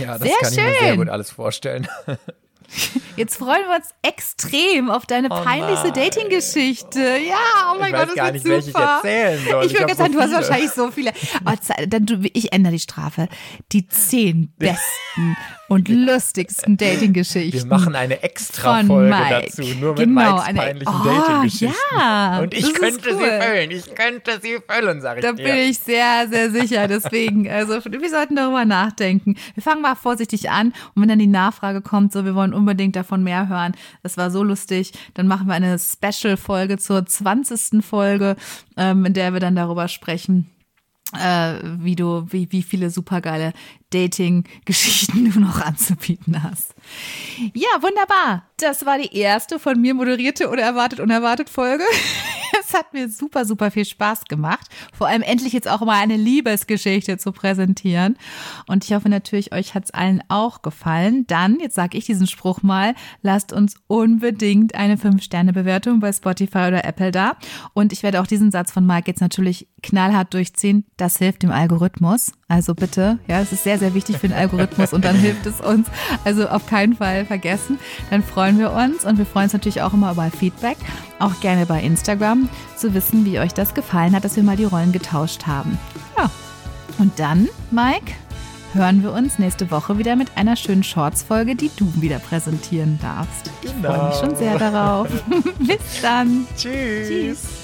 Ja, das Sehr kann ich mir sehr schön. gut alles vorstellen. Jetzt freuen wir uns extrem auf deine Oh peinlichste. Dating-Geschichte. Ja, oh mein Ich Gott, das gar wird nicht, super. ich erzählen soll. Ich Ich würde sagen, so du hast wahrscheinlich so viele. Ze- dann, du, ich ändere die Strafe. Die zehn besten und lustigsten Dating-Geschichten. Wir machen eine Extra-Folge Von Mike. dazu, nur mit Genau, Mikes peinlichen Oh, Dating-Geschichten. ja, Und ich könnte sie cool. füllen, ich könnte sie füllen, sag ich Da dir. bin ich sehr, sehr sicher. Deswegen, also wir sollten darüber nachdenken. Wir fangen mal vorsichtig an und wenn dann die Nachfrage kommt, so wir wollen unbedingt davon mehr hören, das war so lustig, dann machen wir eine Special-Folge zur 20. Folge, ähm, in der wir dann darüber sprechen, äh, wie du, wie, wie viele supergeile Dating-Geschichten du noch anzubieten hast. Ja, wunderbar. Das war die erste von mir moderierte Unerwartet, unerwartet Folge. Es hat mir super, super viel Spaß gemacht. Vor allem endlich jetzt auch mal eine Liebesgeschichte zu präsentieren. Und ich hoffe natürlich, euch hat's allen auch gefallen. Dann, jetzt sage ich diesen Spruch mal, lasst uns unbedingt eine 5-Sterne-Bewertung bei Spotify oder Apple da. Und ich werde auch diesen Satz von Mike jetzt natürlich knallhart durchziehen. Das hilft dem Algorithmus. Also bitte, ja, es ist sehr, sehr wichtig für den Algorithmus und dann hilft es uns. Also auf keinen Fall vergessen. Dann freuen wir uns und wir freuen uns natürlich auch immer über Feedback. Auch gerne bei Instagram zu wissen, wie euch das gefallen hat, dass wir mal die Rollen getauscht haben. Ja. Und dann, Mike, hören wir uns nächste Woche wieder mit einer schönen Shorts-Folge, die du wieder präsentieren darfst. Ich freue mich Genau. schon sehr darauf. Bis dann. Tschüss. Tschüss.